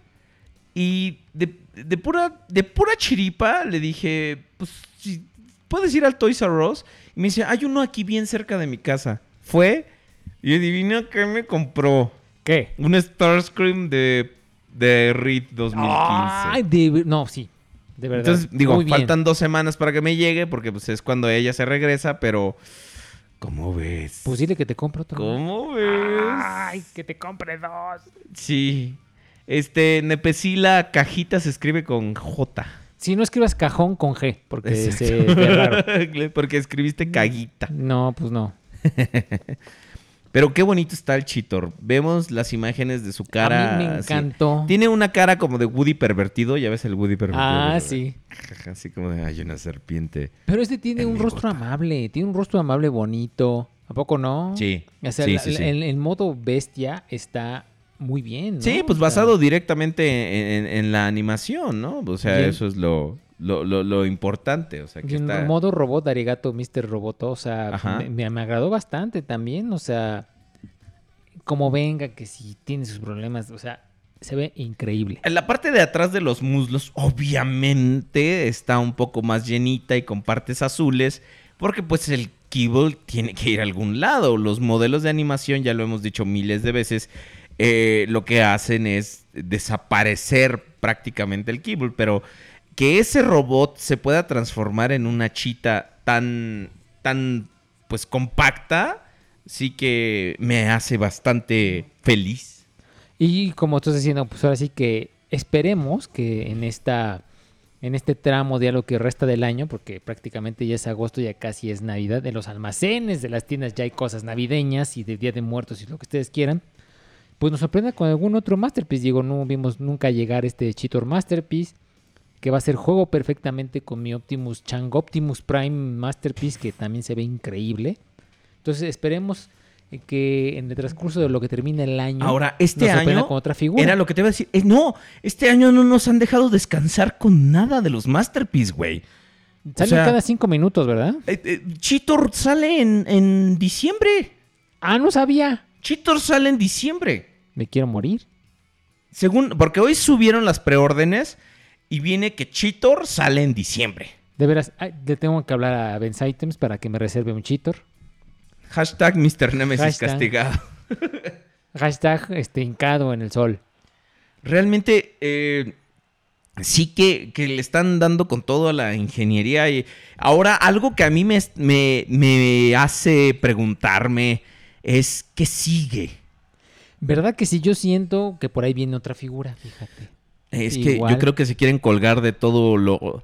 y de, de pura, de pura chiripa le dije, pues, si puedes ir al Toys R Us. Me dice, hay uno aquí bien cerca de mi casa. Fue y adivina qué me compró. ¿Qué? Un Starscream de, de RIT 2015. Ay, de- no, sí. De verdad. Entonces, digo, Muy bien. faltan dos semanas para que me llegue porque pues, es cuando ella se regresa, pero... ¿Cómo ves? Pues dile que te compro otro. ¿Cómo ves? Ay, que te compre dos. Sí. Este, Nepesila Cajita se escribe con J. Si no escribas cajón con G, porque Exacto. se ve raro. [laughs] Porque escribiste caguita. No, pues no. [laughs] Pero qué bonito está el Chitor. Vemos las imágenes de su cara. A mí me así. encantó. Tiene una cara como de Woody pervertido. Ya ves el Woody pervertido. Ah, ¿verdad? sí. Así como de, hay una serpiente. Pero este tiene un rostro amable, tiene un rostro amable bonito. ¿A poco no? Sí, O sea, sí, la- sí, sí. El, el modo bestia está muy bien. ¿no? Sí, pues O sea, basado directamente en, en- en la animación, ¿no? O sea, eso es lo, lo, lo- lo importante. O sea, que en está... modo robot, Arigato, Mr. Roboto, o sea, me- me agradó bastante también, o sea, como venga, que si tiene sus problemas, o sea, se ve increíble. En la parte de atrás de los muslos, obviamente, está un poco más llenita y con partes azules, porque pues el kibble tiene que ir a algún lado. Los modelos de animación, ya lo hemos dicho miles de veces, eh, lo que hacen es desaparecer prácticamente el kibble, pero que ese robot se pueda transformar en una chita tan, tan, pues compacta, sí que me hace bastante feliz. Y como estás diciendo, pues ahora sí que esperemos que en esta en este tramo de lo que resta del año, porque prácticamente ya es agosto, ya casi es Navidad, en los almacenes de las tiendas ya hay cosas navideñas y de Día de Muertos y lo que ustedes quieran, pues nos sorprenda con algún otro Masterpiece. Digo, no vimos nunca llegar este Cheetor Masterpiece, que va a ser juego perfectamente con mi Optimus Chang Optimus Prime Masterpiece, que también se ve increíble. Entonces esperemos que en el transcurso de lo que termine el año Ahora, este nos año con otra figura. era lo que te iba a decir. No, este año no nos han dejado descansar con nada de los Masterpiece, güey. O Salen sea, cada cinco minutos, ¿verdad? eh, eh, Cheetor sale en, en diciembre. Ah, no sabía. Cheetor sale en diciembre. Me quiero morir. Según, porque hoy subieron las preórdenes y viene que Cheetor sale en diciembre. De veras, ay, le tengo que hablar a Ben Items para que me reserve un cheater. Hashtag Mr. Nemesis Hashtag. castigado. [laughs] Hashtag este, hincado en el sol. Realmente eh, sí que, que le están dando con todo a la ingeniería. Y ahora, algo que a mí me, me, me hace preguntarme es ¿qué sigue? ¿Verdad que sí? Yo siento que por ahí viene otra figura, fíjate. Es que yo creo que se quieren colgar de todo lo...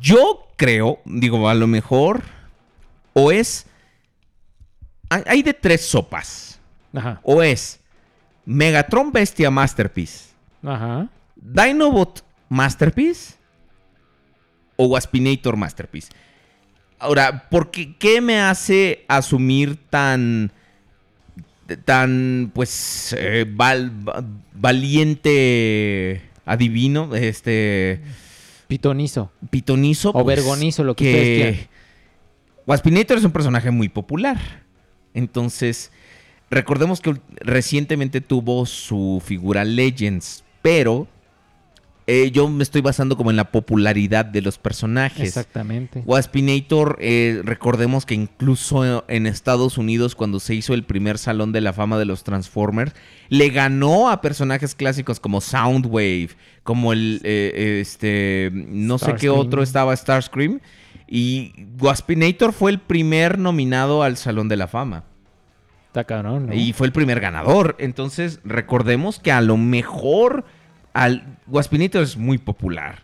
Yo creo, digo, a lo mejor, o es... Hay hay de tres sopas. Ajá. O es Megatron Bestia Masterpiece, Ajá. Dinobot Masterpiece o Waspinator Masterpiece. Ahora, ¿por qué, qué me hace asumir tan tan pues eh, val- va- valiente adivino este pitonizo pitonizo O pues, vergonizo, lo que quieran. Waspinator es un personaje muy popular entonces recordemos que recientemente tuvo su figura Legends pero eh, yo me estoy basando como en la popularidad de los personajes Exactamente. Waspinator, eh, recordemos que incluso en Estados Unidos, cuando se hizo el primer Salón de la Fama de los Transformers, le ganó a personajes clásicos como Soundwave, como el, eh, este, no sé qué otro estaba, Starscream. Y Waspinator fue el primer nominado al Salón de la Fama. Está cabrón, ¿no? Y fue el primer ganador. Entonces, recordemos que a lo mejor al Waspinator es muy popular.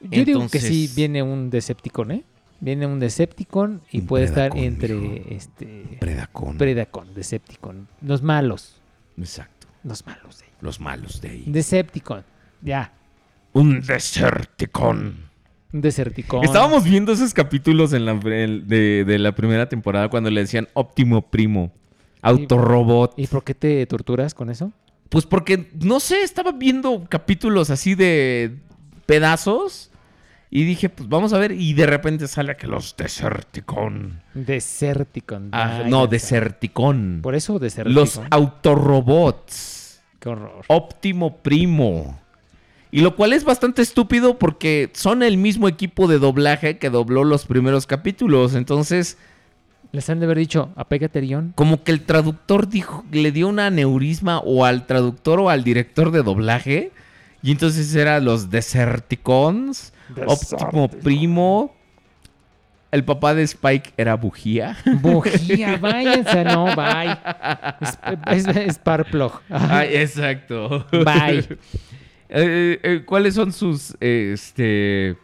Yo digo que sí viene un Decepticon, ¿eh? Viene un Decepticon y Un puede estar entre este Predacon. Predacon, Decepticon, los malos, Exacto. los malos de ahí. Los malos de ahí. Decepticon, ya, Un Deserticon. un Deserticon. Estábamos viendo esos capítulos en la, el- de, de la primera temporada cuando le decían óptimo primo, autorobot. ¿Y por qué te torturas con eso? Pues porque, no sé, estaba viendo capítulos así de pedazos y dije, pues vamos a ver. Y de repente sale que los Deserticon. Deserticon. Ah, no, Deserticon. Por eso Deserticon. Los autorobots. Qué horror. Óptimo primo. Y lo cual es bastante estúpido porque son el mismo equipo de doblaje que dobló los primeros capítulos. Entonces, Les han de haber dicho, apégate Rion. como que el traductor dijo, le dio una aneurisma o al traductor o al director de doblaje. Y entonces eran los Deserticons, Óptimo Primo. El papá de Spike era Bujía. Bujía, [laughs] váyanse, no, bye. Es, es, es Parplog. Ay, exacto. Bye. [laughs] Eh, eh, ¿Cuáles son sus, eh, este,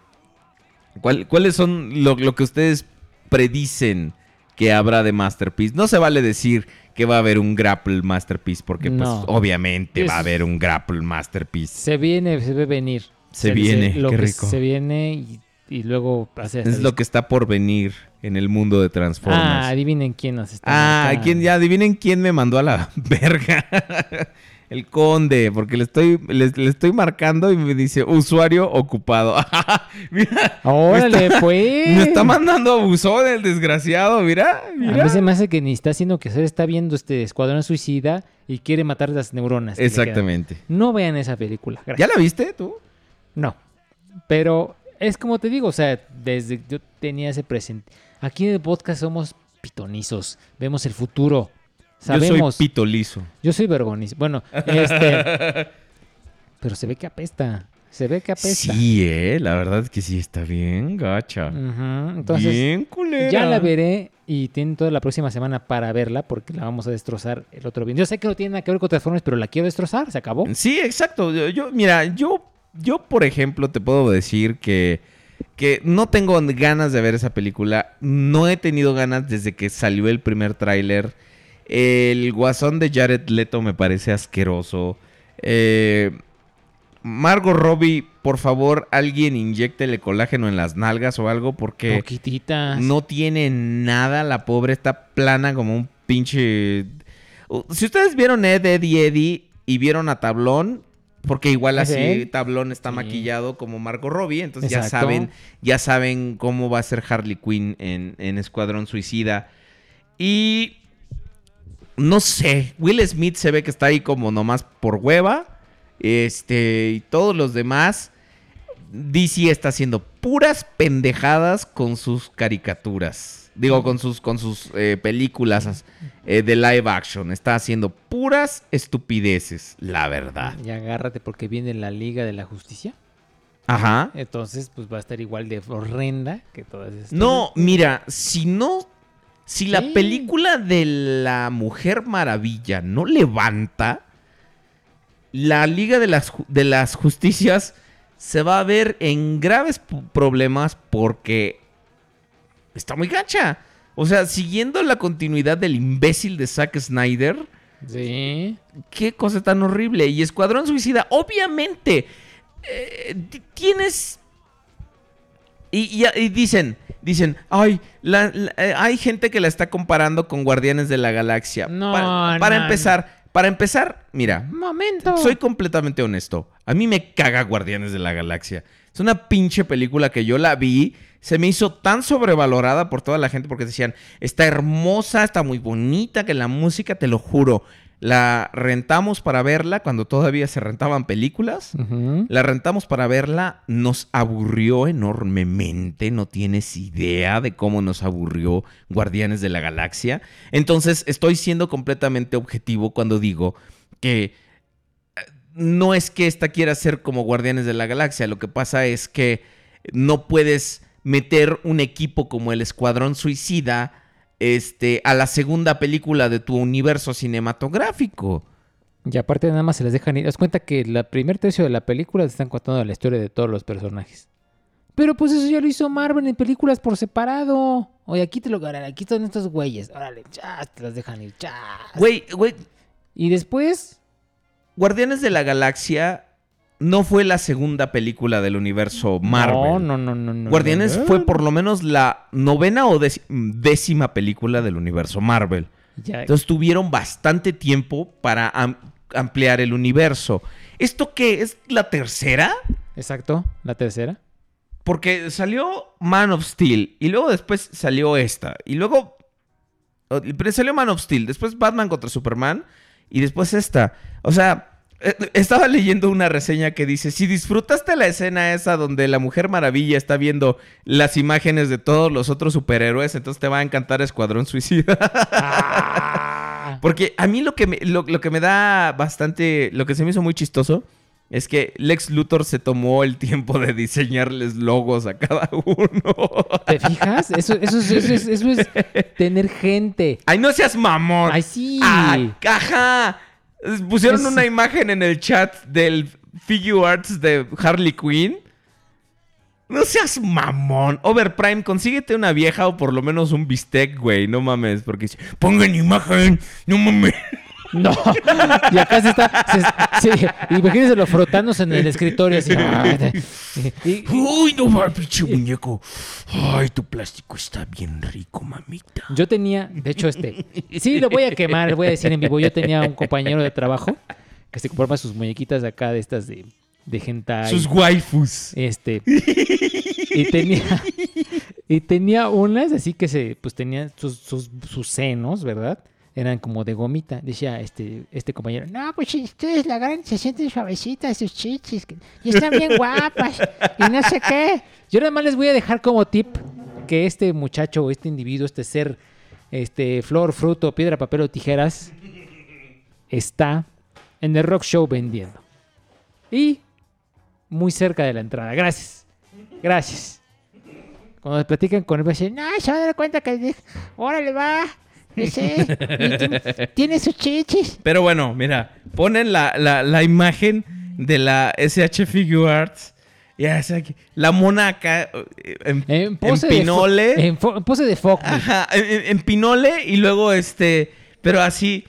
cuál- cuáles son lo, lo que ustedes predicen que habrá de Masterpiece? No se vale decir que va a haber un Grapple Masterpiece porque, pues, obviamente va a haber un Grapple Masterpiece. Se viene, se ve venir. Se viene, lo qué que rico. Se viene y, y luego hace Es lo que está por venir en el mundo de Transformers. Ah, adivinen quién nos está. Ah. ¿quién, ya adivinen quién me mandó a la [laughs] verga. El conde, porque le estoy, le, le estoy marcando y me dice usuario ocupado. [laughs] mira, Órale, me está, pues. Me está mandando a buzón el desgraciado, mira, A mí se me hace que ni está haciendo que hacer, está viendo este Escuadrón Suicida y quiere matar las neuronas. que. Exactamente. No vean esa película. ¿Ya la viste tú? No. Pero es como te digo, o sea, desde yo tenía ese presente. Aquí en el podcast somos pitonizos, vemos el futuro. Sabemos. Yo soy pito liso. Yo soy vergonizo. Bueno, este. [laughs] pero se ve que apesta. Se ve que apesta. Sí, eh, la verdad es que sí está bien gacha. Entonces, bien culera. ya la veré y tienen toda la próxima semana para verla porque la vamos a destrozar el otro bien. Yo sé que no tiene nada que ver con Transformers, pero la quiero destrozar, se acabó. Sí, exacto. Yo, yo- mira, yo, yo, por ejemplo, te puedo decir que, que no tengo ganas de ver esa película. No he tenido ganas desde que salió el primer tráiler. El guasón de Jared Leto me parece asqueroso. Eh, Margot Robbie, por favor, alguien inyectele colágeno en las nalgas o algo porque Poquititas. no tiene nada. La pobre está plana como un pinche. Si ustedes vieron Ed, Eddie, Eddie y vieron a Tablón, porque igual ¿Es así? Tablón está Sí. maquillado como Margot Robbie, entonces ya saben, ya saben cómo va a ser Harley Quinn en, en Escuadrón Suicida. Y no sé, Will Smith se ve que está ahí como nomás por hueva. este, y todos los demás, DC está haciendo puras pendejadas con sus caricaturas. Digo, con sus, con sus eh, películas eh, de live action. Está haciendo puras estupideces, la verdad. Y agárrate porque viene la Liga de la Justicia. Ajá. Entonces, pues va a estar igual de horrenda que todas estas. No, mira, si no. Si la Sí. película de la Mujer Maravilla no levanta, la Liga de las, de las Justicias se va a ver en graves problemas porque está muy gacha. O sea, siguiendo la continuidad del imbécil de Zack Snyder. Sí. Qué cosa tan horrible. Y Escuadrón Suicida, obviamente, eh, ti- tienes y, y- y dicen, dicen, ay, la- la- eh, hay gente que la está comparando con Guardianes de la Galaxia. No, para, para no, empezar, para empezar, mira, Momento. soy completamente honesto. A mí me caga Guardianes de la Galaxia. Es una pinche película que yo la vi. Se me hizo tan sobrevalorada por toda la gente porque decían, está hermosa, está muy bonita, que la música, te lo juro. La rentamos para verla cuando todavía se rentaban películas. La rentamos para verla, nos aburrió enormemente, no tienes idea de cómo nos aburrió Guardianes de la Galaxia. Entonces estoy siendo completamente objetivo cuando digo que eh, no es que esta quiera ser como Guardianes de la Galaxia, lo que pasa es que no puedes meter un equipo como el Escuadrón Suicida este, a la segunda película de tu universo cinematográfico. Y aparte nada más se les dejan ir. Haz cuenta que la primer tercio de la película te están contando la historia de todos los personajes. Pero pues eso ya lo hizo Marvel en películas por separado. Oye, aquí te lo ganan, aquí están estos güeyes. Órale, ya, te las dejan ir, ya. Güey, güey. Y después, Guardianes de la Galaxia no fue la segunda película del universo Marvel. No, no, no, no, no. Guardianes no, no. fue por lo menos la novena o décima película del universo Marvel. Ya. Entonces tuvieron bastante tiempo para am- ampliar el universo. ¿Esto qué? ¿Es la tercera? Exacto, la tercera. Porque salió Man of Steel y luego después salió esta. Y luego... Pero salió Man of Steel, después Batman contra Superman y después esta. O sea, estaba leyendo una reseña que dice, si disfrutaste la escena esa donde la Mujer Maravilla está viendo las imágenes de todos los otros superhéroes, entonces te va a encantar Escuadrón Suicida. [laughs] Porque a mí lo que, me, lo, lo que me da bastante, lo que se me hizo muy chistoso es que Lex Luthor se tomó el tiempo de diseñarles logos a cada [laughs] uno. ¿Te fijas? Eso, eso, es- eso es, eso es [laughs] tener gente. Ay, no seas mamón. Ay, sí. Ay, ajá. Pusieron Es- una imagen en el chat del Figure Arts de Harley Quinn. No seas mamón. Overprime, consíguete una vieja o por lo menos un bistec, güey. No mames, porque dice, pongan imagen. No mames. [laughs] No. Y acá se está. se- sí, imagínenselo frotándose en el escritorio así. [laughs] Y- Uy, no va, pinche muñeco. Ay, tu plástico está bien rico, mamita. Yo tenía, de hecho, este. Sí, lo voy a quemar, voy a decir en vivo. Yo tenía un compañero de trabajo que se compraba sus muñequitas de acá, de estas de, de hentai. Sus waifus. Este. Y tenía. Y tenía unas así que se. Pues tenían sus, sus, sus senos, ¿verdad? Eran como de gomita. Decía este, este compañero. No, pues ustedes la agarran, se sienten suavecitas sus chichis. Y están bien guapas. Y no sé qué. Yo nada más les voy a dejar como tip que este muchacho, este individuo, este ser, este flor, fruto, piedra, papel o tijeras, está en el rock show vendiendo. Y muy cerca de la entrada. Gracias. Gracias. Cuando platican con él, va a decir, no, se va a dar cuenta que... Órale, va. Ese, [laughs] tiene- sus chichis. Pero bueno, mira, ponen la, la, la imagen de la SH Figure Arts. Ya, o sea, que la mona acá eh, en, en Pose de pinole. en, pose de foco. Ajá, en, pinole y luego este, pero así,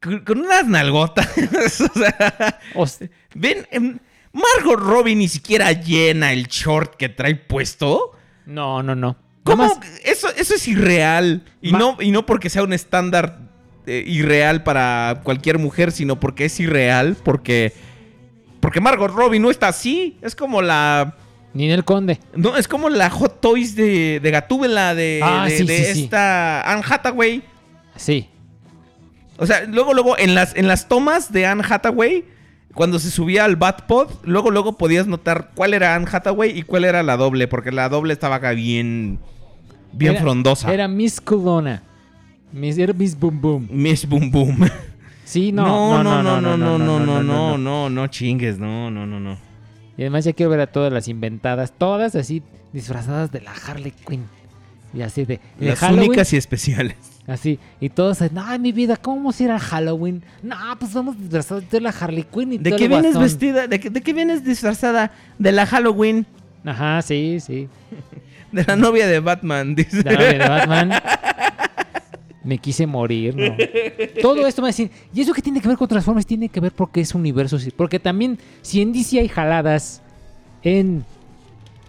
con, con unas nalgotas. [laughs] o sea, ven, em, Margot Robbie ni siquiera llena el short que trae puesto. No, no, no. ¿Cómo? Eso, eso es irreal. Y, no, y no porque sea un estándar eh, irreal para cualquier mujer, sino porque es irreal, porque... Porque Margot Robbie no está así. Es como la... Ni en el conde. No, es como la Hot Toys de, de Gatúbela de, Ah, de- sí, de sí, sí. esta Anne Hathaway. Sí. O sea, luego, luego, en las, en las tomas de Anne Hathaway, cuando se subía al Batpod, luego luego podías notar cuál era Anne Hathaway y cuál era la doble, porque la doble estaba acá bien bien Era- frondosa. Era Miss Culona. Miss, era Miss Boom Boom. Miss Boom Boom. Sí, no. no, no, no, no, no, no, no, no, no, no chingues, no, no, no, no. Y además ya quiero ver a todas las inventadas, todas así disfrazadas de la Harley Quinn. Y así de, de Las Halloween, únicas y especiales. Así, y todos, no, mi vida, ¿cómo vamos a ir a Halloween? No, pues vamos disfrazados de la Harley Quinn y ¿De todo qué el vienes guasón". vestida? ¿De qué, de qué vienes disfrazada? De la Halloween. Ajá, sí, sí. [laughs] De la novia de Batman, dice. De la novia de Batman. Me quise morir, ¿no? Todo esto me va a decir, ¿y eso qué tiene que ver con Transformers? Tiene que ver porque es universo. sí, Porque también, si en DC hay jaladas, en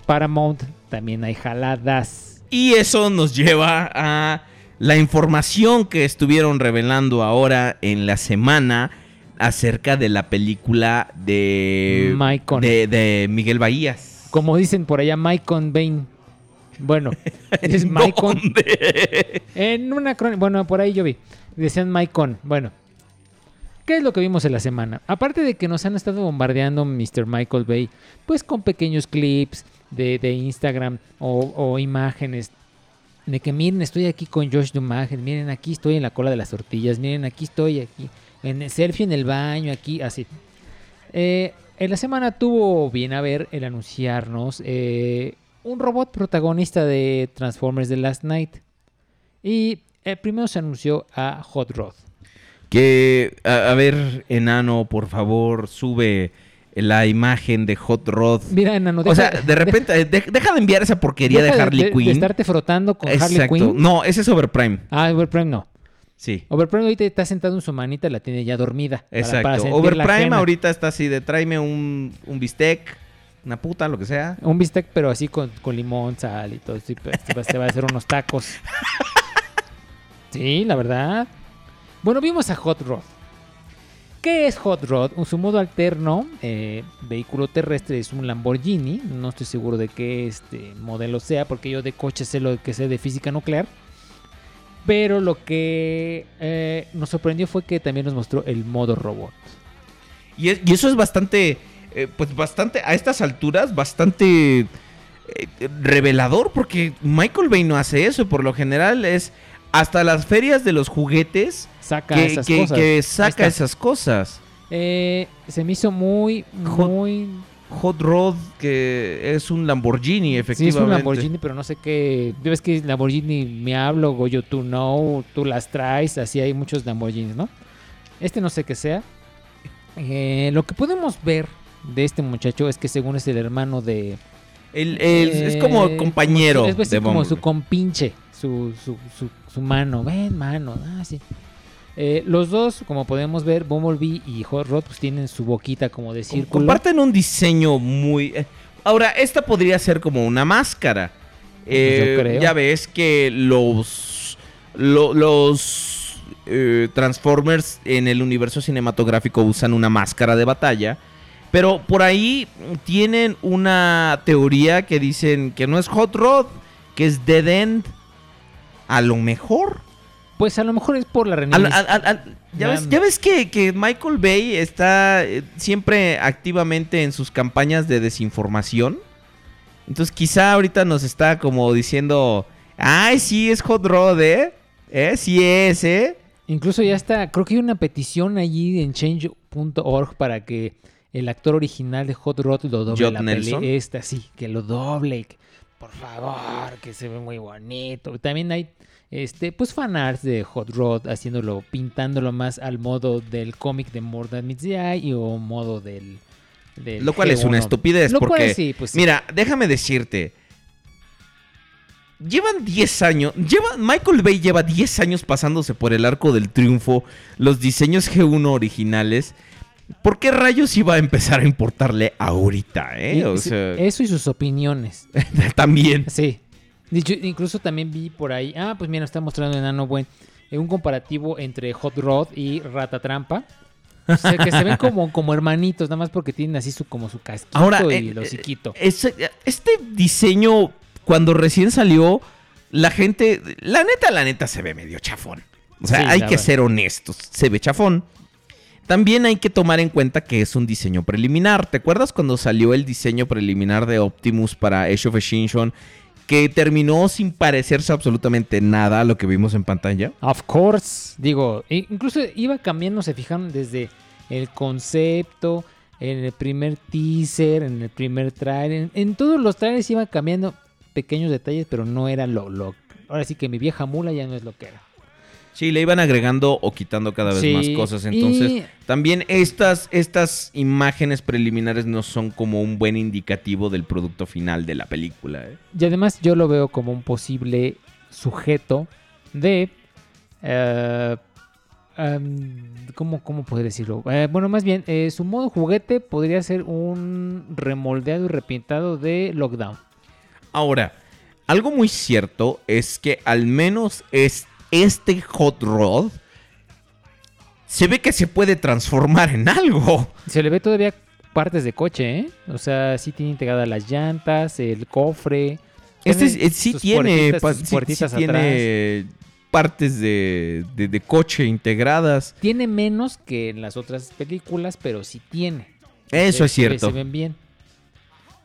Paramount también hay jaladas. Y eso nos lleva a la información que estuvieron revelando ahora en la semana acerca de la película de, de, de Miguel Bahías. Como dicen por allá, Maicon Bane. Bueno, [laughs] es Maicon. En una crónica, bueno, por ahí yo vi. Decían Maicon. Bueno, ¿qué es lo que vimos en la semana? Aparte de que nos han estado bombardeando Mr. Michael Bay, pues con pequeños clips de, de Instagram o, o imágenes de que miren, estoy aquí con Josh Dumagen, miren, aquí estoy en la cola de las tortillas, miren, aquí estoy, aquí, en el selfie en el baño, aquí, así. Eh, en la semana tuvo bien a ver el anunciarnos eh, un robot protagonista de Transformers The Last Night. Y eh, primero se anunció a Hot Rod. Que, a ver, enano, por favor, sube la imagen de Hot Rod. Mira, enano, o deja- sea, de repente, eh, de- deja de enviar esa porquería Deja de Harley Quinn. De estarte frotando con Harley Exacto. Quinn. No, ese es Overprime. Ah, Overprime no. Sí. Overprime ahorita está sentado en su manita, la tiene ya dormida. para- Exacto. para la Overprime ahorita está así de tráeme un, un bistec, una puta, lo que sea. Un bistec, pero así con, con limón, sal y todo. Pues, se va a hacer unos tacos. [laughs] Sí, la verdad. Bueno, vimos a Hot Rod. ¿Qué es Hot Rod? Su modo alterno, eh, vehículo terrestre, es un Lamborghini. No estoy seguro de qué este modelo sea, porque yo de coche sé lo que sé de física nuclear. Pero lo que eh, nos sorprendió fue que también nos mostró el modo robot. Y, es- y eso es bastante, eh, pues bastante, a estas alturas, bastante revelador, porque Michael Bay no hace eso. Por lo general es hasta las ferias de los juguetes Saca que, esas que- cosas. que Ahí saca esas cosas. Eh, se me hizo muy, muy... Hot Rod, que es un Lamborghini, Sí, efectivamente. es un Lamborghini, pero no sé qué. Ves que Lamborghini me hablo, Goyo, tú no, tú las traes, así hay muchos Lamborghinis, ¿no? Este no sé qué sea. Eh, lo que podemos ver de este muchacho es que según es el hermano de... El- el- es como Eh, compañero como su- es de como su compinche, su, su, su, su mano. Ven, mano. Ah, sí. Eh, los dos, como podemos ver, Bumblebee y Hot Rod, pues tienen su boquita como de círculo. Comparten un diseño muy... eh, Ahora, esta podría ser como una máscara. Eh, Yo creo. Ya ves que los... lo- los eh, Transformers en el universo cinematográfico usan una máscara de batalla. Pero por ahí tienen una teoría que dicen que no es Hot Rod, que es Dead End. A lo mejor. Pues a lo mejor es por la renovación. ya, ves, ya ves que, que Michael Bay está eh, siempre activamente en sus campañas de desinformación. Entonces quizá ahorita nos está como diciendo, ay, sí es Hot Rod, ¿eh? ¿Eh? Sí es, ¿eh? Incluso ya está, creo que hay una petición allí en change.org para que el actor original de Hot Rod lo doble Judd la Nelson. pelea esta, sí, que lo doble, por favor, que se ve muy bonito. También hay este pues fanarts de Hot Rod haciéndolo pintándolo más al modo del cómic de More Than Meets the Eye o modo del, del Lo cual es una G1. estupidez Lo cual porque, sí, pues sí. mira, déjame decirte, llevan 10 años, lleva, Michael Bay lleva 10 años pasándose por el arco del triunfo los diseños G1 originales. ¿Por qué rayos iba a empezar a importarle ahorita, eh? O sea, eso y sus opiniones. [laughs] también. Sí. Incluso también vi por ahí. Ah, pues mira, está mostrando Enano Buen. eh, un comparativo entre Hot Rod y Rata Trampa. O sea, que se ven como, [laughs] como hermanitos, nada más porque tienen así su, como su casquito Ahora, y eh, el hociquito. Ese- este diseño, cuando recién salió, la gente, la neta, la neta se ve medio chafón. O sea, Sí, hay que verdad. ser honestos, se ve chafón. también hay que tomar en cuenta que es un diseño preliminar. ¿Te acuerdas cuando salió el diseño preliminar de Optimus para Age of Extinction? Que terminó sin parecerse absolutamente nada a lo que vimos en pantalla. Of course. Digo, incluso iba cambiando, se fijaron desde el concepto, en el primer teaser, en el primer trailer. En, en todos los trailers iban cambiando pequeños detalles, pero no era lo, lo. Ahora sí que mi vieja mula ya no es lo que era. Sí, le iban agregando o quitando cada vez Sí, más cosas. Entonces, y- también estas, estas imágenes preliminares no son como un buen indicativo del producto final de la película. ¿eh? Y además yo lo veo como un posible sujeto de... eh, ¿cómo, ¿Cómo poder decirlo? Eh, bueno, más bien, eh, su modo juguete podría ser un remoldeado y repintado de Lockdown. Ahora, algo muy cierto es que al menos es este Hot Rod se ve que se puede transformar en algo. Se le ve todavía partes de coche, ¿eh? O sea, sí tiene integradas las llantas, el cofre. Este es- sí tiene, sí- tiene partes de, de- de coche integradas. Tiene menos que en las otras películas, pero sí tiene. Eso es ve- cierto. Se ven bien.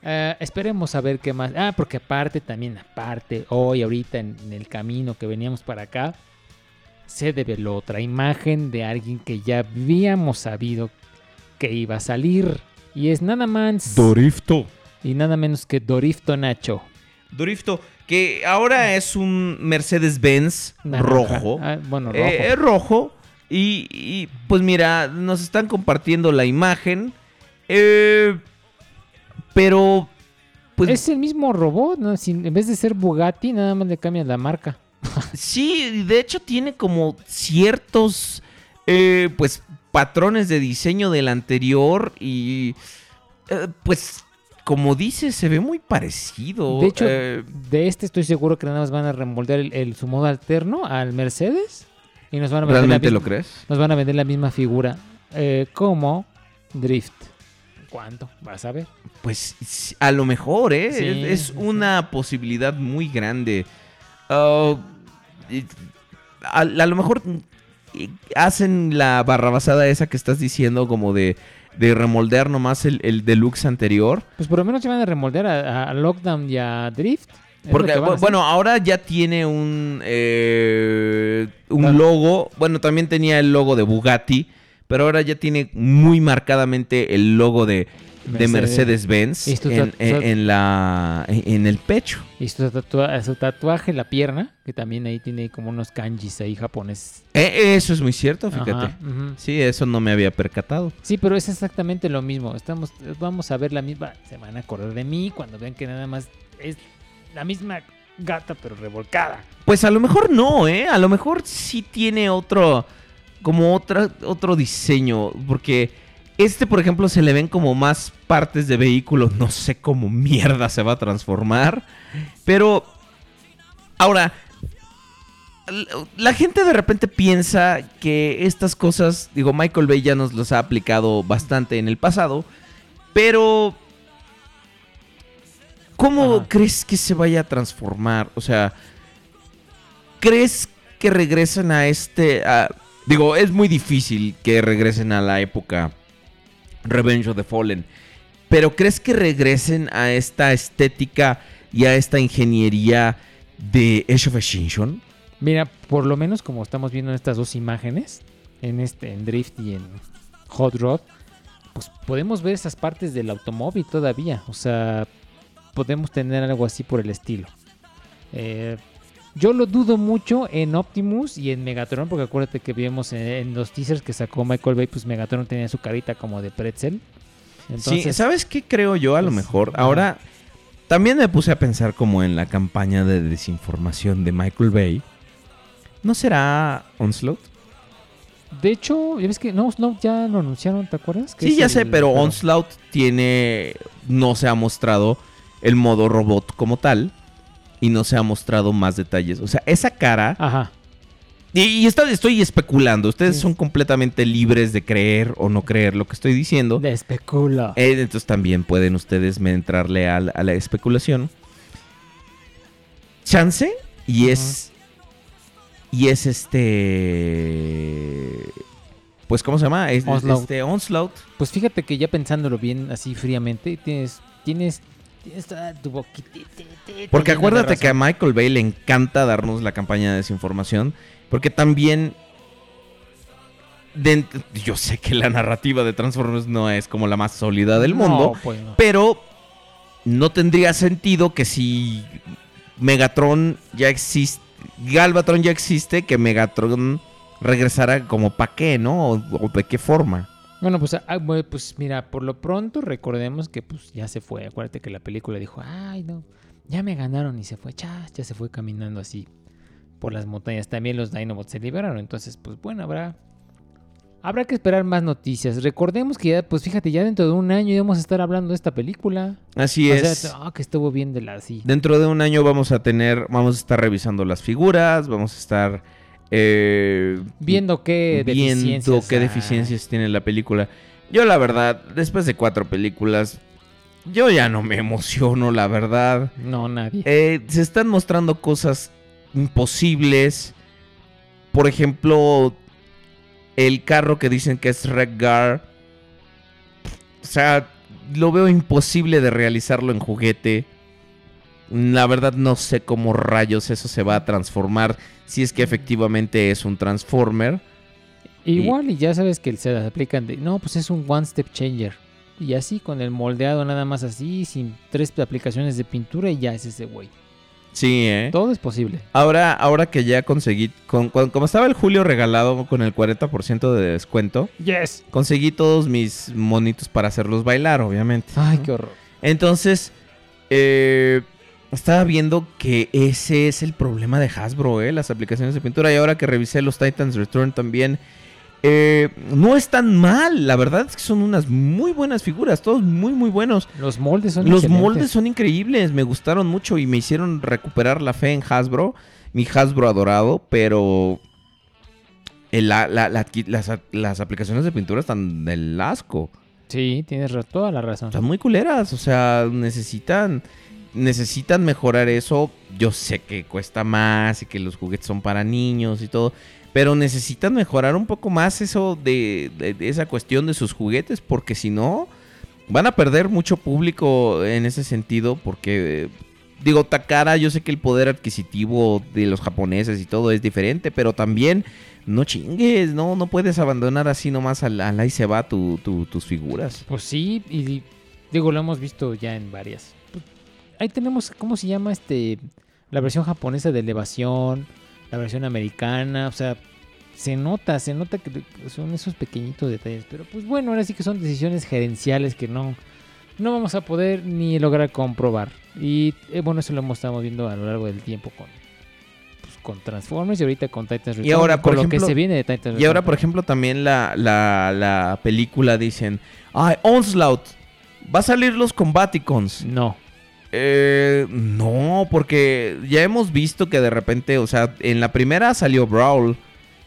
Eh, esperemos a ver qué más. Ah, porque aparte, también aparte, hoy, ahorita, en, en el camino que veníamos para acá, se develó otra imagen de alguien que ya habíamos sabido que iba a salir. Y es nada más. Dorifto. Y nada menos que Dorifto Nacho. Dorifto, que ahora es un Mercedes-Benz rojo. Ah, bueno, Eh, rojo. es rojo. Y, y, pues mira, nos están compartiendo la imagen. Eh, pero, pues. Es el mismo robot, ¿no? Sin- en vez de ser Bugatti, nada más le cambian la marca. Sí, de hecho tiene como ciertos, eh, pues, patrones de diseño del anterior y, eh, pues, como dice, se ve muy parecido. De hecho, Eh, de este estoy seguro que nada más van a remoldear el, el- su modo alterno al Mercedes. Y nos van a vender la ¿Realmente misma- lo crees? Nos van a vender la misma figura eh, como Drift. ¿Cuánto? Vas a ver. Pues a lo mejor, ¿eh? Sí, es es una posibilidad muy grande. Ah, a, a lo mejor hacen la barrabasada esa que estás diciendo como de, de remoldear nomás el, el deluxe anterior. Pues por lo menos se van a remoldear a, a Lockdown y a Drift. Porque, bueno, ahora ya tiene un, eh, un Claro. logo. Bueno, también tenía el logo de Bugatti. Pero ahora ya tiene muy marcadamente el logo de, de Mercedes. Mercedes-Benz en, está- en- en la, en el pecho. Y su, tatua- su tatuaje en la pierna, que también ahí tiene como unos kanjis ahí japoneses. Eh, eso es muy cierto, fíjate. Ajá. Sí, eso no me había percatado. Sí, pero es exactamente lo mismo. Estamos, vamos a ver la misma. Se van a acordar de mí cuando vean que nada más es la misma gata, pero revolcada. Pues a lo mejor no, ¿eh? A lo mejor sí tiene otro, como otra, otro diseño, porque este, por ejemplo, se le ven como más partes de vehículo, no sé cómo mierda se va a transformar, pero ahora, la gente de repente piensa que estas cosas, digo, Michael Bay ya nos los ha aplicado bastante en el pasado, pero ¿cómo crees que se vaya a transformar? O sea, ¿crees que regresen a este... a- digo, es muy difícil que regresen a la época Revenge of the Fallen, pero ¿crees que regresen a esta estética y a esta ingeniería de Age of Extinction? Mira, por lo menos como estamos viendo en estas dos imágenes, en este, en Drift y en Hot Rod, pues podemos ver esas partes del automóvil todavía. O sea, podemos tener algo así por el estilo. Eh, yo lo dudo mucho en Optimus y en Megatron, porque acuérdate que vimos en, en los teasers que sacó Michael Bay, pues Megatron tenía su carita como de pretzel. sí, Entonces, ¿sabes qué creo yo a lo pues, mejor? Ahora, también me puse a pensar como en la campaña de desinformación de Michael Bay. ¿No será Onslaught? de hecho, ya ves que no, no, ya lo anunciaron, ¿te acuerdas? Que Sí, ya el- sé, pero Onslaught tiene. No se ha mostrado el modo robot como tal. Y no se ha mostrado más detalles. O sea, esa cara. Ajá. Y, estoy especulando. Ustedes son completamente libres de creer o no creer lo que estoy diciendo. De especula. Eh, entonces también pueden ustedes entrarle al- a, la especulación. Chance. Y es. Y es este. pues, ¿cómo se llama? Es- Onslaught. Este, Onslaught. Pues fíjate que ya pensándolo bien así fríamente, tienes, tienes, tienes toda tu boquita. Porque acuérdate que a. Michael Bay le encanta darnos la campaña de desinformación. Porque también. yo sé que la narrativa de Transformers no es como la más sólida del No, mundo. pues no. Pero no tendría sentido que si Megatron ya existe. Galvatron ya existe, que Megatron regresara como pa' qué, ¿no? O, o de qué forma. Bueno, pues, ah, bueno, pues mira, por lo pronto recordemos que pues ya se fue. Acuérdate que la película dijo, ay no, ya me ganaron y se fue, chas, ya se fue caminando así por las montañas. También los Dinobots se liberaron, entonces pues bueno, habrá habrá que esperar más noticias. Recordemos que ya, pues fíjate, ya dentro de un año íbamos a estar hablando de esta película. Así O es. sea, ah, que estuvo bien de la. Dentro de un año vamos a tener, vamos a estar revisando las figuras, vamos a estar eh, Viendo qué viendo deficiencias qué deficiencias tiene la película. Yo la verdad, después de cuatro películas, yo ya no me emociono, la verdad. No, nadie. Eh, se están mostrando cosas imposibles. Por ejemplo, el carro que dicen que es Redgar. O sea, lo veo imposible de realizarlo en juguete. La verdad no sé cómo rayos eso se va a transformar si es que efectivamente es un Transformer. Igual y ya sabes que se las aplican de, no, pues es un one step changer. Y así con el moldeado nada más así, sin tres aplicaciones de pintura y ya es ese güey. Sí, ¿eh? Todo es posible. Ahora, ahora que ya conseguí, con, con- como estaba el Julio regalado con el 40% de descuento, Yes. conseguí todos mis monitos para hacerlos bailar, obviamente. Ay, qué horror. Entonces, eh, estaba viendo que ese es el problema de Hasbro, ¿eh? Las aplicaciones de pintura. Y ahora que revisé los Titans Return también, eh, no están mal. La verdad es que son unas muy buenas figuras, todos muy, muy buenos. Los moldes son Los excelentes. moldes son increíbles, me gustaron mucho y me hicieron recuperar la fe en Hasbro, mi Hasbro adorado, pero el- la- la- la- las, las aplicaciones de pintura están del asco. Sí, tienes toda la razón. Están muy culeras, o sea, necesitan necesitan mejorar eso. Yo sé que cuesta más y que los juguetes son para niños y todo, pero necesitan mejorar un poco más eso de, esa cuestión de sus juguetes, porque si no van a perder mucho público en ese sentido, porque digo Takara, yo sé que el poder adquisitivo de los japoneses y todo es diferente, pero también no chingues, no no puedes abandonar así nomás al, al ahí se va tu- tus figuras. Pues sí, y digo, lo hemos visto ya en varias. Ahí tenemos, ¿cómo se llama este? La versión japonesa de elevación, la versión americana, o sea, se nota, se nota que son esos pequeñitos detalles. Pero pues bueno, ahora sí que son decisiones gerenciales que no, no vamos a poder ni lograr comprobar. Y eh, bueno, eso lo hemos estado viendo a lo largo del tiempo con, pues, con Transformers y ahorita con Titans Y Return, ahora, con por lo ejemplo, que se viene de Titans y Return. ahora, por ejemplo, también la, la, la película dicen, ay, Onslaught, va a salir los Combaticons. No. Eh, no, porque ya hemos visto que de repente, o sea, en la primera salió Brawl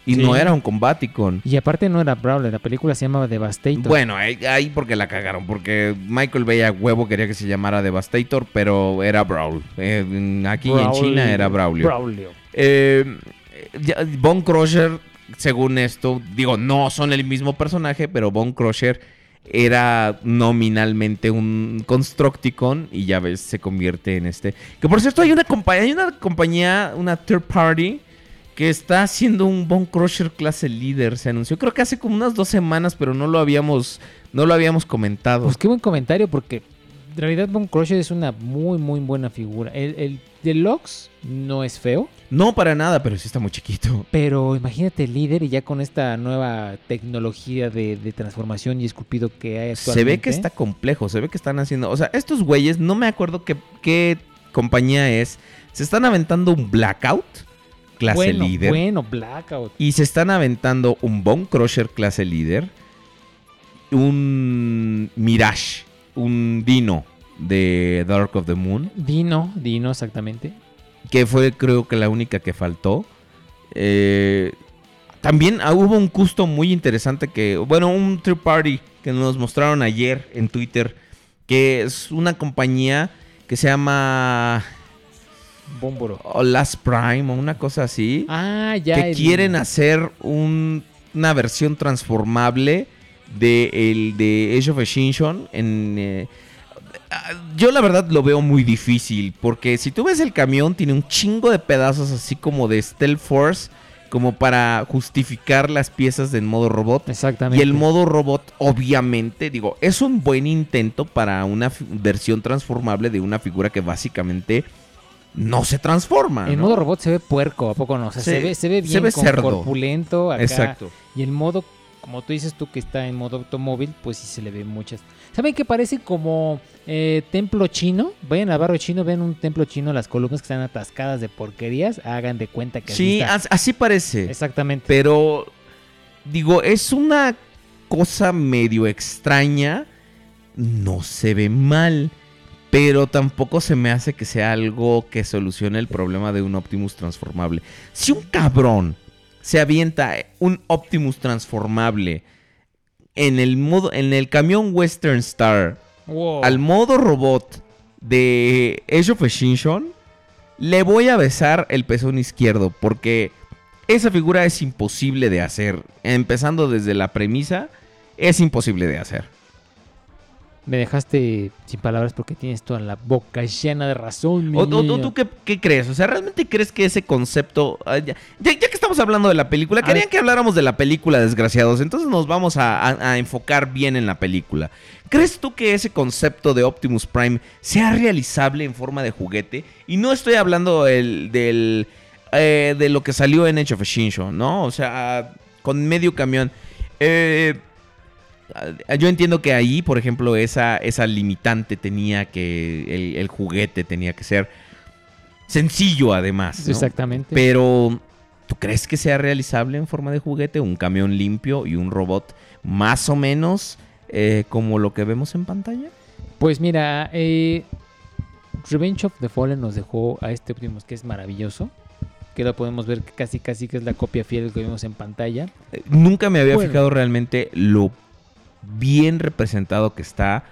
y Sí. no era un Combaticon. Y aparte no era Brawler, la película se llamaba Devastator. Bueno, ahí, porque la cagaron, porque Michael Bay a huevo quería que se llamara Devastator, pero era Brawl. Eh, aquí en. China era Braulio. Braulio. Eh, Bone Crusher, según esto, digo, no son el mismo personaje, pero Bone Crusher era nominalmente un Constructicon y ya ves, se convierte en este. Que por cierto, hay una compañía, hay una compañía, una third party, que está haciendo un Bone Crusher clase líder. Se anunció, creo que hace como unas dos semanas, pero no lo habíamos, no lo habíamos comentado. Pues qué buen comentario, porque realidad Bone Crusher es una muy, muy buena figura. El, el Deluxe no es feo. No para nada, pero sí está muy chiquito. Pero imagínate el líder y ya con esta nueva tecnología de, de transformación y esculpido que hay actualmente. Se ve que está complejo, se ve que están haciendo. O sea, estos güeyes, no me acuerdo qué, qué compañía es. Se están aventando un Blackout, clase bueno, líder. Bueno, Blackout. Y se están aventando un Bone Crusher, clase líder. Un Mirage, un Dino de Dark of the Moon. Dino, Dino, exactamente. Que fue, creo que, la única que faltó. Eh, también ah, hubo un custom muy interesante que, bueno, un third party que nos mostraron ayer en Twitter, que es una compañía que se llama Bómboro. o Last Prime o una cosa así, Ah, ya. que el- quieren hacer un una versión transformable de el de Age of Extinction en eh, ah, yo la verdad lo veo muy difícil porque si tú ves el camión tiene un chingo de pedazos así como de Stealth Force como para justificar las piezas del modo robot. Exactamente. Y el modo robot, obviamente, digo, es un buen intento para una versión transformable de una figura que básicamente no se transforma. El ¿no? modo robot se ve puerco, ¿a poco no? O sea, se, ve, se ve se bien ve con- cerdo. corpulento acá. Exacto. Y el modo, como tú dices tú que está en modo automóvil, pues sí se le ve muchas. ¿Saben qué parece como eh, templo chino? Vayan al barrio chino, ven un templo chino, las columnas que están atascadas de porquerías, hagan de cuenta que así Sí, está. as- así parece. Exactamente. Pero, digo, es una cosa medio extraña. No se ve mal. Pero tampoco se me hace que sea algo que solucione el problema de un Optimus transformable. Si un cabrón se avienta un Optimus transformable en el modo, en el camión Western Star Wow. al modo robot de Age of Extinction, le voy a besar el pezón izquierdo porque esa figura es imposible de hacer. Empezando desde la premisa, es imposible de hacer. Me dejaste sin palabras porque tienes toda la boca llena de razón. mi ¿O, tú qué, qué crees? O sea, ¿realmente crees que ese concepto... ah, ya, que estamos hablando de la película, A querían ver. que habláramos de la película, desgraciados. Entonces nos vamos a, a- a enfocar bien en la película. ¿Crees tú que ese concepto de Optimus Prime sea realizable en forma de juguete? Y no estoy hablando del, del, eh, de lo que salió en Age of Extinction, ¿no? O sea, con medio camión. Eh, Yo entiendo que ahí, por ejemplo, esa, esa limitante tenía que. El, el juguete tenía que ser sencillo, además. ¿no? Exactamente. Pero, ¿tú crees que sea realizable en forma de juguete? Un camión limpio y un robot más o menos eh, como lo que vemos en pantalla. Pues mira, eh, Revenge of the Fallen nos dejó a este Optimus que es maravilloso. Que lo podemos ver casi casi que es la copia fiel que vimos en pantalla. Eh, Nunca me había Bueno. fijado realmente lo bien representado que está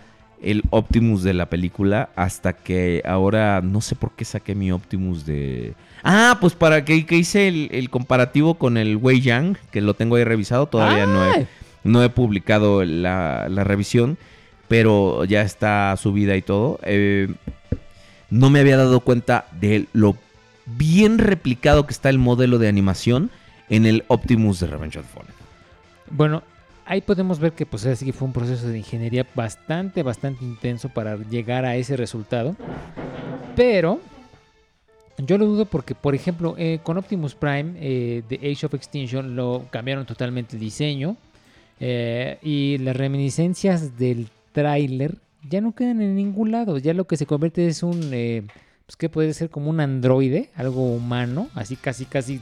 el Optimus de la película hasta que ahora no sé por qué saqué mi Optimus de... Ah, pues para que, que hice el, el comparativo con el Wei Yang, que lo tengo ahí revisado, todavía no he, no he publicado la, la revisión, pero ya está subida y todo. Eh, no me había dado cuenta de lo bien replicado que está el modelo de animación en el Optimus de Revenge of the Fallen. Bueno, ahí podemos ver que pues así fue un proceso de ingeniería bastante, bastante intenso para llegar a ese resultado. Pero yo lo dudo porque, por ejemplo, eh, con Optimus Prime eh, de Age of Extinction lo cambiaron totalmente el diseño eh, y las reminiscencias del tráiler ya no quedan en ningún lado. Ya lo que se convierte es un, eh, pues que puede ser como un androide, algo humano, así casi casi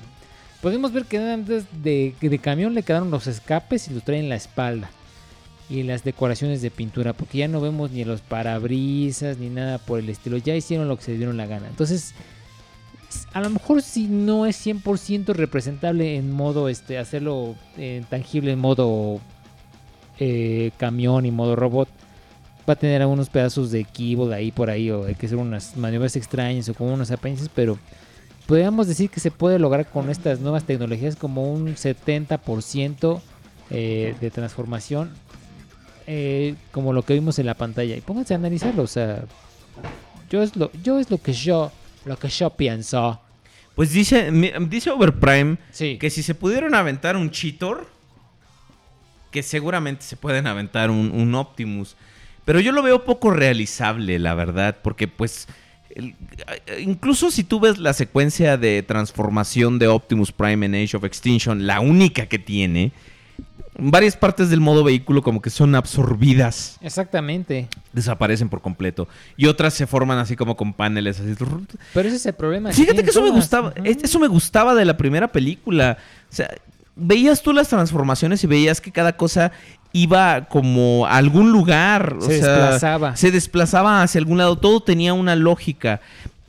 Podemos ver que antes de, de camión le quedaron los escapes y los traen en la espalda. Y las decoraciones de pintura, porque ya no vemos ni los parabrisas ni nada por el estilo. Ya hicieron lo que se dieron la gana. Entonces, a lo mejor si no es 100% representable en modo, este, hacerlo eh, tangible en modo eh, camión y modo robot, va a tener algunos pedazos de keyboard ahí por ahí, o hay que hacer unas maniobras extrañas o como unos apéndices, pero podríamos decir que se puede lograr con estas nuevas tecnologías como un 70% eh, de transformación, eh, como lo que vimos en la pantalla. Y pónganse a analizarlo, o sea, yo es lo, yo es lo que yo, lo que yo pienso. Pues dice, dice Overprime Sí. que si se pudieron aventar un Cheetor, que seguramente se pueden aventar un, un Optimus. Pero yo lo veo poco realizable, la verdad, porque pues... el- incluso si tú ves la secuencia de transformación de Optimus Prime en Age of Extinction, la única que tiene, varias partes del modo vehículo como que son absorbidas Exactamente. desaparecen por completo. Y otras se forman así como con paneles así. Pero ese es el problema. Fíjate que eso me gustaba. es- Eso me gustaba de la primera película. O sea, veías tú las transformaciones y veías que cada cosa iba como a algún lugar. o Se sea, desplazaba. Se desplazaba hacia algún lado. Todo tenía una lógica.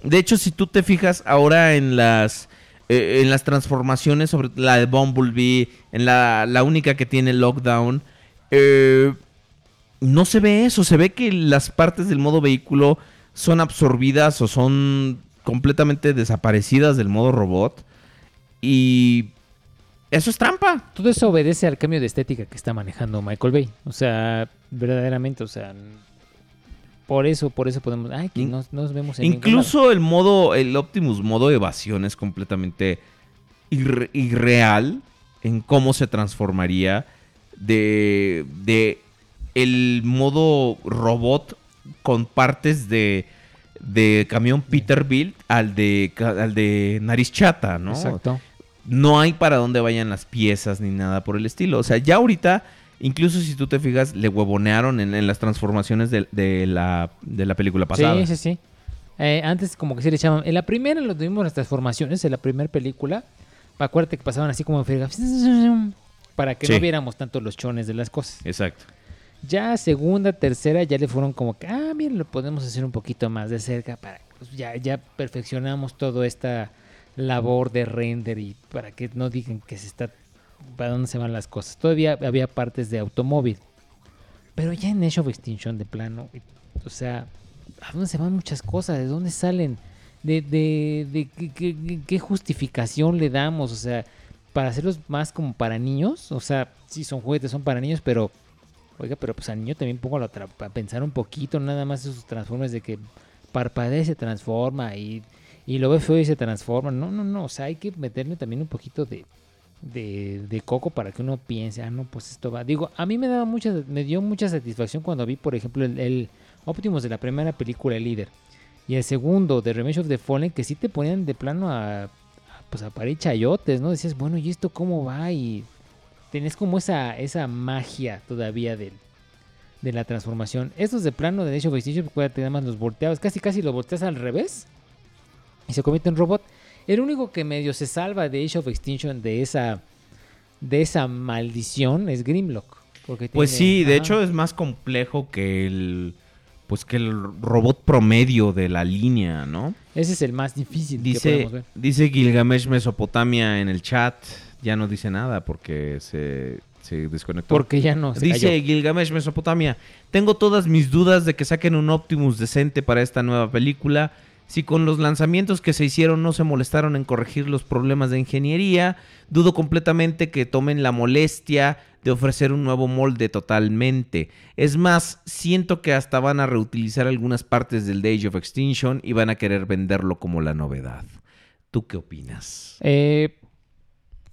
De hecho, si tú te fijas ahora en las. eh, en las transformaciones, sobre la de Bumblebee, en la, la única que tiene lockdown, eh, no se ve eso, se ve que las partes del modo vehículo son absorbidas o son completamente desaparecidas del modo robot. Y Eso es trampa. Todo eso obedece al cambio de estética que está manejando Michael Bay. O sea, verdaderamente, o sea, por eso, por eso podemos, ay, que nos, nos vemos en. Incluso el modo, el Optimus modo evasión es completamente irre- irreal en cómo se transformaría de, de el modo robot con partes de, de camión Peterbilt al de, al de nariz chata, ¿no? Exacto. No hay para dónde vayan las piezas ni nada por el estilo. O sea, ya ahorita, incluso si tú te fijas, le huevonearon en, en las transformaciones de, de la, de la película pasada. Sí, sí, sí. Eh, antes como que se le echaban... En la primera lo tuvimos las transformaciones, en la primera película. Acuérdate que pasaban así como en friega, Para que Sí. no viéramos tanto los chones de las cosas. Exacto. Ya segunda, tercera, ya le fueron como que, ah, mira, lo podemos hacer un poquito más de cerca para pues, ya, ya perfeccionamos toda esta labor de render y para que no digan que se está para dónde se van las cosas. Todavía había partes de automóvil. Pero ya en Age of Extinction de plano, o sea, ¿a dónde se van muchas cosas? ¿De dónde salen? ¿De, de, qué, qué- justificación le damos? O sea, para hacerlos más como para niños. O sea, sí son juguetes, son para niños, pero Oiga, pero pues al niño también pongo a, pensar un poquito, nada más esos transformes de que parpadea se transforma y, y lo ve feo y se transforma. No, no, no, o sea, hay que meterle también un poquito de, de, de coco para que uno piense, ah, no, pues esto va. Digo, a mí me daba mucha, me dio mucha satisfacción cuando vi, por ejemplo, el, el Optimus de la primera película, el líder, y el segundo, de Revenge of the Fallen, que sí te ponían de plano a, a, pues a parir chayotes, ¿no? Decías, bueno, ¿y esto cómo va? Y tenés como esa, esa magia todavía del, de la transformación. Estos de plano de Age of Extinction, acuérdate, nada más los volteabas, casi casi los volteas al revés y se convierte en robot. El único que medio se salva de Age of Extinction de esa de esa maldición es Grimlock. Porque Pues tiene- sí, de hecho es más complejo que el pues que el robot promedio de la línea, ¿no? Ese es el más difícil Dice, ver. dice Gilgamesh Mesopotamia en el chat, ya no dice nada porque se, se desconectó. Porque ya no, se Dice cayó. Gilgamesh Mesopotamia, tengo todas mis dudas de que saquen un Optimus decente para esta nueva película. Si con los lanzamientos que se hicieron no se molestaron en corregir los problemas de ingeniería, dudo completamente que tomen la molestia de ofrecer un nuevo molde totalmente. Es más, siento que hasta van a reutilizar algunas partes del Age of Extinction y van a querer venderlo como la novedad. ¿Tú qué opinas? Eh,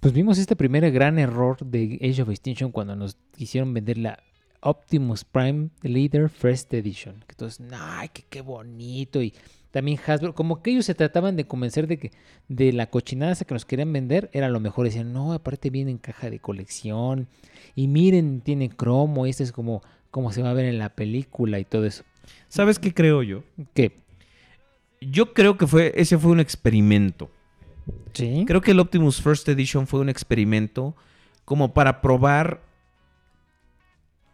pues vimos este primer gran error de Age of Extinction cuando nos quisieron vender la Optimus Prime Leader First Edition. Todos, ay, que qué bonito. Y también Hasbro, como que ellos se trataban de convencer de que de la cochinada esa que nos querían vender era lo mejor. Decían, no, aparte viene en caja de colección. Y miren, tiene cromo. Y esto es como, como se va a ver en la película y todo eso. ¿Sabes qué creo yo? ¿Qué? Yo creo que fue ese fue un experimento. Sí. Creo que el Optimus First Edition fue un experimento como para probar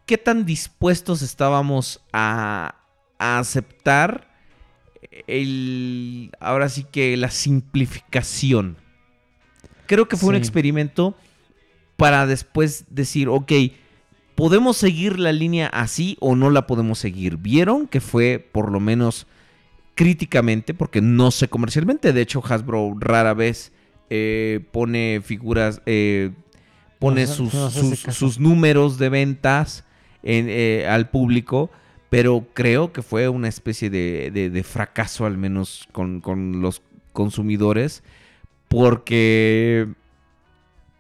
qué tan dispuestos estábamos a, a aceptar el ahora sí que la simplificación. Creo que fue un experimento para después decir, ok, ¿podemos seguir la línea así o no la podemos seguir? Vieron que fue por lo menos críticamente, porque no sé comercialmente. De hecho, Hasbro rara vez eh, pone figuras, eh, pone No sus, no sus- números de ventas en, eh, al público. Pero creo que fue una especie de, de- fracaso, al menos con, con los consumidores. Porque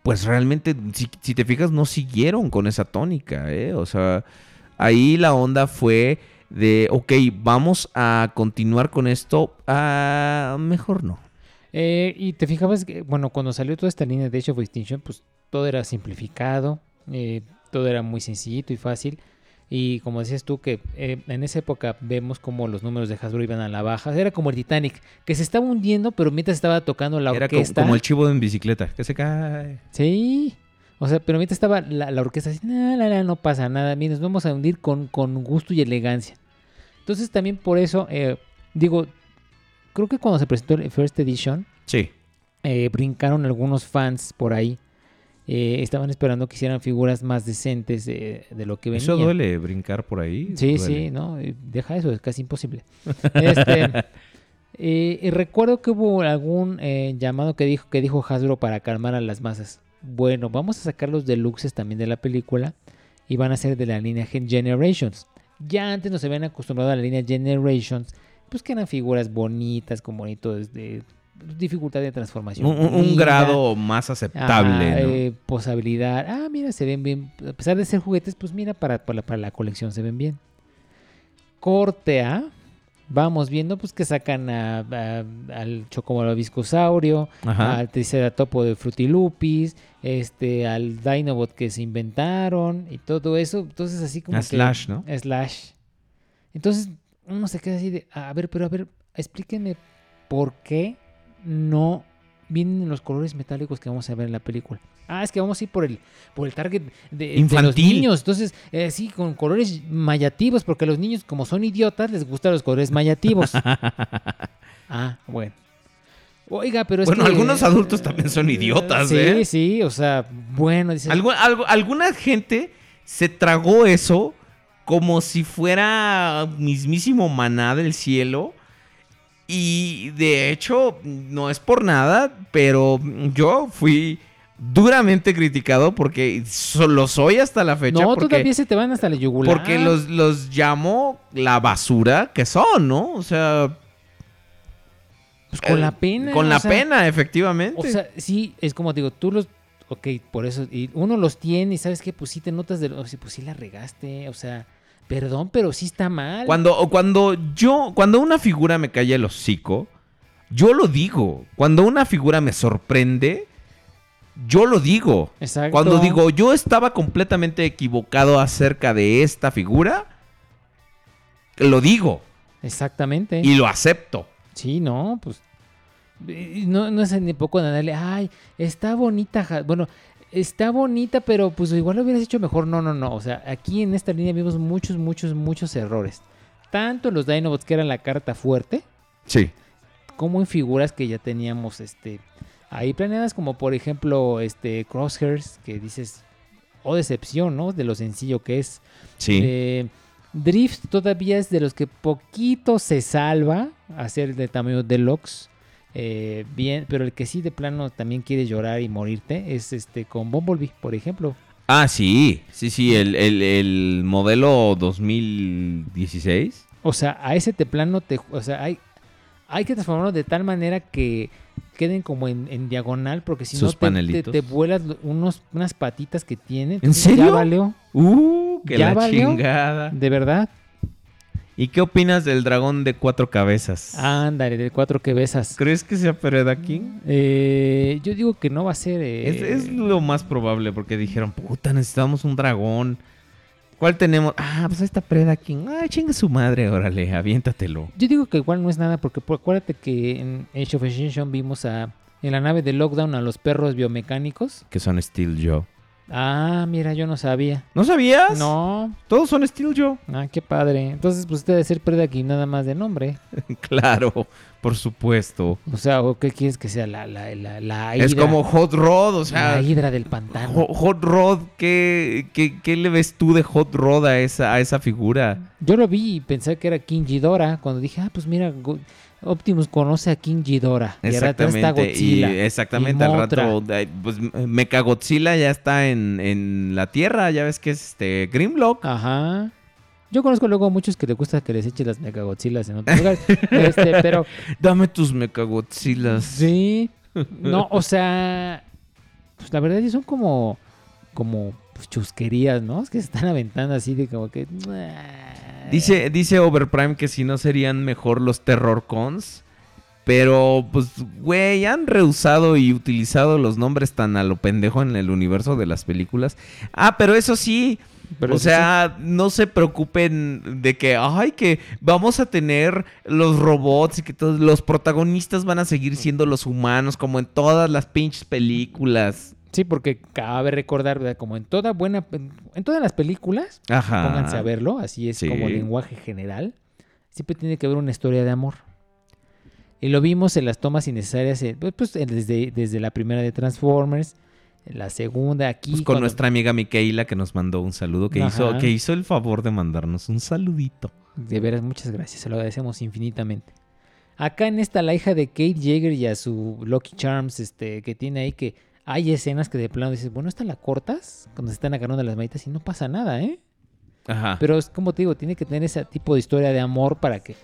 pues realmente, si, si te fijas, no siguieron con esa tónica, ¿eh? O sea, ahí la onda fue de, ok, vamos a continuar con esto, ah, mejor no. Eh, y te fijabas que, bueno, cuando salió toda esta línea de Age of Extinction, pues todo era simplificado, eh, todo era muy sencillito y fácil. Y como decías tú, que eh, en esa época vemos como los números de Hasbro iban a la baja. Era como el Titanic, que se estaba hundiendo, pero mientras estaba tocando la Era orquesta. como el chivo en bicicleta, que se cae. Sí. O sea, pero mientras estaba la, la orquesta así, "No, no, no, no pasa nada, mira, nos vamos a hundir con, con gusto y elegancia. Entonces también por eso, eh, digo, creo que cuando se presentó el First Edition, Sí. eh, brincaron algunos fans por ahí. Eh, estaban esperando que hicieran figuras más decentes de, de lo que venía. Eso duele, brincar por ahí. Sí, duele. sí, no, eh, deja eso, es casi imposible. [laughs] Este, eh, y recuerdo que hubo algún eh, llamado que dijo que dijo Hasbro para calmar a las masas. bueno, vamos a sacar los deluxes también de la película y van a ser de la línea Gen- Generations. Ya antes nos habían acostumbrado a la línea Generations, pues que eran figuras bonitas, con bonitos de dificultad de transformación. Un, grado más aceptable, ¿no? eh, posabilidad. Ah, mira, se ven bien. A pesar de ser juguetes, pues mira, para, para, para la colección se ven bien. Corte A. Vamos viendo pues que sacan a- a- al Chocomolo Viscosaurio, Ajá. al Triceratopo de Frutilupis, este, al Dinobot que se inventaron y todo eso. Entonces así como A que- Slash, ¿no? Slash. Entonces uno se queda así de, a ver, pero a ver, explíquenme por qué no vienen los colores metálicos que vamos a ver en la película. Ah, es que vamos a ir por el, por el target de, de los Infantil. niños. Entonces, eh, sí, con colores mayativos, porque a los niños, como son idiotas, les gustan los colores mayativos. [laughs] ah, bueno. Oiga, pero es Bueno, que- algunos adultos también son idiotas, sí, ¿eh? Sí, o sea, bueno, dices, Algu- algo- alguna gente se tragó eso como si fuera mismísimo maná del cielo. Y de hecho, no es por nada, pero yo fui duramente criticado porque lo soy hasta la fecha. no, porque, todavía se te van hasta la yugular. porque los, los llamo la basura que son, ¿no? O sea... Pues con eh, la pena. Con la sea, pena, efectivamente. O sea, sí, es como digo, tú los. Ok, por eso. Y uno los tiene y sabes que, pues sí te notas de. O sea, pues sí la regaste. O sea, perdón, pero sí está mal. Cuando, cuando yo, cuando una figura me cae el hocico, yo lo digo. Cuando una figura me sorprende, yo lo digo. Exacto. Cuando digo, yo estaba completamente equivocado acerca de esta figura, lo digo Exactamente. y lo acepto. Sí, no, pues. No, no es ni poco de darle, ay, está bonita. ja-". Bueno, está bonita, pero pues igual lo hubieras hecho mejor. No, no, no. O sea, aquí en esta línea vimos muchos, muchos, muchos errores. Tanto en los Dinobots, que eran la carta fuerte, Sí. como en figuras que ya teníamos este ahí planeadas como por ejemplo este Crosshairs que dices oh decepción no de lo sencillo que es Sí. Eh, Drift todavía es de los que poquito se salva a ser de tamaño deluxe eh, bien pero el que sí de plano también quiere llorar y morirte es este con Bumblebee por ejemplo Ah, sí. Sí, sí, el, el- el modelo 2016. O sea, a ese te plano te, o sea, hay, hay que transformarlo de tal manera que queden como en, en diagonal, porque si no te, te, vuelas unos, unas patitas que tiene. ¿En serio? Ya valió. Uh, ya la valió. chingada. De verdad. ¿Y qué opinas del dragón de cuatro cabezas? Ándale, de cuatro que besas. ¿Crees que sea Pereda King? Eh, yo digo que no va a ser. eh, Es, es lo más probable porque dijeron, puta, necesitamos un dragón. ¿Cuál tenemos? Ah, pues ahí está Preda King. Ah, chinga su madre, órale, aviéntatelo. Yo digo que igual no es nada, porque acuérdate que en Age of Extinction vimos a, en la nave de Lockdown a los perros biomecánicos. Que son Steel Joe. Ah, mira, yo no sabía. ¿No sabías? No. Todos son Steel Joe. Ah, qué padre. Entonces, pues usted debe ser Preda aquí nada más de nombre. [laughs] claro, por supuesto. O sea, ¿o ¿qué quieres que sea la, la, la, la Es hidra? como Hot Rod, o sea. La hidra del pantano. Ho- Hot Rod, ¿qué, qué, qué le ves tú de Hot Rod a esa, a esa figura? Yo lo vi y pensé que era King Ghidorah. Cuando dije, ah, pues mira, Optimus conoce a King Ghidorah. Y al rato está Exactamente. Godzilla. y exactamente, y al rato. Pues Mechagodzilla ya está en, en la Tierra, ya ves que es este Grimlock. Ajá. Yo conozco luego a muchos que les gusta que les eche las megagodzillas en otros lugares. [laughs] este, pero. Dame tus Mechagodzillas. Sí. No, o sea. Pues la verdad sí son como. Como pues, chusquerías, ¿no? Es que se están aventando así de como que. Dice, dice Overprime que si no serían mejor los Terror Cons. Pero, pues, güey, han rehusado y utilizado los nombres tan a lo pendejo en el universo de las películas. Ah, pero eso sí. Pero o eso sea, no se preocupen de que, ay, que vamos a tener los robots y que todos los protagonistas van a seguir siendo los humanos, como en todas las pinches películas. Sí, porque cabe recordar, ¿verdad? Como en toda buena. En todas las películas. Ajá. Pónganse a verlo. Así es Sí. como lenguaje general. Siempre tiene que haber una historia de amor. Y lo vimos en las tomas innecesarias. eh, Pues, pues, desde, desde la primera de Transformers. La segunda aquí. Pues con cuando- nuestra amiga Micaela que nos mandó un saludo, que hizo, que hizo el favor de mandarnos un saludito. De veras, muchas gracias. Se lo agradecemos infinitamente. Acá en esta, la hija de Kate Jaeger y a su Lucky Charms, este, que tiene ahí que hay escenas que de plano dices, bueno, esta la cortas cuando se están agarrando las manitas y no pasa nada, ¿eh? Ajá. Pero es como te digo, tiene que tener ese tipo de historia de amor para que.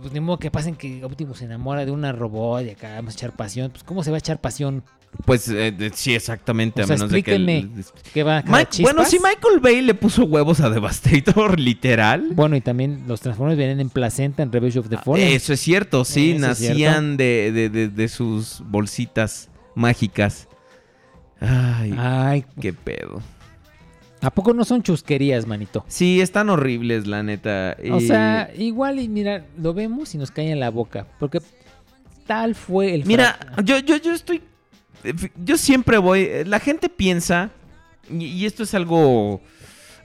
Pues ni modo que pasen que Optimus se enamora de una robot y acá vamos a echar pasión. Pues, ¿cómo se va a echar pasión? Pues eh, de- sí, exactamente. O a sea, menos de que. el- explíquenme, ¿qué va a Mike- bueno, si Michael Bay le puso huevos a Devastator, [laughs] literal. Bueno, y también los Transformers vienen en placenta en Revenge of the Fallen. Eso es cierto, sí, cierto. nacían de, de- de- de sus bolsitas mágicas. Ay, Ay, qué pedo. ¿A poco no son chusquerías, manito? Sí, están horribles, la neta. O Y- sea, igual y mira, lo vemos y nos cae en la boca. Porque tal fue el Mira, fra- yo, yo, yo estoy. Yo siempre voy. eh, La gente piensa. Y, y esto es algo.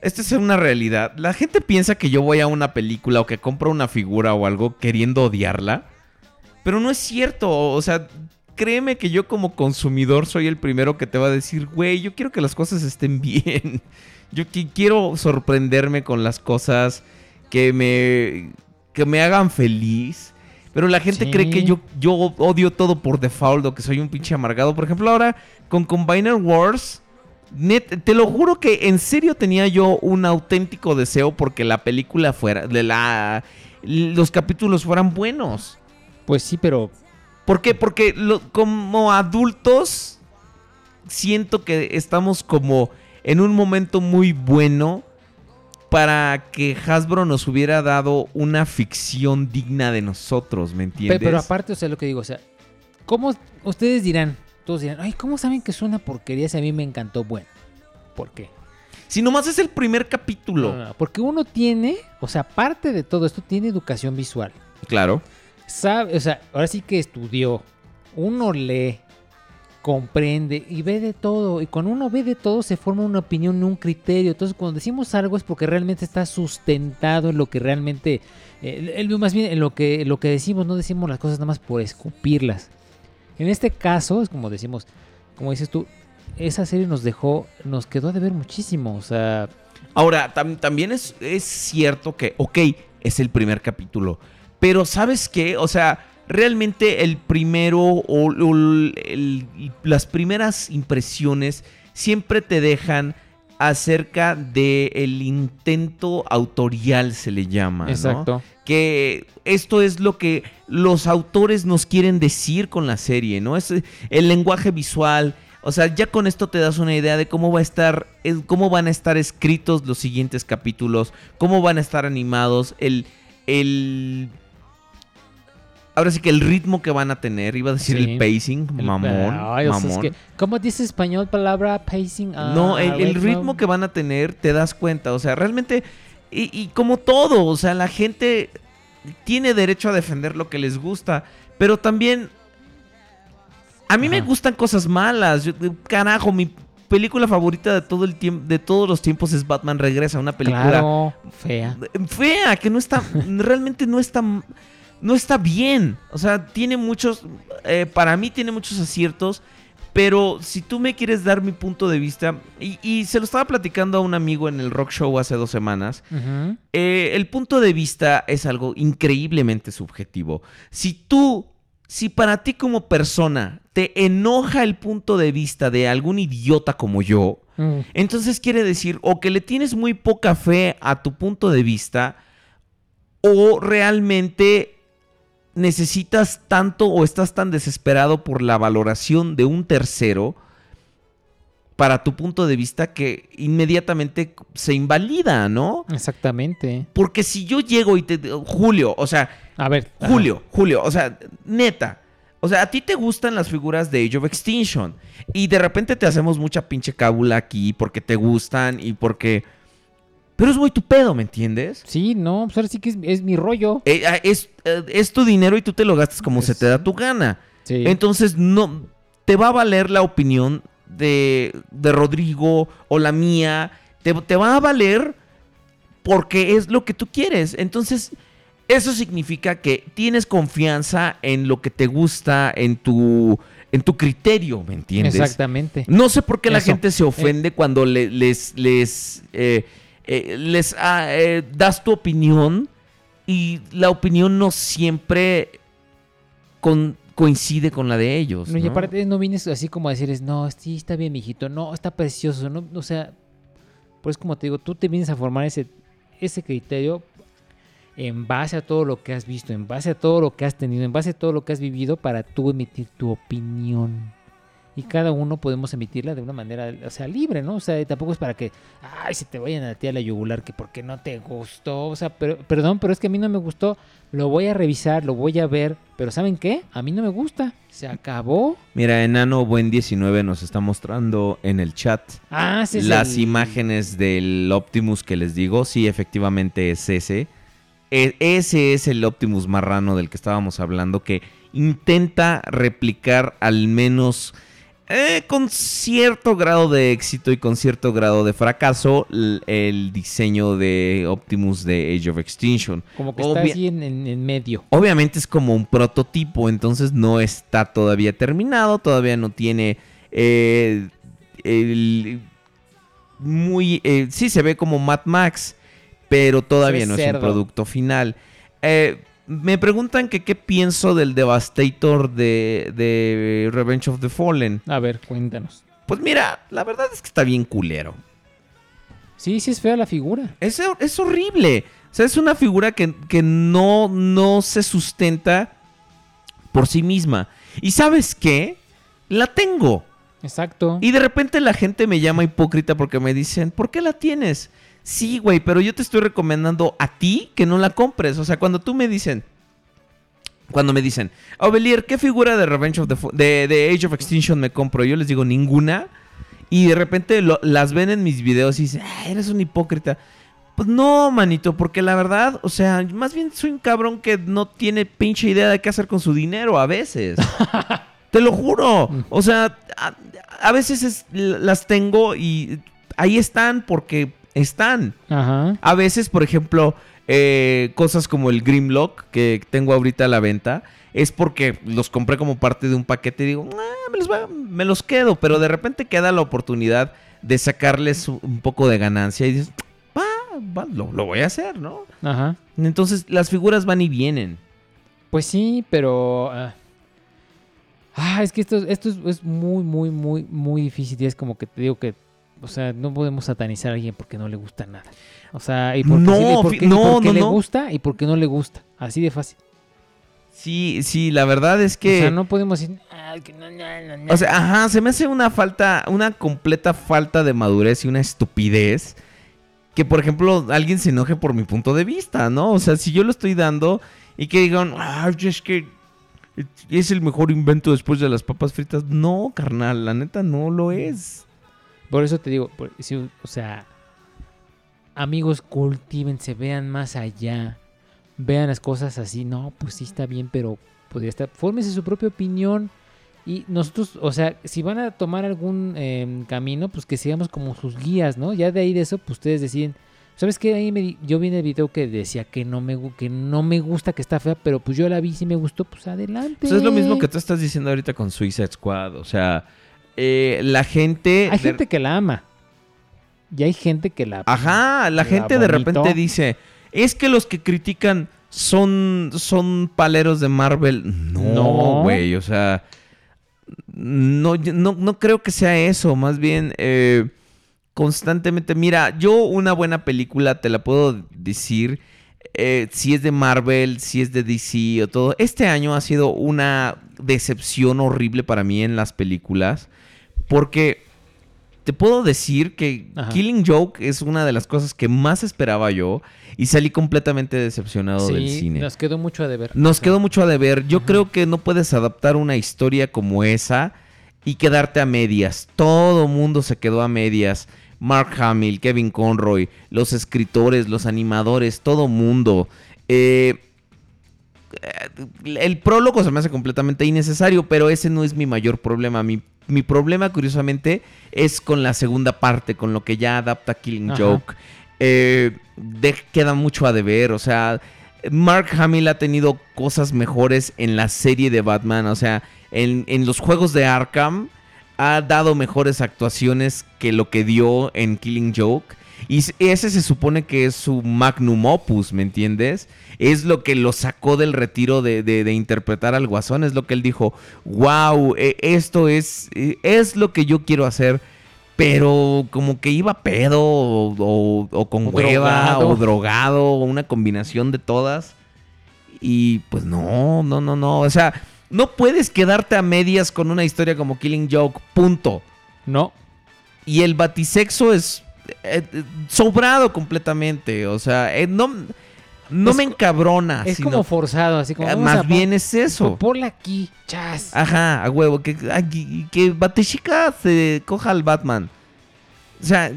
Esto es una realidad. La gente piensa que yo voy a una película o que compro una figura o algo queriendo odiarla. Pero no es cierto. O sea, créeme que yo como consumidor soy el primero que te va a decir, güey, yo quiero que las cosas estén [laughs] bien. Yo qui- quiero sorprenderme con las cosas que me, que me hagan feliz. Pero la gente Sí. cree que yo, yo odio todo por default o que soy un pinche amargado. Por ejemplo, ahora con Combiner Wars, net- te lo juro que en serio tenía yo un auténtico deseo porque la película fuera, de la, los capítulos fueran buenos. Pues sí, pero ¿Por qué? Porque lo- como adultos siento que estamos como en un momento muy bueno para que Hasbro nos hubiera dado una ficción digna de nosotros, ¿me entiendes? Pero, aparte, o sea, lo que digo, o sea, ¿cómo ustedes dirán? Todos dirán, ay, ¿cómo saben que es una porquería si a mí me encantó? Bueno, ¿por qué? Si nomás es el primer capítulo. No, no, porque uno tiene, o sea, aparte de todo esto, tiene educación visual. Claro. O sea, ahora sí que estudió. Uno lee, comprende y ve de todo. Y cuando uno ve de todo, se forma una opinión, un criterio. Entonces, cuando decimos algo es porque realmente está sustentado en lo que realmente. eh, más bien en lo que, lo que decimos, no decimos las cosas nada más por escupirlas. En este caso, es como decimos, como dices tú, esa serie nos dejó, nos quedó de ver muchísimo. O sea, Ahora, tam- también es, es cierto que, ok, es el primer capítulo. Pero ¿sabes qué? O sea, realmente el primero o, o el- el- las primeras impresiones siempre te dejan acerca del intento autorial, se le llama. ¿no? Exacto. Que esto es lo que los autores nos quieren decir con la serie, ¿no? Es el lenguaje visual. O sea, ya con esto te das una idea de cómo va a estar, cómo van a estar escritos los siguientes capítulos, cómo van a estar animados, el, el, ahora sí que el ritmo que van a tener, iba a decir Sí. el pacing, el- mamón, Ay, o sea, es mamón. que, ¿Cómo dice español palabra pacing? Ah, No, el, el ritmo. que van a tener, te das cuenta. O sea, realmente. Y, y como todo, o sea, la gente tiene derecho a defender lo que les gusta. Pero también. A mí me gustan cosas malas. Yo- carajo, mi película favorita de todo el tiempo, de todos los tiempos es Batman Regresa, una película Claro, fea. fea, que no está, realmente no está, no está bien. O sea, tiene muchos, eh, para mí tiene muchos aciertos, pero si tú me quieres dar mi punto de vista, y, y se lo estaba platicando a un amigo en el rock show hace dos semanas, eh, el punto de vista es algo increíblemente subjetivo. Si tú, si para ti como persona te enoja el punto de vista de algún idiota como yo, Mm. entonces quiere decir o que le tienes muy poca fe a tu punto de vista o realmente necesitas tanto o estás tan desesperado por la valoración de un tercero para tu punto de vista que inmediatamente se invalida, ¿no? Exactamente. Porque si yo llego y te... Julio, o sea... A ver. ajá. Julio, Julio, o sea, neta. O sea, a ti te gustan las figuras de Age of Extinction. Y de repente te hacemos mucha pinche cábula aquí porque te gustan y porque... Pero es muy tu pedo, ¿me entiendes? Sí, no, pues ahora sí que es, es mi rollo. Eh, ah, es, eh, es tu dinero y tú te lo gastas como se te da tu gana. Sí. Entonces, no... Te va a valer la opinión de, de Rodrigo o la mía. Te, te va a valer porque es lo que tú quieres. Entonces, eso significa que tienes confianza en lo que te gusta, en tu, en tu criterio, ¿me entiendes? Exactamente. No sé por qué la gente se ofende cuando le- les, les, eh, eh, les ah, eh, das tu opinión y la opinión no siempre con- coincide con la de ellos. No, y aparte no vienes así como a decirles, no, sí, está bien, mijito, no, está precioso, no, o sea, pues como te digo, tú te vienes a formar ese, ese criterio en base a todo lo que has visto, en base a todo lo que has tenido, en base a todo lo que has vivido para tú emitir tu opinión. Y cada uno podemos emitirla de una manera, o sea, libre, ¿no? O sea, tampoco es para que, ay, se te vayan a ti a la yugular, que porque no te gustó, o sea, pero, perdón, pero es que a mí no me gustó, lo voy a revisar, lo voy a ver, pero ¿saben qué? A mí no me gusta, se acabó. Mira, Enano Buen 19 nos está mostrando en el chat Ah, las el- imágenes del Optimus que les digo. Sí, efectivamente es ese. E- ese es el Optimus marrano del que estábamos hablando, que intenta replicar al menos eh, con cierto grado de éxito y con cierto grado de fracaso el diseño de Optimus de Age of Extinction. Como que está así en, en- en medio. Obviamente es como un prototipo, entonces no está todavía terminado, todavía no tiene eh, el muy eh, sí se ve como Mad Max, pero todavía no es un producto final. Eh, me preguntan que qué pienso del Devastator de, de Revenge of the Fallen. A ver, cuéntanos. Pues mira, la verdad es que está bien culero. Sí, sí es fea la figura. Es, es horrible. O sea, es una figura que, que no, no se sustenta por sí misma. ¿Y sabes qué? La tengo. Exacto. Y de repente la gente me llama hipócrita porque me dicen, ¿por qué la tienes? Sí, güey, pero yo te estoy recomendando a ti que no la compres. O sea, cuando tú me dicen, cuando me dicen, Ovelier, ¿qué figura de Revenge of the de, de Age of Extinction me compro? Yo les digo, ninguna. Y de repente lo- las ven en mis videos y dicen, "Ah, eres un hipócrita. Pues no, manito, porque la verdad, o sea, más bien soy un cabrón que no tiene pinche idea de qué hacer con su dinero a veces. [laughs] Te lo juro. O sea, a, a veces es- las tengo y ahí están porque están. Ajá. A veces, por ejemplo, eh, cosas como el Grimlock que tengo ahorita a la venta, es porque los compré como parte de un paquete y digo, "Ah, me, los me los quedo, pero de repente queda la oportunidad de sacarles un- poco de ganancia y dices, va, va, lo, lo voy a hacer, ¿no? Ajá. Entonces las figuras van y vienen. Pues sí, pero. ah, ah, es que esto, esto es, es muy, muy, muy, muy difícil. Y es como que te digo que. O sea, no podemos satanizar a alguien porque no le gusta nada. O sea, y porque, No, sí- y porque- fi- y no, porque no, le no. gusta y porque no le gusta. Así de fácil. Sí, sí, la verdad es que... O sea, no podemos decir. "Ay, que no, no, no, no". O sea, ajá, se me hace una falta, una completa falta de madurez y una estupidez. Que, por ejemplo, alguien se enoje por mi punto de vista, ¿no? O sea, si yo lo estoy dando y que digan, ay, es que es el mejor invento después de las papas fritas. No, carnal, la neta no lo es. Por eso te digo, o sea, amigos, cultívense, vean más allá, vean las cosas así, no, pues sí está bien, pero podría estar, fórmese su propia opinión y nosotros, o sea, si van a tomar algún em, camino, pues que sigamos como sus guías, ¿no? Ya de ahí de eso, pues ustedes deciden, ¿sabes qué? Ahí me yo vi en el video que decía que no me que no me gusta, que está fea, pero pues yo la vi, si me gustó, pues adelante. Pues es lo mismo que tú estás diciendo ahorita con Suicide Squad. O sea, eh, la gente... Hay de- gente que la ama. Y hay gente que la Ajá, la gente de repente dice, es que los que critican son, son paleros de Marvel. No, No. güey, o sea, no, no, no creo que sea eso, más bien eh, constantemente, mira, yo una buena película te la puedo decir, eh, si es de Marvel, si es de DC o todo. Este año ha sido una decepción horrible para mí en las películas, porque te puedo decir que Ajá. Killing Joke es una de las cosas que más esperaba yo y salí completamente decepcionado del cine. nos quedó mucho a deber. Nos quedó mucho a deber. Yo creo que no puedes adaptar una historia como esa y quedarte a medias. Todo mundo se quedó a medias. Mark Hamill, Kevin Conroy, los escritores, los animadores, todo mundo. Eh, el prólogo se me hace completamente innecesario, pero ese no es mi mayor problema. Mi, mi problema, curiosamente, es con la segunda parte, con lo que ya adapta Killing Ajá. Joke. Eh, de- queda mucho a deber, o sea, Mark Hamill ha tenido cosas mejores en la serie de Batman, o sea, en, en los juegos de Arkham ha dado mejores actuaciones que lo que dio en Killing Joke. Y ese se supone que es su magnum opus, ¿me entiendes? Es lo que lo sacó del retiro de, de- de interpretar al guasón. Es lo que él dijo, wow, esto es, eh, es lo que yo quiero hacer. Pero como que iba pedo o, o- o con O hueva drogado. o drogado o una combinación de todas. Y pues no, no, no, no. O sea, no puedes quedarte a medias con una historia como Killing Joke, punto. No. Y el batisexo es eh, eh, sobrado completamente. O sea, eh, no, no Es me encabrona. Es sino- como forzado, así como. Más a bien es eso. Ponla aquí, chas. Ajá, a huevo. Que, y- que Batishica se coja al Batman. O sea,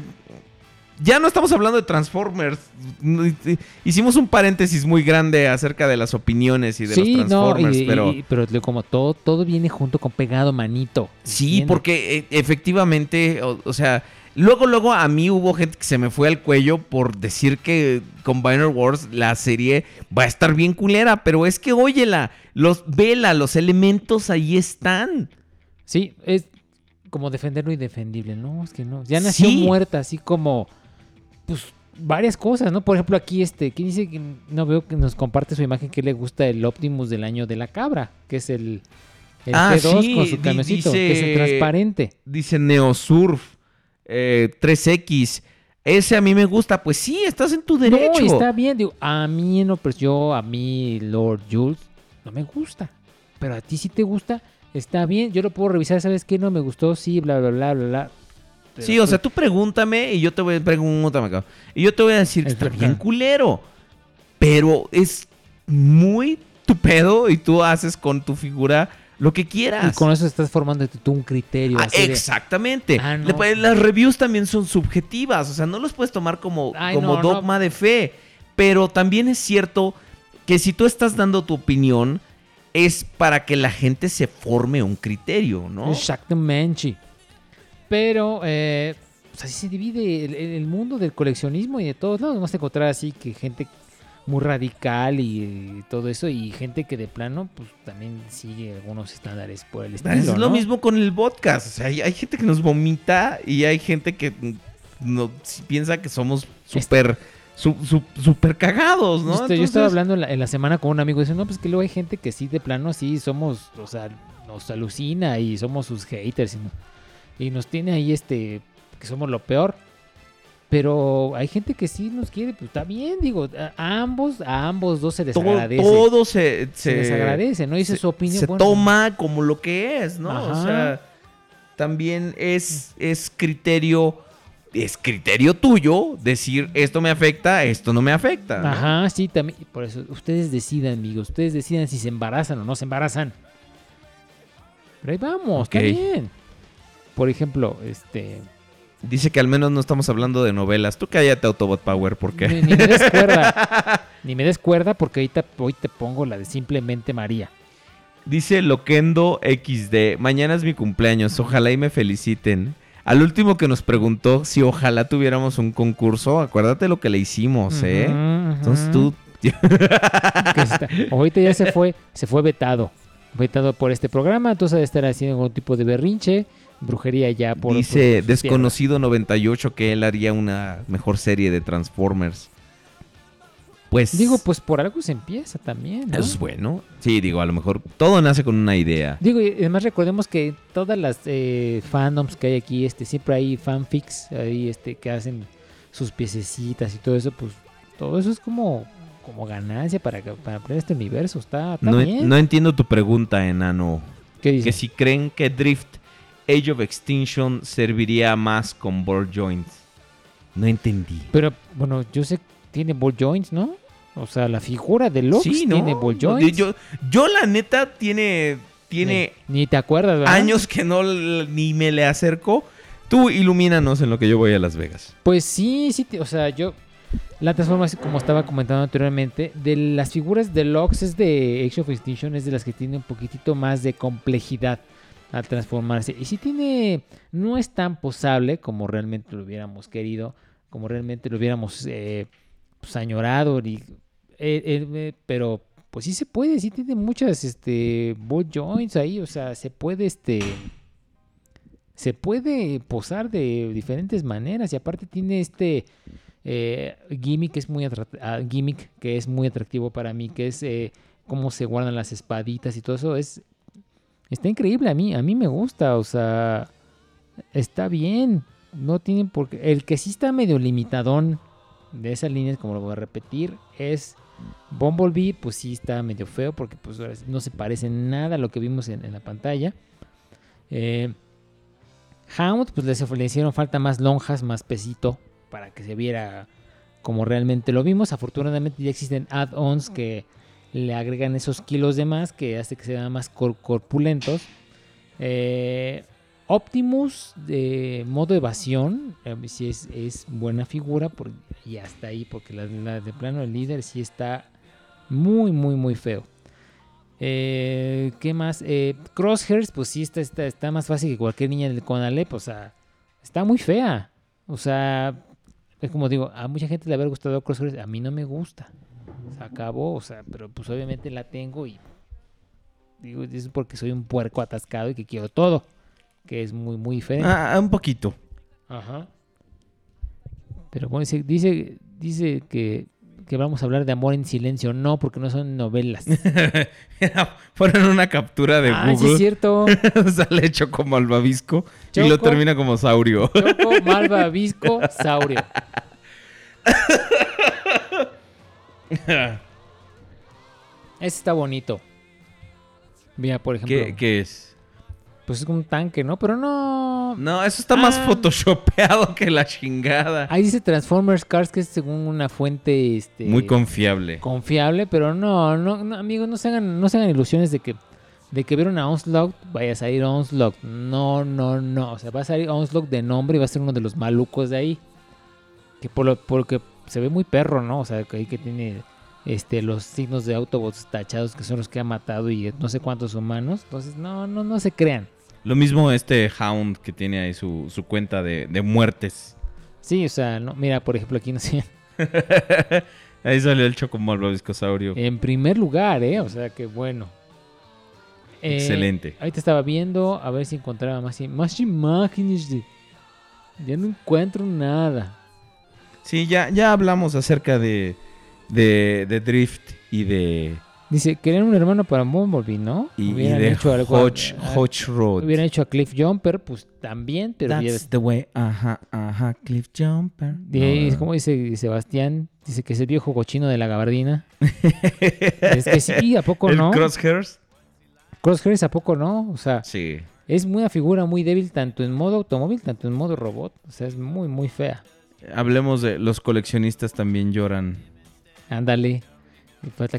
ya no estamos hablando de Transformers. Hicimos un paréntesis muy grande acerca de las opiniones y de sí, los no, Transformers, y- pero... y- pero como todo, todo viene junto con pegado manito. Sí, ¿entiendes? porque efectivamente, o, o sea, luego, luego a mí hubo gente que se me fue al cuello por decir que Combiner Wars, la serie, va a estar bien culera, pero es que óyela, los, vela, los elementos ahí están. Sí, es como defender lo indefendible, ¿no? Es que no. Ya nació Sí. muerta, así como. Pues varias cosas, ¿no? Por ejemplo, aquí este, ¿quién dice que no veo que nos comparte su imagen que le gusta el Optimus del año de la cabra? Que es el, el Ah, G2 sí, con su camioncito, que es el transparente. Dice Neosurf eh, 3X. Ese a mí me gusta. Pues sí, estás en tu derecho. No, está bien, digo, a mí no, pues yo, a mí Lord Jules, no me gusta. Pero a ti sí te gusta, está bien, yo lo puedo revisar, ¿sabes qué? No me gustó, sí, bla, bla, bla, bla, bla. Pero, Sí, o sea, pues, tú pregúntame y yo te voy a pregúntame acá. Y yo te voy a decir está bien culero. Pero es muy tu pedo y tú haces con tu figura lo que quieras. Y con eso estás formando tú un criterio. Ah, de- exactamente. Ah, no. Las reviews también son subjetivas, o sea, no los puedes tomar como, Ay, como no, no. dogma de fe. Pero también es cierto que si tú estás dando tu opinión, es para que la gente se forme un criterio, ¿no? Exactamente. Pero, eh, así se divide el, el mundo del coleccionismo y de todos lados. Vamos a encontrar así que gente muy radical y, todo eso y gente que de plano pues también sigue algunos estándares por el estilo. es lo ¿no? mismo con el podcast. O sea, hay, hay gente que nos vomita y hay gente que no, piensa que somos súper su- su- súper cagados, ¿no? Yo, estoy- yo estaba hablando en la, en la semana con un amigo y dice, no, pues que luego hay gente que sí, de plano, así somos, o sea, nos alucina y somos sus haters y, no- y nos tiene ahí este, que somos lo peor. Pero hay gente que sí nos quiere, pues está bien, digo, a, ambos, a ambos dos se les todo, agradece. todo se, Se les agradece, ¿no? Dice su opinión, Se bueno. toma como lo que es, ¿no? O sea, también es, es criterio, es criterio tuyo decir esto me afecta, esto no me afecta. ¿no? Ajá, sí, también. Por eso, ustedes decidan, amigos. Ustedes decidan si se embarazan o no se embarazan. Pero ahí vamos, Ok. está bien. Por ejemplo, este. Dice que al menos no estamos hablando de novelas. Tú cállate, Autobot Power, porque... Ni, ni me des cuerda. [laughs] ni me des cuerda porque ahorita hoy te pongo la de simplemente María. Dice Loquendo XD, mañana es mi cumpleaños, ojalá y me feliciten. Al último que nos preguntó si ojalá tuviéramos un concurso, acuérdate lo que le hicimos, ¿eh? Entonces tú... Ahorita ya se fue, se fue vetado. Vetado por este programa, entonces debe estar haciendo algún tipo de berrinche, brujería ya por. Dice por- Desconocido 98 que él haría una mejor serie de Transformers. Pues... Digo, pues por algo se empieza también. ¿no? Es bueno. Sí, digo, a lo mejor todo nace con una idea. Digo, y además recordemos que todas las eh, fandoms que hay aquí, este, siempre hay fanfics ahí, este, que hacen sus piececitas y todo eso, pues todo eso es como, como ganancia para, para aprender este universo. Está, está No, bien. no entiendo tu pregunta, enano. ¿Qué dice? Que si creen que Drift Age of Extinction serviría más con board joints. No entendí. Pero bueno, yo sé que tiene ball joints, ¿no? O sea, la figura de Lux Sí, ¿no? tiene ball joints. Yo, yo la neta tiene, tiene Ni, ni te acuerdas, ¿verdad? años que no ni me le acerco. Tú ilumínanos en lo que yo voy a Las Vegas. Pues sí, sí, o sea, yo la transformación, como estaba comentando anteriormente, de las figuras de Lux es de Age of Extinction, es de las que tiene un poquitito más de complejidad al transformarse. Y sí tiene, no es tan posable como realmente lo hubiéramos querido, como realmente lo hubiéramos eh, pues, añorado, y, eh, eh, eh, pero pues sí se puede, sí tiene muchas este, joints ahí, o sea, se puede este se puede posar de diferentes maneras y aparte tiene este gimmick que es muy ah, gimmick que es muy atractivo para mí, que es cómo se guardan las espaditas y todo eso es está increíble a mí, a mí me gusta, o sea, está bien, no tienen por qué, el que sí está medio limitadón de esas líneas, como lo voy a repetir, es Bumblebee, pues sí está medio feo porque pues no se parece nada a lo que vimos en, la pantalla. Eh, Hound, pues le, le hicieron falta más lonjas, más pesito para que se viera como realmente lo vimos. Afortunadamente ya existen add-ons que le agregan esos kilos de más que hace que se vean más cor- corpulentos. Eh, Optimus de modo evasión, eh, sí es, es buena figura por, y hasta ahí, porque de plano el líder sí está muy, muy, muy feo. Eh, ¿Qué más? Eh, Crosshairs, pues sí, está, está, está más fácil que cualquier niña del Conalep, o sea, está muy fea. O sea, es como digo, a mucha gente le haber gustado Crosshairs, a mí no me gusta. Se acabó, o sea, pero pues obviamente la tengo y digo, es porque soy un puerco atascado y que quiero todo, que es muy, muy feo. Ah, un poquito. Ajá. Pero bueno, dice, dice, dice que, que vamos a hablar de amor en silencio. No, porque no son novelas. [laughs] Fueron una captura de Ah, sí Google. es cierto. [laughs] Sale como albabisco y lo Choco. termina como saurio. Choco, Malva, [laughs] Visco, Saurio. Ese está bonito. Mira, por ejemplo. ¿Qué, qué es? Pues es como un tanque, ¿no? Pero no. No, eso está más Ah. photoshopeado que la chingada. Ahí dice Transformers Cars, que es según una fuente este, Muy confiable. confiable, pero no, no, no, amigos, no se hagan, no se hagan ilusiones de que de que vieron a Onslaught vaya a salir Onslaught. No, no, no. O sea, va a salir Onslaught de nombre y va a ser uno de los malucos de ahí. Que por lo, porque se ve muy perro, ¿no? O sea, que ahí que tiene este los signos de Autobots tachados que son los que ha matado y no sé cuántos humanos. Entonces, no, no, no se crean. Lo mismo este Hound que tiene ahí su, su cuenta de, de muertes. Sí, o sea, no, mira, por ejemplo, aquí no sé. [laughs] Ahí salió el choco como albabiscosaurio. En primer lugar, ¿eh? O sea, que bueno. Eh, Excelente. Ahí te estaba viendo a ver si encontraba más, más imágenes. de- Ya no encuentro nada. Sí, ya, ya hablamos acerca de, de, de Drift y de, Dice, querían un hermano para Bumblebee, ¿no? y, y Hubieran de hecho algo Hodge, a- Hodge Road. Hubieran hecho a Cliff Jumper, pues también, pero That's the way. Ajá, ajá, Cliff Jumper. ahí, No, ¿Cómo dice Sebastián? Dice que es el viejo cochino de la gabardina. [laughs] es que sí, ¿a poco ¿El no? Crosshairs? Crosshairs, ¿a poco no? O sea, Sí. es una figura muy débil tanto en modo automóvil, tanto en modo robot. O sea, es muy, muy fea. Hablemos de los coleccionistas también lloran. Ándale.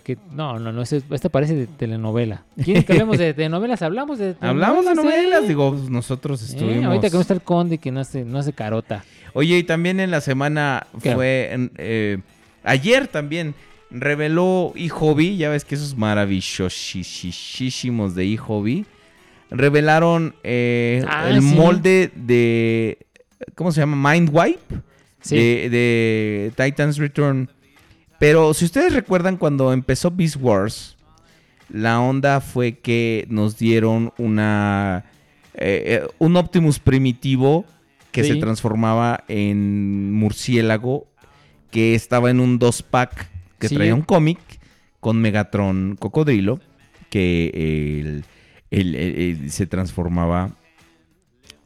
Que... No, no, no. Esta parece de telenovela. ¿Quieres que hablemos de telenovelas? Hablamos de [laughs] Hablamos de ¿eh? novelas, digo, nosotros Eh, estuvimos. ahorita que no está el conde que no hace, no hace carota. Oye, y también en la semana ¿Qué? fue. eh, ayer también reveló eHobby. Ya ves que esos maravillosísimos de eHobby. Revelaron eh, Ah, el sí. molde de. ¿Cómo se llama? Mindwipe. Sí. De, de Titans Return. Pero si ustedes recuerdan cuando empezó Beast Wars, la onda fue que nos dieron una eh, eh, un Optimus primitivo que Sí. se transformaba en murciélago, que estaba en un dos pack que Sí. traía un cómic con Megatron Cocodrilo, que el- el- el- el- se transformaba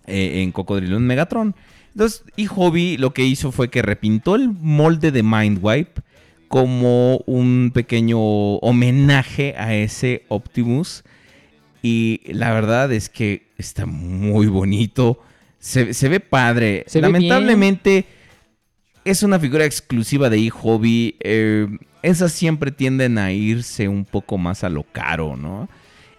eh, en Cocodrilo en Megatron. Entonces, y Hobby lo que hizo fue que repintó el molde de Mindwipe como un pequeño homenaje a ese Optimus. Y la verdad es que está muy bonito. Se, se ve padre. Se ve Lamentablemente es una figura exclusiva de eHobby. Eh, esas siempre tienden a irse un poco más a lo caro, ¿no?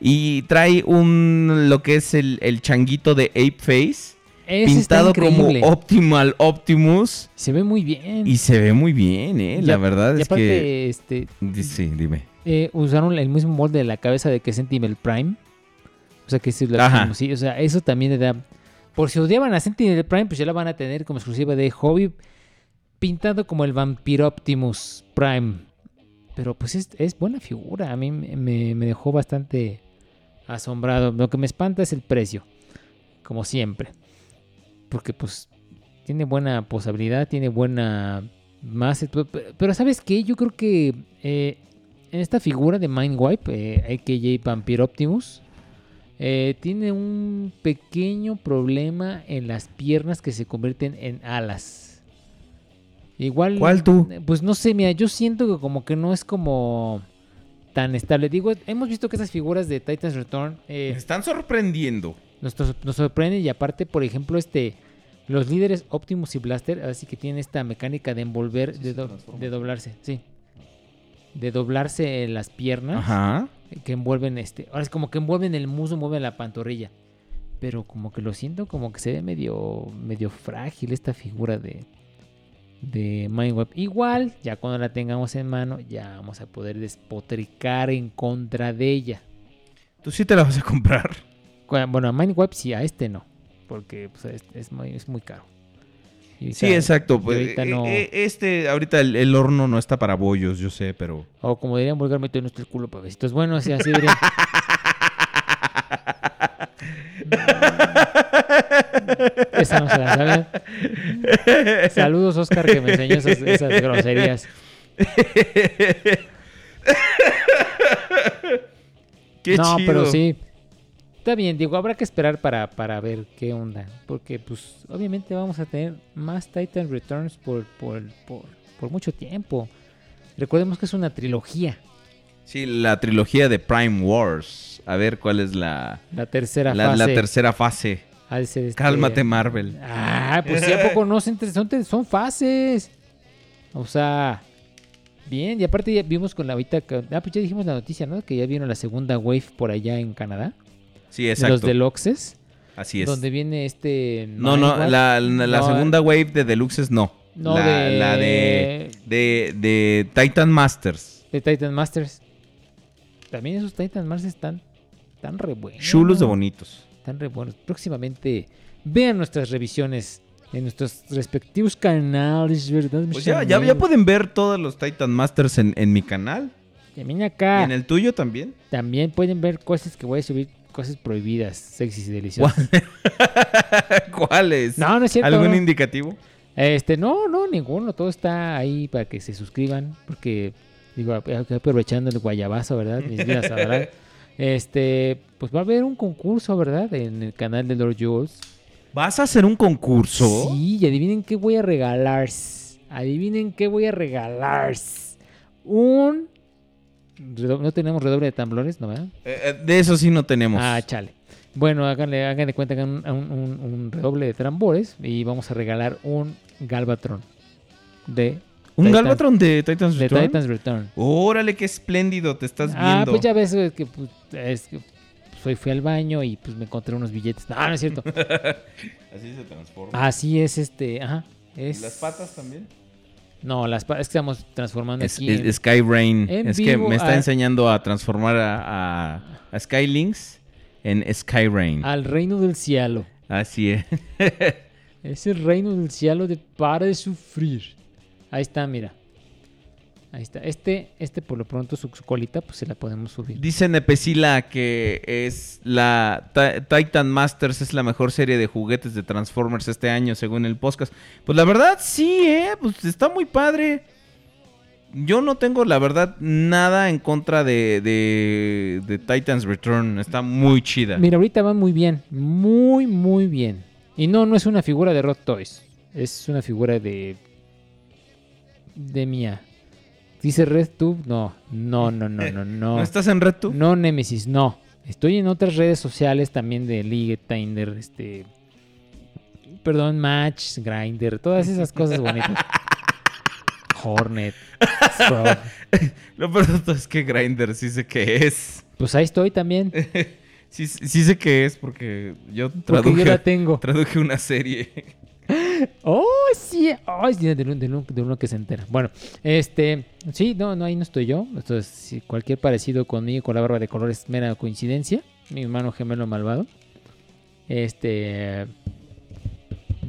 Y trae un lo que es el, el changuito de Ape Face. Ese está pintado como. Optimal Optimus. Se ve muy bien. Y se ve muy bien, ¿eh? La verdad y es aparte, que... este, Sí, dime. eh, usaron el mismo molde de la cabeza de que Sentinel Prime. O sea, que es la Ajá. como sí, O sea, eso también le da... Por si odiaban a Sentinel Prime, pues ya la van a tener como exclusiva de Hobby. Pintado como el Vampiro Optimus Prime. Pero pues es, es buena figura. A mí me dejó bastante asombrado. Lo que me espanta es el precio. Como siempre. Porque pues tiene buena posabilidad, tiene buena más. Pero ¿sabes qué? Yo creo que eh, en esta figura de Mindwipe, eh, AKJ Vampire Optimus, eh, tiene un pequeño problema en las piernas que se convierten en alas. Igual. ¿Cuál tú? Pues no sé, mira, yo siento que como que no es como tan estable. Digo, hemos visto que esas figuras de Titans Return eh, Me están sorprendiendo. Nos, nos sorprenden y aparte, por ejemplo, este los líderes Optimus y Blaster, así que tienen esta mecánica de envolver, de, do- de doblarse, sí. De doblarse en las piernas. Ajá. Que envuelven este. Ahora es como que envuelven el muslo, mueven la pantorrilla. Pero como que lo siento como que se ve medio, medio frágil esta figura de, de Mindweb. Igual, ya cuando la tengamos en mano, ya vamos a poder despotricar en contra de ella. ¿Tú sí te la vas a comprar? Bueno, a Mindweb sí, a este no. Porque pues, es, es muy, es muy caro. Sí, exacto. pues, ahorita eh, no- eh, Este, ahorita el, el horno no está para bollos, yo sé, pero. O como dirían vulgarmente, no está el culo para besitos. Bueno, así, así dirían. [laughs] Esa no se la sabían. Saludos, Oscar, que me enseñó esas, esas groserías. [laughs] Qué no, pero sí. Está bien, Diego, habrá que esperar para, para ver qué onda. Porque, pues, obviamente vamos a tener más Titan Returns por, por, por, por mucho tiempo. Recordemos que es una trilogía. Sí, la trilogía de Prime Wars. A ver cuál es la. La tercera la, la fase. tercera fase. Ser este- Cálmate, Marvel. Ah, pues sí, ¿a poco no? Son, son, son fases. O sea, bien. Y aparte ya vimos con la ahorita... Ah, pues ya dijimos la noticia, ¿no? Que ya vieron la segunda wave por allá en Canadá. Sí, de exacto. Los deluxes. Así es. Donde viene este... No, no, la, la- la No, segunda wave de Deluxes no. No, la, de- la de, de, de Titan Masters. De Titan Masters. También esos Titan Masters están tan re buenos. Chulos de bonitos. Están re buenos. Próximamente vean nuestras revisiones en nuestros respectivos canales, ¿verdad? Pues ya, ya, ya pueden ver todos los Titan Masters en, en mi canal. También acá. ¿Y en el tuyo también? También pueden ver cosas que voy a subir, cosas prohibidas, sexys y deliciosas. [laughs] ¿Cuáles? No, no es cierto. ¿Algún indicativo? Este, no, no, ninguno. Todo está ahí para que se suscriban. Porque, digo, ap- aprovechando el guayabazo, ¿verdad? Mis vidas sabrán. [laughs] Este, pues va a haber un concurso, ¿verdad? En el canal de Lord Jules. ¿Vas a hacer un concurso? Sí, y adivinen qué voy a regalar. Adivinen qué voy a regalar. Un. No tenemos redoble de tambores, ¿no? ¿verdad? Eh, eh, de eso sí no tenemos. Ah, chale. Bueno, háganle, háganle cuenta que un, un- un- redoble de tambores y vamos a regalar un Galvatron de ¿Un Galvatron de Titans de Return? Titans Return. Órale, qué espléndido te estás Ah, viendo. pues ya ves que pues, es que soy fui al baño y pues me encontré unos billetes. No, no es cierto. [laughs] Así se transforma. Así es este, ajá, es ¿Las patas también? No, las es que estamos transformando Es, aquí es- en- Sky Rain. Es que me está a- enseñando a transformar a, a, a Skylinks en Sky Rain. al reino del cielo. Así es. [laughs] Es el reino del cielo de para de sufrir. Ahí está, mira. Ahí está. Este, este por lo pronto su, su colita, pues se la podemos subir. Dice Nepesila que es la Ti- Titan Masters es la mejor serie de juguetes de Transformers este año, según el podcast. Pues la verdad, sí, eh, pues está muy padre. Yo no tengo, la verdad, nada en contra de, de, de Titans Return. Está muy chida. Mira, ahorita va muy bien. Muy, muy bien. Y no, no es una figura de Rod Toys. Es una figura de. de mía. Dice RedTube. No, no, no, no, no, no. ¿No estás en RedTube? No, Nemesis, no. Estoy en otras redes sociales también de League, Tinder, este. Perdón, Match, Grinder, todas esas cosas bonitas. [laughs] Hornet. [laughs] Lo peor es que Grinder sí sé que es. Pues ahí estoy también. [laughs] Sí, sí sé que es porque yo Porque traduje, yo la tengo. traduje una serie. Oh, sí. Ay, sí, de, uno- de uno- de uno que se entera. Bueno, este. Sí, no, no, ahí no estoy yo. Entonces, cualquier parecido conmigo con la barba de color es mera coincidencia. Mi hermano gemelo malvado. Este.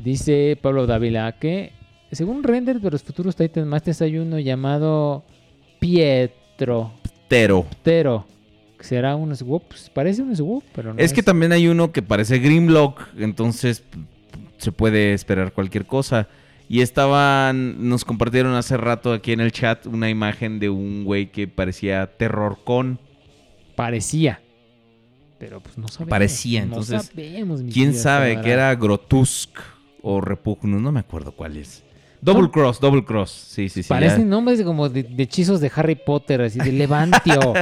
Dice Pablo Dávila que, según render de los futuros Titan Masters, hay uno llamado Pietro. Tero. Tero. que Será un swap. Pues, parece un swap, pero no es que también hay uno que parece Grimlock, entonces se puede esperar cualquier cosa. Y estaban, nos compartieron hace rato aquí en el chat una imagen de un güey que parecía Terror Con. Parecía. Pero pues no sabemos. Parecía, No entonces. sabemos, mi ¿Quién sabe que era Grotusk o Repugnus? No me acuerdo cuál es. Double Cross, Double Cross. Sí, sí, sí. Parecen ya. nombres como de, de hechizos de Harry Potter, así de Levantio,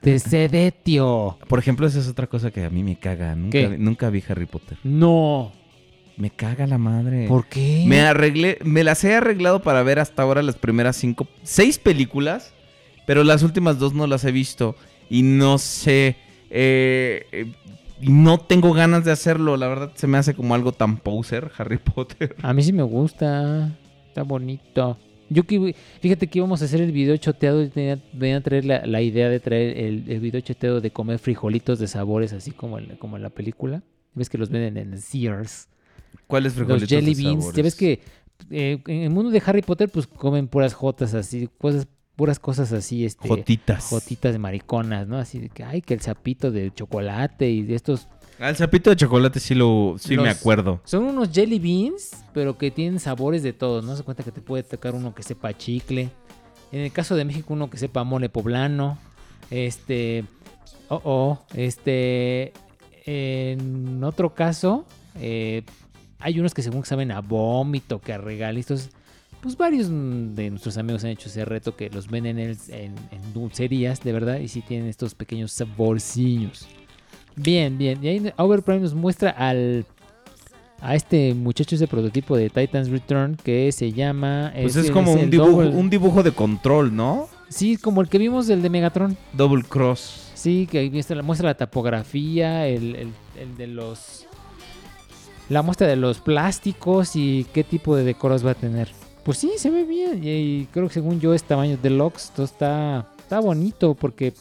de [laughs] Sedetio. Por ejemplo, esa es otra cosa que a mí me caga. Nunca, nunca vi Harry Potter. No. Me caga la madre. ¿Por qué? Me arreglé, me las he arreglado para ver hasta ahora las primeras cinco, seis películas, pero las últimas dos no las he visto y no sé, eh, eh, no tengo ganas de hacerlo. La verdad se me hace como algo tan poser [laughs] Harry Potter. A mí sí me gusta. Está bonito. Yo que fíjate que íbamos a hacer el video choteado y tenía, venía a traer la, la idea de traer el, el video choteado de comer frijolitos de sabores, así como en, como en la película. Ves que los venden en Sears. ¿Cuáles frijolitos Los jelly beans. Ya ves que eh, en el mundo de Harry Potter, pues comen puras jotas así, cosas, puras cosas así, este. Jotitas. Jotitas de mariconas, ¿no? Así de que, ay, que el sapito de chocolate y de estos. Al sapito de chocolate sí lo, sí me acuerdo. Son unos jelly beans, pero que tienen sabores de todos. No se cuenta que te puede tocar uno que sepa chicle. En el caso de México, uno que sepa mole poblano. Este. Oh, oh. Este. En otro caso, eh, hay unos que según saben a vómito, que a regalitos. Pues varios de nuestros amigos han hecho ese reto que los venden en, en- en dulcerías, de verdad, y sí tienen estos pequeños saborcillos. Bien, bien. Y ahí Overprime nos muestra al a este muchacho ese prototipo de Titans Return que se llama Pues es, como el un dibujo, Double- un dibujo de control, ¿no? Sí, como el que vimos del de Megatron. Double Cross. Sí, que ahí muestra, muestra la topografía, el, el- el de los la muestra de los plásticos y qué tipo de decoros va a tener. Pues sí, se ve bien. Y, creo que según yo es tamaño deluxe. Todo está, está bonito porque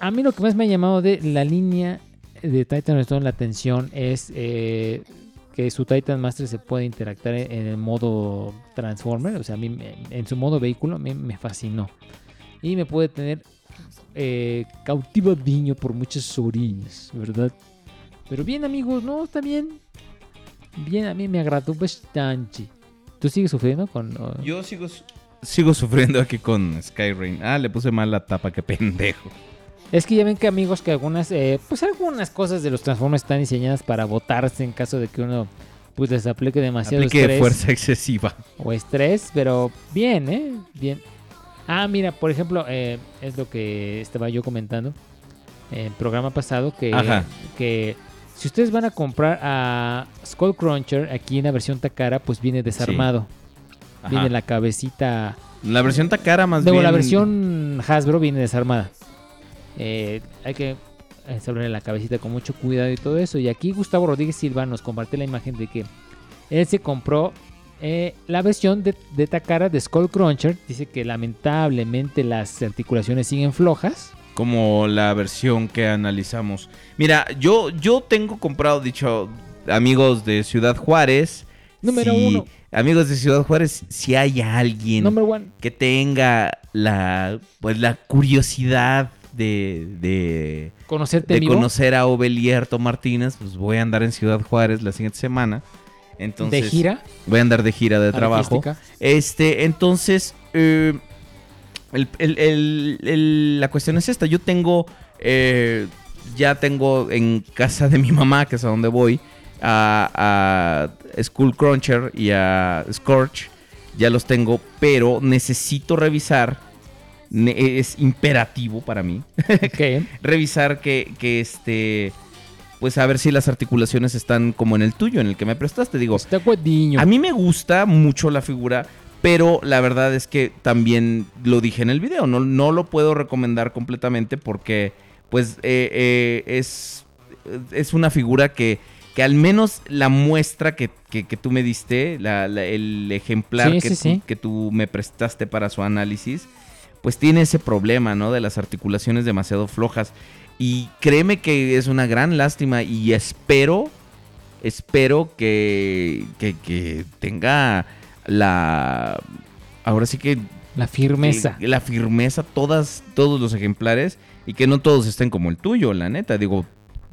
a mí lo que más me ha llamado de la línea de Titan Stone la atención es eh, que su Titan Master se puede interactuar en el modo Transformer. O sea, a mí en su modo vehículo me, me fascinó. Y me puede tener eh, cautivadiño por muchas orillas, ¿verdad? Pero bien, amigos, no, está bien. Bien, a mí me agradó bastante. ¿Tú sigues sufriendo con.? uh, Yo sigo, sigo sufriendo aquí con Skyrim. Ah, le puse mal la tapa, qué pendejo. Es que ya ven que amigos que algunas, eh, pues algunas cosas de los Transformers están diseñadas para botarse en caso de que uno pues les aplique demasiado Aplique estrés fuerza excesiva. o estrés, pero bien, ¿eh? Bien. Ah, mira, por ejemplo, eh, es lo que estaba yo comentando en el programa pasado que, Ajá. que si ustedes van a comprar a Skullcruncher aquí en la versión Takara, pues viene desarmado. Viene la cabecita La versión Takara más bien. la versión Hasbro viene desarmada. Eh, hay que ensamblarle la cabecita con mucho cuidado y todo eso. Y aquí Gustavo Rodríguez Silva nos comparte la imagen de que él se compró eh, la versión de, de Takara de Skullcruncher. Dice que lamentablemente las articulaciones siguen flojas. Como la versión que analizamos. Mira, yo, yo tengo comprado, dicho, amigos de Ciudad Juárez. Número si- uno. Amigos de Ciudad Juárez, si hay alguien que tenga la, pues, la curiosidad de, de, Conocerte de vivo. conocer a Obelierto Martínez, pues voy a andar en Ciudad Juárez la siguiente semana. Entonces, ¿De gira? Voy a andar de gira de trabajo. Artística. Este, entonces, eh, el- el- el- el- la cuestión es esta. Yo tengo, eh, ya tengo en casa de mi mamá, que es a donde voy, a, a Skull Cruncher y a Scorch. Ya los tengo, pero necesito revisar. Es imperativo para mí. [laughs] revisar que, que este. Pues a ver si las articulaciones están como en el tuyo, en el que me prestaste. Digo, Está guadiño. a mí me gusta mucho la figura, pero la verdad es que también lo dije en el video, no, no lo puedo recomendar completamente porque pues eh, eh, es, es una figura que, que al menos la muestra que, que- que tú me diste, la- la- el ejemplar Sí, que, sí, tú, sí. que tú me prestaste para su análisis, pues tiene ese problema, ¿no? De las articulaciones demasiado flojas. Y créeme que es una gran lástima y espero, espero que, que, que tenga la... Ahora sí que... La firmeza. que- la firmeza, todas, todos los ejemplares y que no todos estén como el tuyo, la neta. Digo,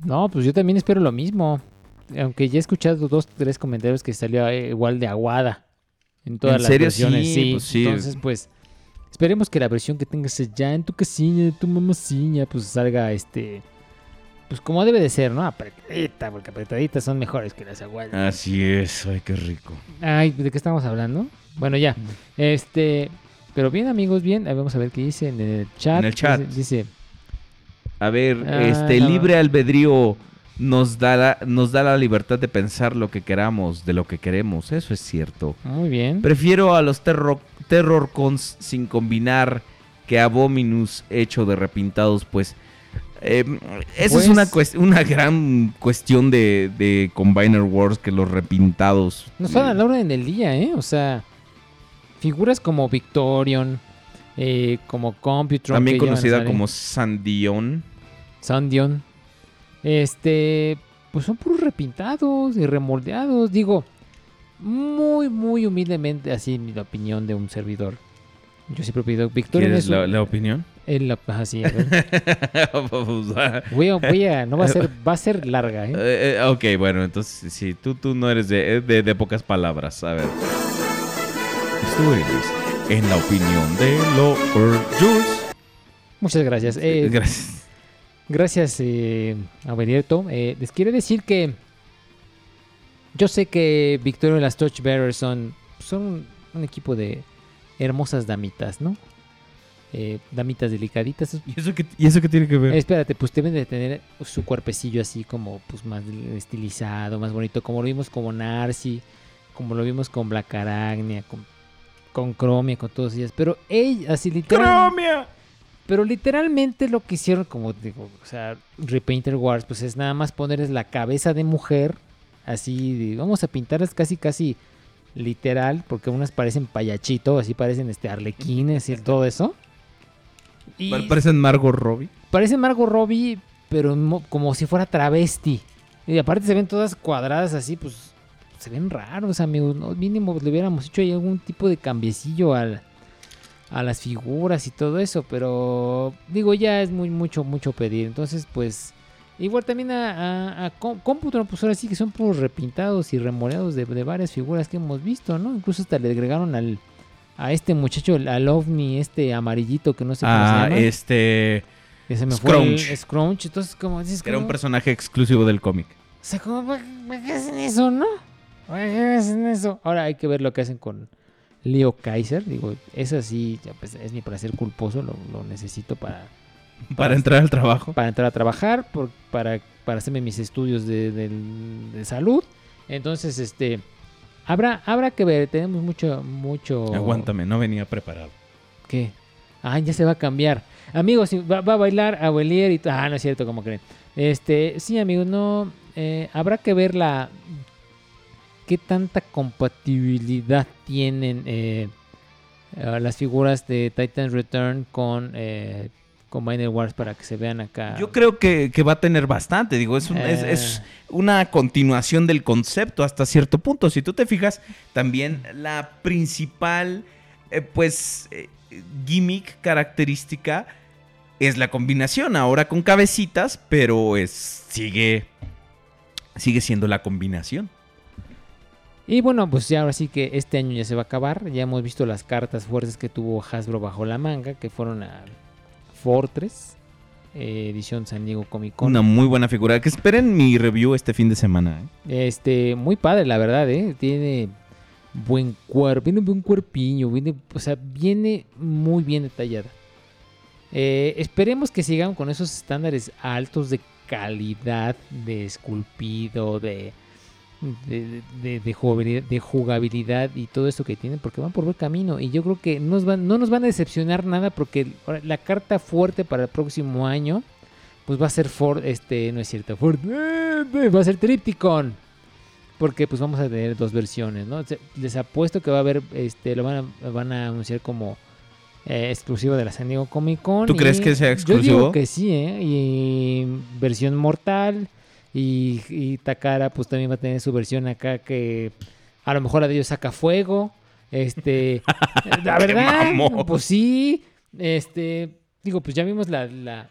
No, pues yo también espero lo mismo. aunque ya he escuchado dos, tres comentarios que salió eh, igual de aguada en todas ¿En las serio? versiones. Sí, Sí, pues sí. Entonces, pues, esperemos que la versión que tengas ya en tu casilla, de tu mamacilla, pues salga este. Pues como debe de ser, ¿no? Apretadita, porque apretaditas son mejores que las aguadas. Así es, ay, qué rico. Ay, ¿de qué estamos hablando? Bueno, ya. Este. Pero bien, amigos, bien. Vamos a ver qué dice en el chat. En el chat. Dice. A ver, Ah, este no. libre albedrío nos da, la, nos da la libertad de pensar lo que queramos, de lo que queremos. Eso es cierto. Muy bien. Prefiero a los terror, terror cons sin combinar que a Abominus hecho de repintados, pues. Eh, esa Pues- es una, una gran cuestión de, de Combiner Wars que los repintados. Nos van a la orden del día, ¿eh? O sea, figuras como Victorion, eh, como Computron. también conocida como Sandion. Sandion. Este, pues son puros repintados y remoldeados. Digo, muy, muy humildemente, así mi opinión de un servidor. Yo siempre pido Victorion ¿Quieres es un- la, la opinión? El- la- ajá, sí, a ver. Vamos a- Voy a, voy a- no va a ser, [laughs] va a ser larga, ¿eh? Eh, eh, ok, bueno, entonces sí, tú, tú no eres de, eh, de, de pocas palabras. A ver. Esto es en la opinión de Lord Jules. Muchas gracias. Eh, Gracias. Gracias, eh, Aurelieto. Eh, les quiero decir que yo sé que Victoria y las Torchbearers son, son un equipo de hermosas damitas, ¿no? Eh, damitas delicaditas. ¿Y eso, qué, ¿Y eso qué tiene que ver? Eh, espérate, pues deben de tener su cuerpecillo así como pues más estilizado, más bonito, como lo vimos con Narcy, como lo vimos con Black Arachnia, con, con Chromia, con todas ellas. Pero ella, así literalmente... ¡Chromia! Pero literalmente lo que hicieron, como digo, o sea, Repainter Wars, pues es nada más ponerles la cabeza de mujer, así, de- vamos a pintarlas casi, casi literal, porque unas parecen payachito, así parecen este arlequines y todo eso. Y Pa- Parecen Margot Robbie. parece Margot Robbie, pero mo- como si fuera travesti. Y aparte se ven todas cuadradas así, pues se ven raros, amigos. ¿no? Mínimo le hubiéramos hecho ahí algún tipo de cambiecillo al, a las figuras y todo eso, pero digo, ya es muy mucho, mucho pedir. Entonces, pues, igual también a, a, a Com- Computron, pues ahora sí que son puros repintados y remoreados de, de varias figuras que hemos visto, ¿no? Incluso hasta le agregaron al, a este muchacho, al ovni, este amarillito que no sé cómo Ah, se llama. este. Que se me fue el Scrunch. Scrunch, entonces como dices Era un personaje exclusivo del cómic. O sea, como, ¿para para qué hacen eso, no? ¿Para qué hacen eso? Ahora hay que ver lo que hacen con Leo Kaiser. Digo, eso sí, ya, pues, es mi placer culposo, lo, lo necesito para... [laughs] Para entrar al trabajo. Para entrar a trabajar, por- para, para hacerme mis estudios de, de salud. Entonces, este... Habrá, habrá que ver, tenemos mucho, mucho... Aguántame, no venía preparado. ¿Qué? Ah, ya se va a cambiar. Amigos, va, va a bailar Abuelier y... Ah, no es cierto, como creen. Este, sí, amigos, no... eh, habrá que ver la... ¿Qué tanta compatibilidad tienen eh, eh, las figuras de Titan's Return con... Eh, Combiner Wars para que se vean acá. Yo creo que, que va a tener bastante. Digo, es, un- es- Eh. es una continuación del concepto hasta cierto punto. Si tú te fijas, también la principal, eh, pues, eh, gimmick característica es la combinación. Ahora con cabecitas, pero es, sigue, sigue siendo la combinación. Y bueno, pues ya ahora sí que este año ya se va a acabar. Ya hemos visto las cartas fuertes que tuvo Hasbro bajo la manga, que fueron a Fortress, eh, edición San Diego Comic Con. Una muy buena figura. Que esperen mi review este fin de semana. ¿eh? Este, muy padre, la verdad, ¿eh? Tiene buen cuerpo, viene buen cuerpiño, viene, o sea, viene muy bien detallada. Eh, esperemos que sigan con esos estándares altos de calidad, de esculpido, de, de, de- de jugabilidad, de jugabilidad y todo eso que tienen, porque van por buen camino. Y yo creo que nos van, no nos van a decepcionar nada, porque la carta fuerte para el próximo año, pues va a ser Ford, este, no es cierto, Ford, eh, va a ser Tripticon. Porque pues vamos a tener dos versiones, ¿no? Les apuesto que va a haber, este, lo van a, van a anunciar como eh, exclusivo de la San Diego Comic Con. ¿Tú crees que sea Yo exclusivo? digo que sí, ¿eh? Y versión mortal. Y, y Takara pues también va a tener su versión acá que a lo mejor la de ellos saca fuego. Este, [laughs] la ¡Qué verdad, pues sí. Este, digo, pues ya vimos la, la,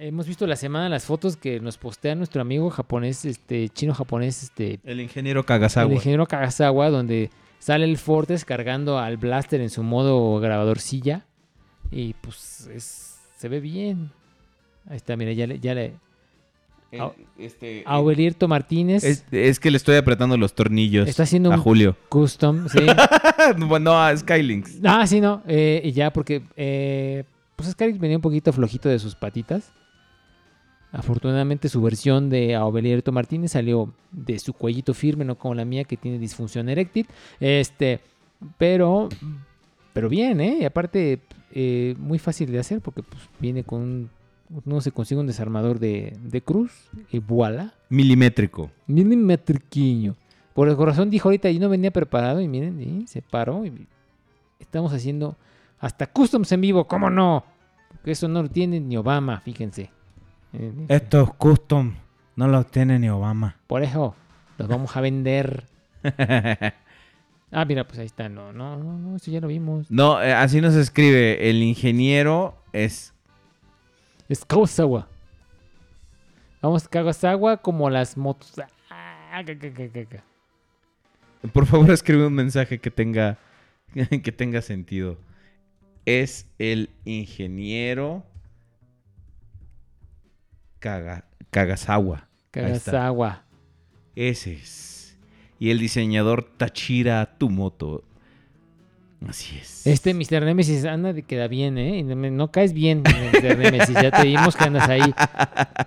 Hemos visto la semana las fotos que nos postea nuestro amigo japonés, este chino japonés, este El ingeniero Kagasawa. el ingeniero Kagasawa, donde sale el Fortes cargando al Blaster en su modo grabadorcilla. Y pues es- se ve bien. Ahí está, mira, ya le... Ya le El- este, Aurelierto Martínez Es, es que le estoy apretando los tornillos está haciendo a un Julio. custom, [laughs] sí. bueno, a Skylinks. Ah, sí, no. eh, y ya, porque eh, pues Skyrim venía un poquito flojito de sus patitas. Afortunadamente su versión de Aurelierto Martínez salió de su cuellito firme, no como la mía que tiene disfunción eréctil. Este, pero, pero bien, ¿eh? Y aparte, eh, muy fácil de hacer porque pues, viene con un, uno se consigue un desarmador de, de cruz y voilà. Milimétrico. Milimetriquiño. Por el corazón dijo ahorita, yo no venía preparado y miren, y se paró. Y estamos haciendo hasta customs en vivo, ¿cómo no? Porque eso no lo tiene ni Obama, fíjense. Eh, Estos custom no los tiene ni Obama. Por eso los vamos a vender. ah, mira, pues ahí está. No, no, no, no, eso ya lo vimos. No, eh, así nos escribe. El ingeniero es. Es Kagasawa. Vamos, Kagasawa como las motos. Ah. Por favor, [laughs] escribe un mensaje que tenga, [laughs] que tenga sentido. Es el ingeniero Kaga- Kagasawa. Kagasawa. Ese es. Y el diseñador Tachira Tumoto. Así es. Este Mr. Nemesis anda de queda bien, ¿eh? No, caes bien, Mr. Nemesis. Ya te vimos que andas ahí.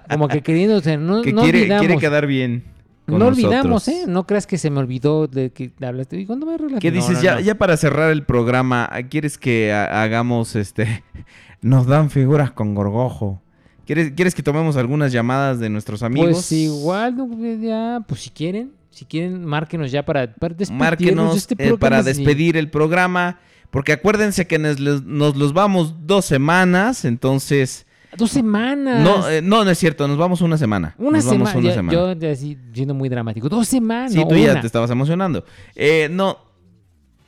Como que queriéndose. No, que no quiere, olvidamos. quiere quedar bien. no olvidamos. ¿eh? No creas que se me olvidó de que hablaste. ¿Y cuándo me arreglas? ¿Qué dices? no, ya, no. ya para cerrar el programa, ¿quieres que ha- hagamos este... [laughs] Nos dan figuras con gorgojo. ¿Quieres, ¿Quieres que tomemos algunas llamadas de nuestros amigos? Pues igual, ya, pues si quieren, si quieren, márquenos ya para, para despedirnos Márquenos este eh, para sí. despedir el programa. Porque acuérdense que nos, los- nos los vamos dos semanas, entonces... Dos semanas. No, eh, no, no es cierto, nos vamos una semana. Una Nos vamos semana. una ya- semana. Yo ya así, siendo muy dramático. Dos semanas. Sí, tú ya te estabas emocionando. Eh, no,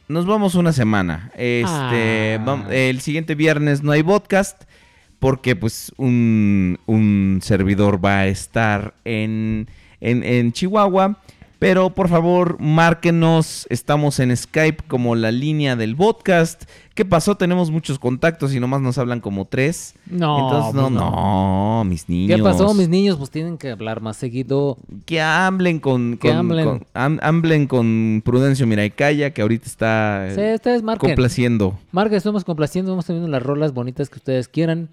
nos vamos una semana. Este, Ah. el siguiente viernes no hay podcast porque pues un, un servidor va a estar en, en, en Chihuahua. Pero por favor, márquenos. Estamos en Skype como la línea del podcast. ¿Qué pasó? Tenemos muchos contactos y nomás nos hablan como tres. No, Entonces, no, pues no, no. mis niños. ¿Qué pasó, mis niños? Pues tienen que hablar más seguido. Que hablen con, Que con- hablen. con- hablen con Prudencio Miraicaya, que ahorita está Sí, ustedes marquen. complaciendo. Marca, estamos complaciendo, vamos teniendo las rolas bonitas que ustedes quieran.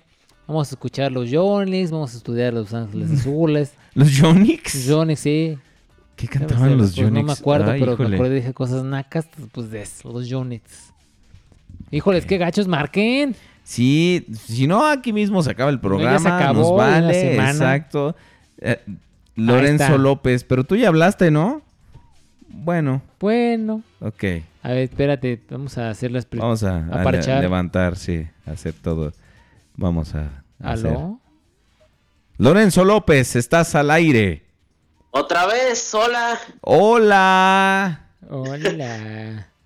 Vamos a escuchar los Yonix, vamos a estudiar los Ángeles [laughs] Azules. ¿Los Yonix? Los Yonix, sí. ¿Qué cantaban los Pues No me acuerdo, Ay, pero híjole. me acuerdo dije cosas nacas, pues de eso, los Yonix. Híjoles, qué gachos, marquen. Sí, si no, aquí mismo se acaba el programa. ya se acabó nos vale, semana. exacto. Eh, Lorenzo. López, pero tú ya hablaste, ¿no? Bueno, Bueno. ok. A ver, espérate, vamos a hacer las... Vamos a, a le- parchar. levantar, sí, a hacer todo. Vamos a, a hacer. ¿Aló? Lorenzo López, estás al aire. Otra vez, hola. Hola. Hola. [laughs]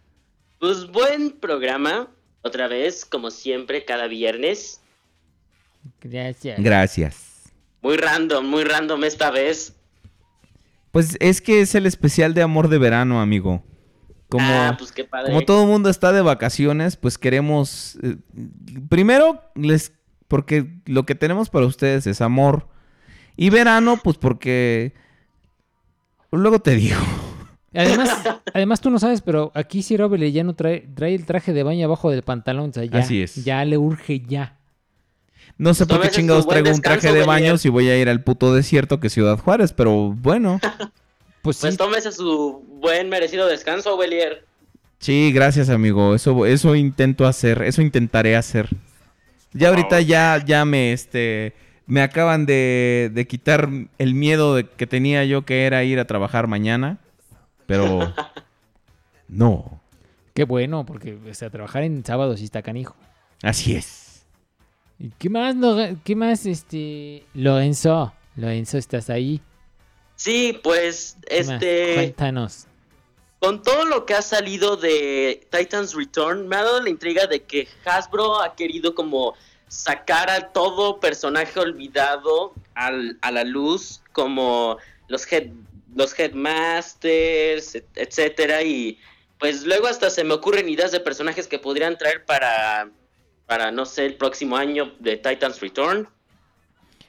Pues buen programa. Otra vez, como siempre, cada viernes. Gracias. Gracias. Muy random, muy random esta vez. Pues es que es el especial de amor de verano, amigo. Como, Ah, pues qué padre. como todo el mundo está de vacaciones, pues queremos... eh, primero, les porque lo que tenemos para ustedes es amor. Y verano, pues porque... Luego te digo. [laughs] Además, además tú no sabes, pero aquí si Robert ya no trae, trae el traje de baño abajo del pantalón. O sea, ya, Así es. Ya le urge ya. No sé por qué chingados traigo un traje de baño si voy a ir al puto desierto que es Ciudad Juárez, pero bueno. [laughs] Pues Pues tómese su buen merecido descanso, Belier. Sí, gracias, amigo. Eso, eso intento hacer, eso intentaré hacer. Ya ahorita ya, ya me, este, me acaban de, de quitar el miedo de que tenía yo que era ir a trabajar mañana, pero [laughs] no, Qué bueno, porque o sea, trabajar en sábado sí está canijo. así es. ¿Y qué más, qué más, este, Lorenzo? Lorenzo, ¿estás ahí? Sí, pues, este, Cuéntanos. con todo lo que ha salido de Titans Return, me ha dado la intriga de que Hasbro ha querido como sacar a todo personaje olvidado al- a la luz, como los head, los headmasters, et- etcétera, y pues luego hasta se me ocurren ideas de personajes que podrían traer para, para no sé, el próximo año de Titans Return.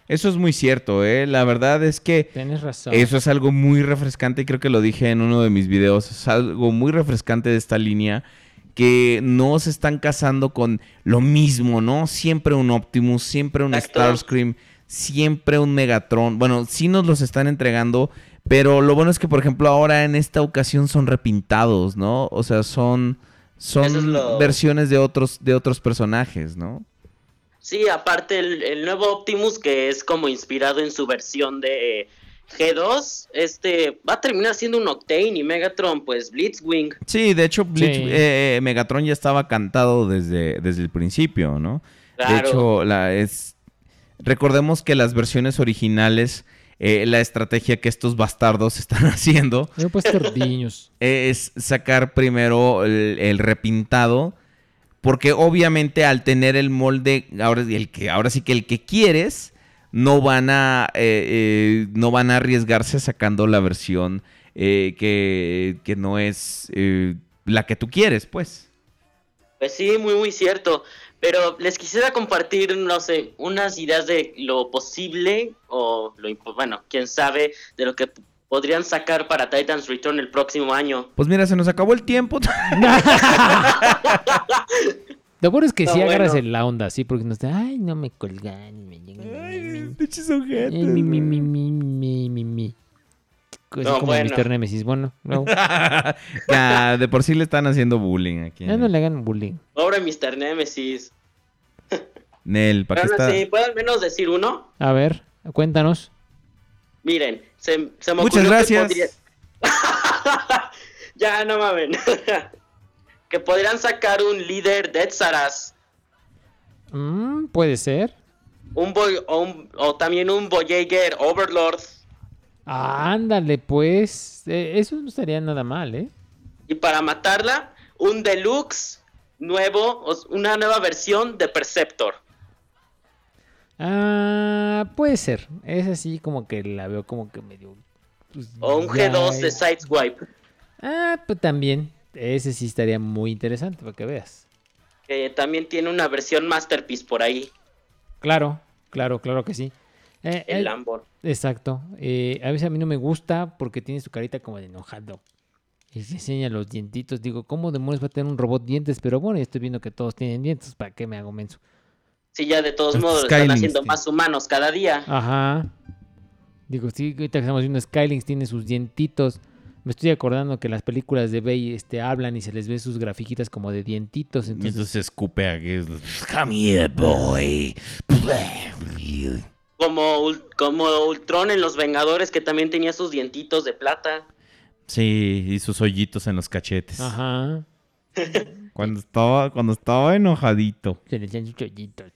Eso es muy cierto, ¿eh? La verdad es que Tienes razón. eso es algo muy refrescante y creo que lo dije en uno de mis videos. Es algo muy refrescante de esta línea que no se están casando con lo mismo, ¿no? Siempre un Optimus, siempre un Starscream, siempre un Megatron. Bueno, sí nos los están entregando, pero lo bueno es que, por ejemplo, ahora en esta ocasión son repintados, ¿no? O sea, son, son Eso es lo- versiones de otros, de otros personajes, ¿no? Sí, aparte el, el nuevo Optimus que es como inspirado en su versión de G2, este va a terminar siendo un Octane y Megatron, pues Blitzwing. Sí, de hecho, Blitz- Sí. eh, Megatron ya estaba cantado desde, desde el principio, ¿no? De hecho, la, es... recordemos que las versiones originales, eh, la estrategia que estos bastardos [laughs] están haciendo Yo he puesto niños. [laughs] es sacar primero el, el repintado, porque obviamente al tener el molde, ahora, el que, ahora sí que el que quieres, no van a, eh, eh, no van a arriesgarse sacando la versión eh, que, que no es eh, la que tú quieres, pues. Pues sí, muy muy cierto. Pero les quisiera compartir, no sé, unas ideas de lo posible o lo bueno, quién sabe de lo que podrían sacar para Titans Return el próximo año. Pues mira, se nos acabó el tiempo. [laughs] [laughs] Lo bueno es que Está sí agarras bueno. en la onda, sí, porque no está, ay, no me colgan, me llegan. Pinches Ay, mi, mi, mi, mi, mi, mi, mi. Así No, como bueno. Mr. Nemesis. Bueno, [laughs] no. De por sí le están haciendo bullying aquí. Ya no le hagan bullying. Pobre Mr. Nemesis. Nel, ¿para qué está? sí, ¿puedo al menos decir uno? A ver, cuéntanos. Miren, se, se me Muchas ocurrió que gracias. podría- [laughs] ya, no mamen. [laughs] que podrían sacar un líder de Etzaras. Mm, Puede ser. Un boy, o, un- o también un Voyager Overlord. Ándale, pues. Eh, eso no estaría nada mal, ¿eh? Y para matarla, un deluxe nuevo, una nueva versión de Perceptor. Ah, puede ser. Es así como que la veo como que medio. pues, O un ya- G2 de Sideswipe. Ah, pues también. Ese sí estaría muy interesante para que veas. Que también tiene una versión Masterpiece por ahí. Claro, claro, claro que sí. Eh, El eh, Lambor. Exacto. Eh, a veces a mí no me gusta porque tiene su carita como de enojado. Y se enseña los dientitos. Digo, ¿cómo demonios va a tener un robot dientes? Pero bueno, ya estoy viendo que todos tienen dientes. ¿Para qué me hago menso? Sí, ya de todos modos lo están haciendo más humanos cada día. Ajá. Digo, sí, ahorita que estamos viendo Skylings tiene sus dientitos. Me estoy acordando que las películas de Bay este, hablan y se les ve sus grafiquitas como de dientitos. Y Entonces, entonces escupe aquí. Come here, boy. Como, como Ultron en Los Vengadores, que también tenía sus dientitos de plata. Sí, y sus hoyitos en los cachetes. Ajá. [laughs] Cuando estaba, cuando estaba enojadito. se le sus chollitos.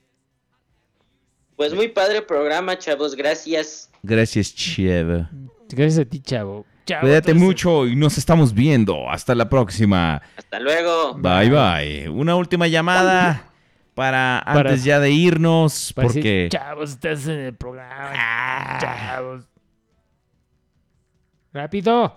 Pues muy padre programa, chavos, gracias. Gracias, Chev. Gracias a ti, chavo. Cuídate entonces- mucho y nos estamos viendo. Hasta la próxima. Hasta luego. Bye bye. Una última llamada para Para- antes ya de irnos. Para decir, Porque chavos, estás en el programa. Chavos. Rápido.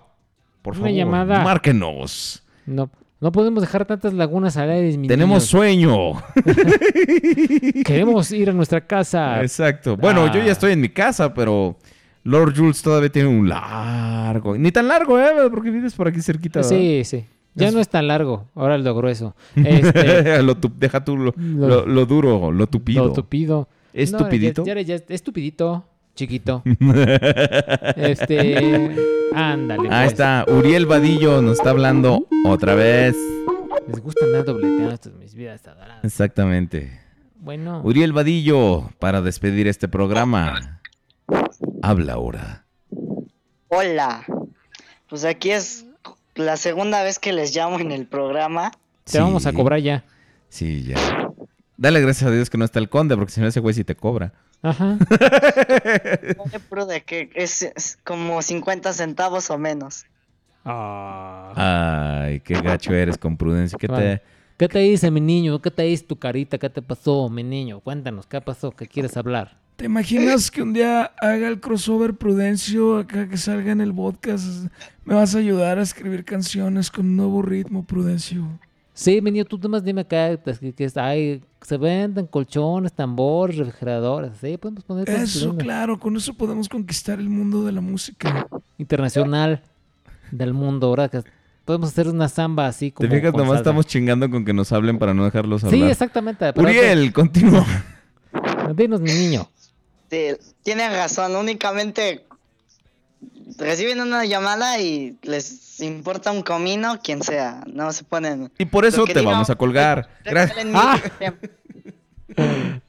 por Una favor, llamada. márquenos. No, no podemos dejar tantas lagunas al aire, Tenemos niños. sueño. [laughs] Queremos ir a nuestra casa. Exacto. Bueno, yo Ah. ya estoy en mi casa, pero Lord Jules todavía tiene un largo. Ni tan largo, ¿eh? Porque vives por aquí cerquita. ¿verdad? Sí, sí. Ya Es- no es tan largo, ahora lo grueso. [laughs] Este, Lo tu- deja tú lo, Lo- lo- lo duro, lo tupido. Lo tupido. ¿Es No, tupidito? Ya, ya- ya- es tupidito, chiquito. [laughs] este. Ándale. Ahí pues. está. Uriel Vadillo nos está hablando otra vez. Les gusta andar dobleteando estas mis vidas. Exactamente. Bueno. Uriel Vadillo, para despedir este programa. Habla ahora. Hola. Pues aquí es la segunda vez que les llamo en el programa. Te vamos a cobrar ya. Sí, ya. Dale gracias a Dios que no está el conde, porque si no ese güey sí te cobra. Ajá. [laughs] Pero de que es, es como 50 centavos o menos. Ah. Ay, qué gacho eres con prudencia. ¿Qué te. ¿Qué te dice mi niño? ¿Qué te dice tu carita? ¿Qué te pasó, mi niño? Cuéntanos, ¿qué pasó? ¿Qué quieres hablar? ¿Te imaginas que un día haga el crossover Prudencio acá que salga en el podcast? Me vas a ayudar a escribir canciones con un nuevo ritmo, Prudencio. Sí, mi niño, tú nomás dime acá que, que, que hay- se venden colchones, tambores, refrigeradores. Sí, podemos poner Eso, claro, con eso podemos conquistar el mundo de la música. internacional del mundo, ¿verdad? Que podemos hacer una samba así como. Te fijas, nomás estamos chingando con que nos hablen para no dejarlos hablar. Sí, exactamente. Uriel, continúa. [laughs] Dinos, mi niño. Sí, tienen razón, únicamente reciben una llamada y les importa un comino, quien sea, no se ponen... Y por eso te vamos a colgar. [laughs] Gracias. Ah.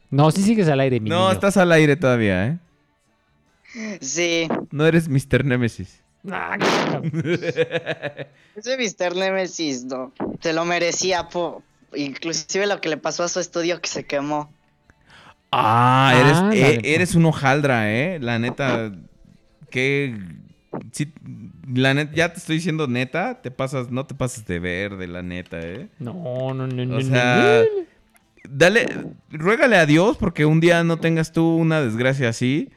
No, sí sigues al aire, mi No, niño. estás al aire todavía, ¿eh? Sí, No eres Mr. Nemesis. Ah, [laughs] ese Mr. Nemesis, no, se lo merecía, po, inclusive lo que le pasó a su estudio que se quemó. Ah, Ah, eres, dale, eh, pues. eres un hojaldra, ¿eh? La neta, que... sí, la neta, ya te estoy diciendo neta, te pasas, no te pases de verde, la neta, ¿eh? No, no, no, no. O no, sea, no. dale, ruégale a Dios porque un día no tengas tú una desgracia así.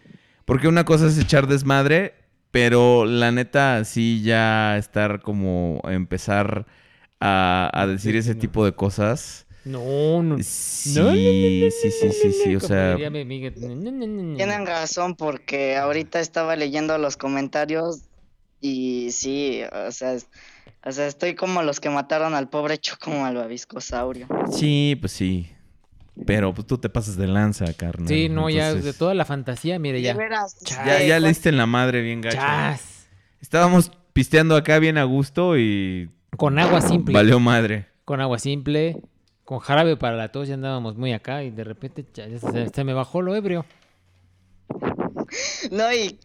Porque una cosa es echar desmadre, pero la neta sí ya estar como a empezar a, a decir ese tipo de cosas. No, no. Sí, No, no, no, no, sí, sí, sí, sí, o sea... Tienen razón porque ahorita estaba leyendo los comentarios y sí, o sea, es- o sea, estoy como los que mataron al pobre Choco Malvaviscosaurio. Sí, pues sí. Pero pues tú te pasas de lanza, carnal. Sí, no, ya Entonces, de toda la fantasía, mire, ya. Ya, ya le diste en la madre bien gacho. Chas. Estábamos pisteando acá bien a gusto y... Con agua simple. Valió madre. Con agua simple, con jarabe para la tos, ya andábamos muy acá y de repente ya, ya se, se me bajó lo ebrio. No, y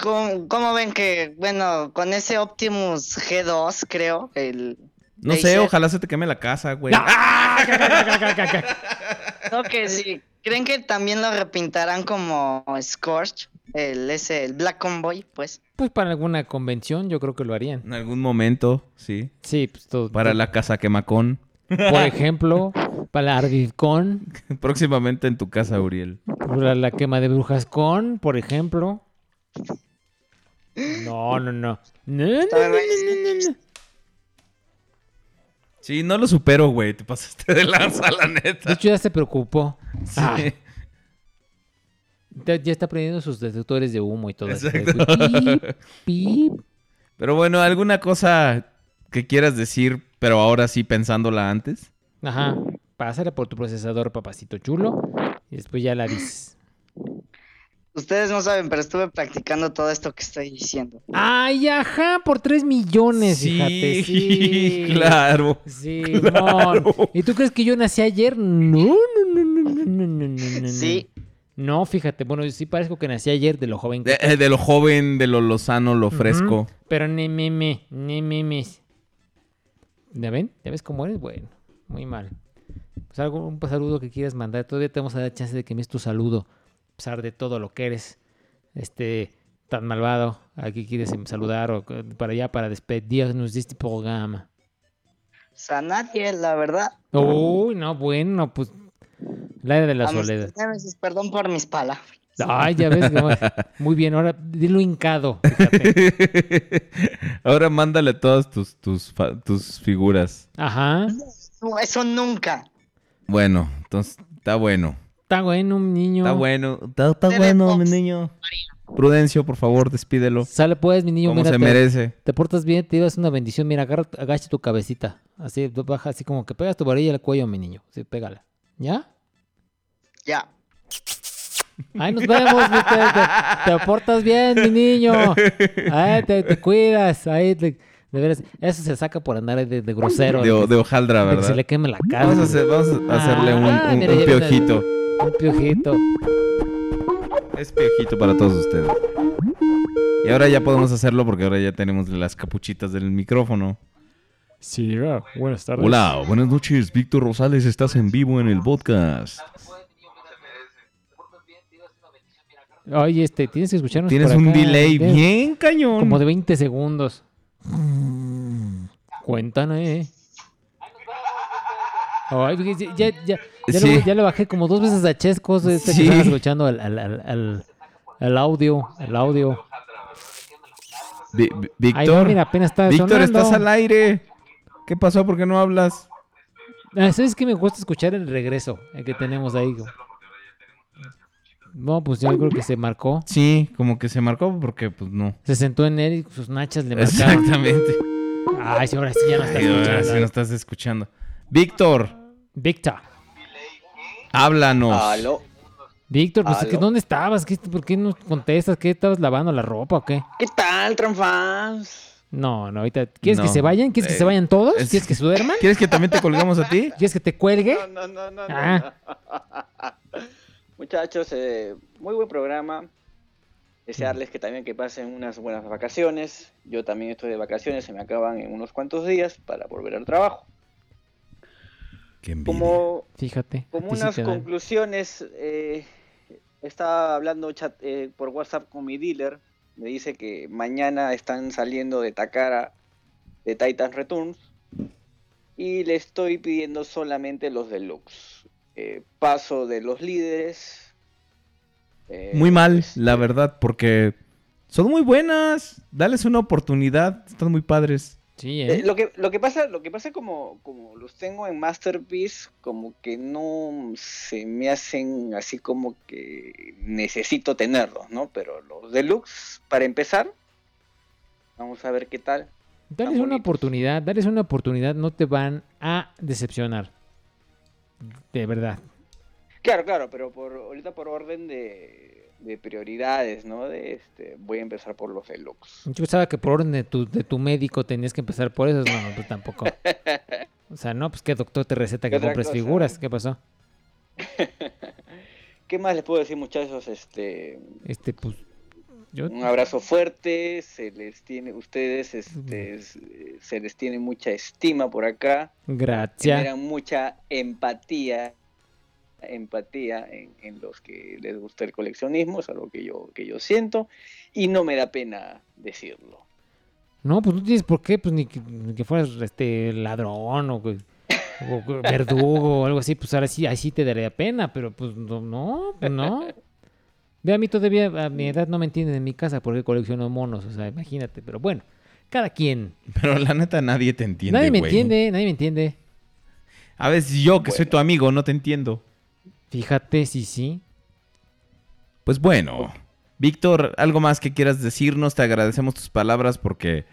¿cómo, cómo ven que, bueno, con ese Optimus G2, creo, el... No sé, ojalá se te queme la casa, güey. [laughs] No, que sí. ¿Creen que también lo repintarán como Scorch? El, ese, el Black Convoy, pues. Pues para alguna convención yo creo que lo harían. En algún momento, sí. Sí, pues todo. Para la casa quemacón. Por ejemplo, para la Ardidcon, Próximamente en tu casa, Uriel. para la quema de brujas con, por ejemplo. No, no, no. No, no, no, no, no, no. Sí, no lo supero, güey. Te pasaste de lanza, la De neta. hecho ya se preocupó. Sí. Ah, ya, ya está prendiendo sus detectores de humo y todo eso. Exacto. Pip, pip. Pero bueno, ¿alguna cosa que quieras decir, pero ahora sí pensándola antes. Ajá, pásala por tu procesador, papacito chulo, y después ya la dices. Ustedes no saben, pero estuve practicando todo esto que estoy diciendo. Ay, ajá, por tres millones, sí, fíjate. [laughs] Sí, claro. Sí, claro. ¿Y tú crees que yo nací ayer? No, no, no, no, no, no, no. no, no. Sí. No, fíjate, bueno, sí parezco que nací ayer de lo joven. De, eh, de, lo joven, de lo lozano, lo fresco. Pero ni meme, ni memes. ¿Ya ven? ¿Ya ves cómo eres? Bueno, muy mal. Pues algo, un saludo que quieras mandar. Todavía te vamos a dar chance de que me des tu saludo. A pesar de todo lo que eres. Este, tan malvado. Aquí quieres em, saludar o para allá para despedirnos de este programa. Nadie, la verdad. Uy, no, bueno, pues. La era de la A soledad. Perdón por mis palabras. Ay, ya ves. no, [laughs] Muy bien, ahora dilo hincado. [laughs] Ahora mándale todas tus, tus, tus figuras. Ajá. No, eso nunca. Bueno, entonces está bueno. Está bueno, mi niño. Está bueno. Está, está bueno, mi niño. Prudencio, por favor, despídelo. Sale pues, mi niño. Como mira, se te- merece. Te portas bien, te llevas una bendición. Mira, agarra, agacha tu cabecita. Así, baja, así como que pegas tu varilla al cuello, mi niño. Sí, pégala. ¿Ya? Ya. Ahí nos vemos, mi- te, te- te portas bien, mi niño. Ahí te, te cuidas. Ahí te- de veras, eso se saca por andar de, de grosero. De, de hojaldra, de que ¿verdad? se le queme la cara. Vamos a, hacer- vamos a hacerle un, Ah, un- mira, piojito. Un piojito. Es piojito para todos ustedes. Y ahora ya podemos hacerlo porque ahora ya tenemos las capuchitas del micrófono. Sí, buenas tardes. Hola, buenas noches. Víctor Rosales, estás en vivo en el podcast. Oye, este, tienes que escucharnos Tienes por un acá, delay ¿eh? bien cañón. Como de 20 segundos. Cuéntanos. Ay, fíjate, ya, ya, ya, Sí. lo, ya lo bajé como dos veces a Chescos. Este Sí. que escuchando al, al, al, audio. El audio. Ay, Víctor, no, apenas está Víctor, sonando. estás al aire. ¿Qué pasó? ¿Por qué no hablas? Ah, ¿Sabes qué me gusta escuchar el regreso el que tenemos ahí? No, pues yo creo que se marcó. Sí, como que se marcó porque, pues no. Se sentó en él y sus nachas le marcaron. Exactamente. Ay, sí, ahora sí ya no estás Ay, ahora escuchando. sí no estás escuchando. Víctor, Víctor. háblanos. Aló. Víctor, pues, Aló. ¿qué- ¿dónde estabas? ¿Qué, ¿Por qué no contestas? ¿Qué estabas lavando la ropa o qué? ¿Qué tal, Tranfans? No, no, ahorita. ¿Quieres No, que se vayan? ¿Quieres que eh, se vayan todos? es- ¿Quieres que se duerman? ¿Quieres que también te colgamos a ti? ¿Quieres que te cuelgue? No, no, no, no. Ah. no. Muchachos, eh, muy buen programa. Desearles que también que pasen unas buenas vacaciones. Yo también estoy de vacaciones, se me acaban en unos cuantos días para volver al trabajo. Como, Fíjate. como sí unas conclusiones, eh, estaba hablando chat, eh, por WhatsApp con mi dealer. Me dice que mañana están saliendo de Takara de Titan Returns. Y le estoy pidiendo solamente los deluxe. Eh, paso de los líderes. eh, Muy mal, la verdad, porque son muy buenas. Dales una oportunidad. Están muy padres. Sí, Eh, lo que lo que pasa lo que pasa como como los tengo en masterpiece como que no se me hacen así como que necesito tenerlos no pero los deluxe para empezar vamos a ver qué tal Dales una oportunidad, dales una oportunidad, no te van a decepcionar. De verdad. claro claro pero por ahorita por orden de, de prioridades no de este voy a empezar por los deluxe Yo pensaba que por orden de tu, de tu médico tenías que empezar por eso. No, pues tampoco. [laughs] O sea, no, pues qué doctor te receta ¿Qué que compres cosa? figuras. ¿Qué pasó? [laughs] qué más les puedo decir muchachos este Este, pues. Yo, Un abrazo fuerte, se les tiene, ustedes, este, s- se les tiene mucha estima por acá. Gracias. Generan mucha empatía, empatía en, en los que les gusta el coleccionismo, es algo que yo, que yo siento, y no me da pena decirlo. No, pues no tienes por qué, pues ni que, ni que fueras este ladrón o, o verdugo o algo así, pues ahora sí, ahí sí te daría pena, pero pues no, no, pues no. Ve, a mí todavía a mi edad no me entienden en mi casa porque colecciono monos, o sea, imagínate, pero bueno, cada quien. Pero la neta nadie te entiende. nadie me güey. entiende, nadie me entiende. A veces yo, que soy tu amigo, no te entiendo. Fíjate, sí, sí. Pues bueno, Víctor, algo más que quieras decirnos, te agradecemos tus palabras porque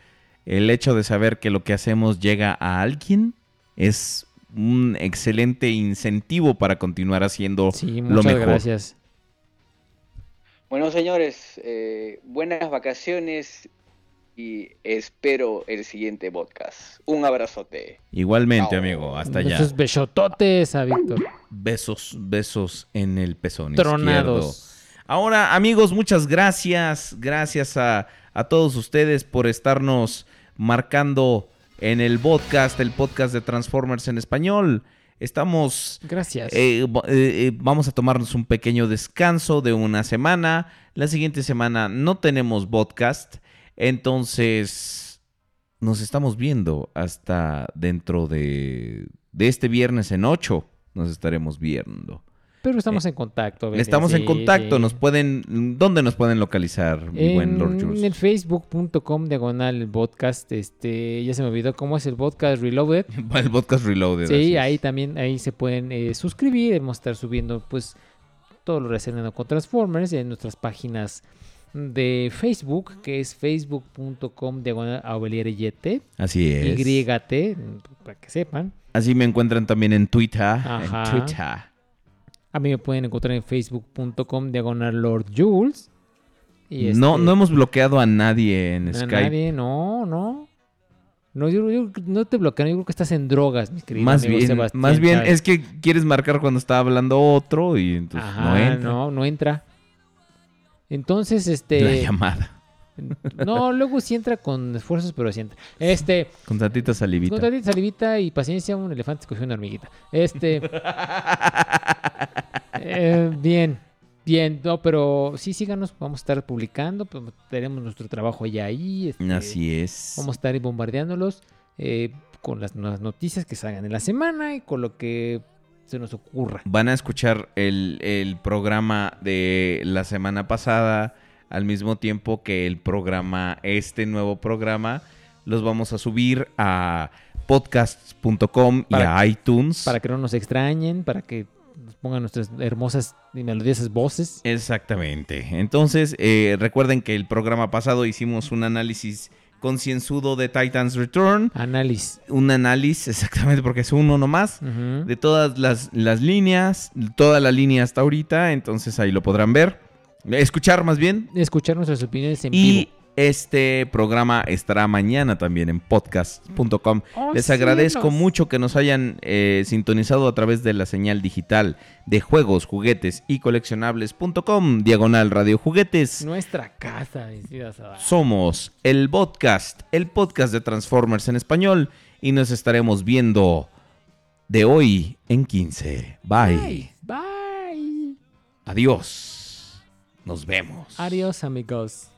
el hecho de saber que lo que hacemos llega a alguien es un excelente incentivo para continuar haciendo lo Muchas mejor. gracias. Bueno, señores, eh, buenas vacaciones y espero el siguiente podcast. Un abrazote. Igualmente, Chao. amigo, hasta allá. Esos besototes a Víctor. Besos, besos en el pezón Tronados. izquierdo. Ahora, amigos, muchas gracias. Gracias a, a todos ustedes por estarnos marcando en el podcast, el podcast de Transformers en español. Estamos. Gracias. eh, eh, eh, vamos a tomarnos un pequeño descanso de una semana. La siguiente semana no tenemos podcast. Entonces. Nos estamos viendo hasta dentro de, de este viernes en 8. Nos estaremos viendo. Pero estamos en contacto. Estamos en contacto. sí. Nos pueden. ¿Dónde nos pueden localizar, mi buen Lord En Jules? el facebook.com diagonal podcast, este, ya se me olvidó cómo es el podcast Reloaded. [laughs] El podcast Reloaded. Sí, ahí también, ahí se pueden eh, suscribir, vamos a estar subiendo pues todo lo relacionado con Transformers en nuestras páginas de Facebook, que es facebook.com diagonal. Así es. YT, para que sepan. Así me encuentran también en Twitter. Ajá. En Twitter. A mí me pueden encontrar en facebook.com diagonal Lord Jules. Y No, este- no hemos bloqueado a nadie en A Skype. nadie, no, no. No, yo, yo no te bloquean, yo creo que estás en drogas, mi querido Más amigo bien, Sebastián más bien es que quieres marcar cuando está hablando otro y entonces Ajá, no entra. no, no entra. Entonces, este... La llamada. No, luego sí entra con esfuerzos, pero sí entra. Este... Con tantita salivita. Con tantita salivita y paciencia, un elefante escogió una hormiguita. Este... [laughs] eh, bien, bien, no, pero sí, síganos, vamos a estar publicando, pues, tenemos nuestro trabajo ya ahí. este, Así es. Vamos a estar bombardeándolos. Eh, con las nuevas noticias que salgan en la semana y con lo que se nos ocurra. Van a escuchar el, el programa de la semana pasada al mismo tiempo que el programa, este nuevo programa, los vamos a subir a podcasts.com y a iTunes. Para que no nos extrañen, para que nos pongan nuestras hermosas y melodiosas voces. Exactamente. Entonces, eh, recuerden que el programa pasado hicimos un análisis concienzudo de Titans Return. Análisis. Un análisis, exactamente, porque es uno nomás. Ujú. De todas las, las líneas, toda la línea hasta ahorita. Entonces ahí lo podrán ver. Escuchar más bien. Escuchar nuestras opiniones en Y vivo. este programa estará mañana también en podcast.com. ¡Oh, Les agradezco cielos! mucho que nos hayan eh, sintonizado a través de la señal digital de juegos, juguetes y coleccionables.com, diagonal radio juguetes. Nuestra casa, decidas a- Somos el podcast, el podcast de Transformers en español y nos estaremos viendo de hoy en 15. Bye. Bye. Adiós. Nos vemos. Adiós, amigos.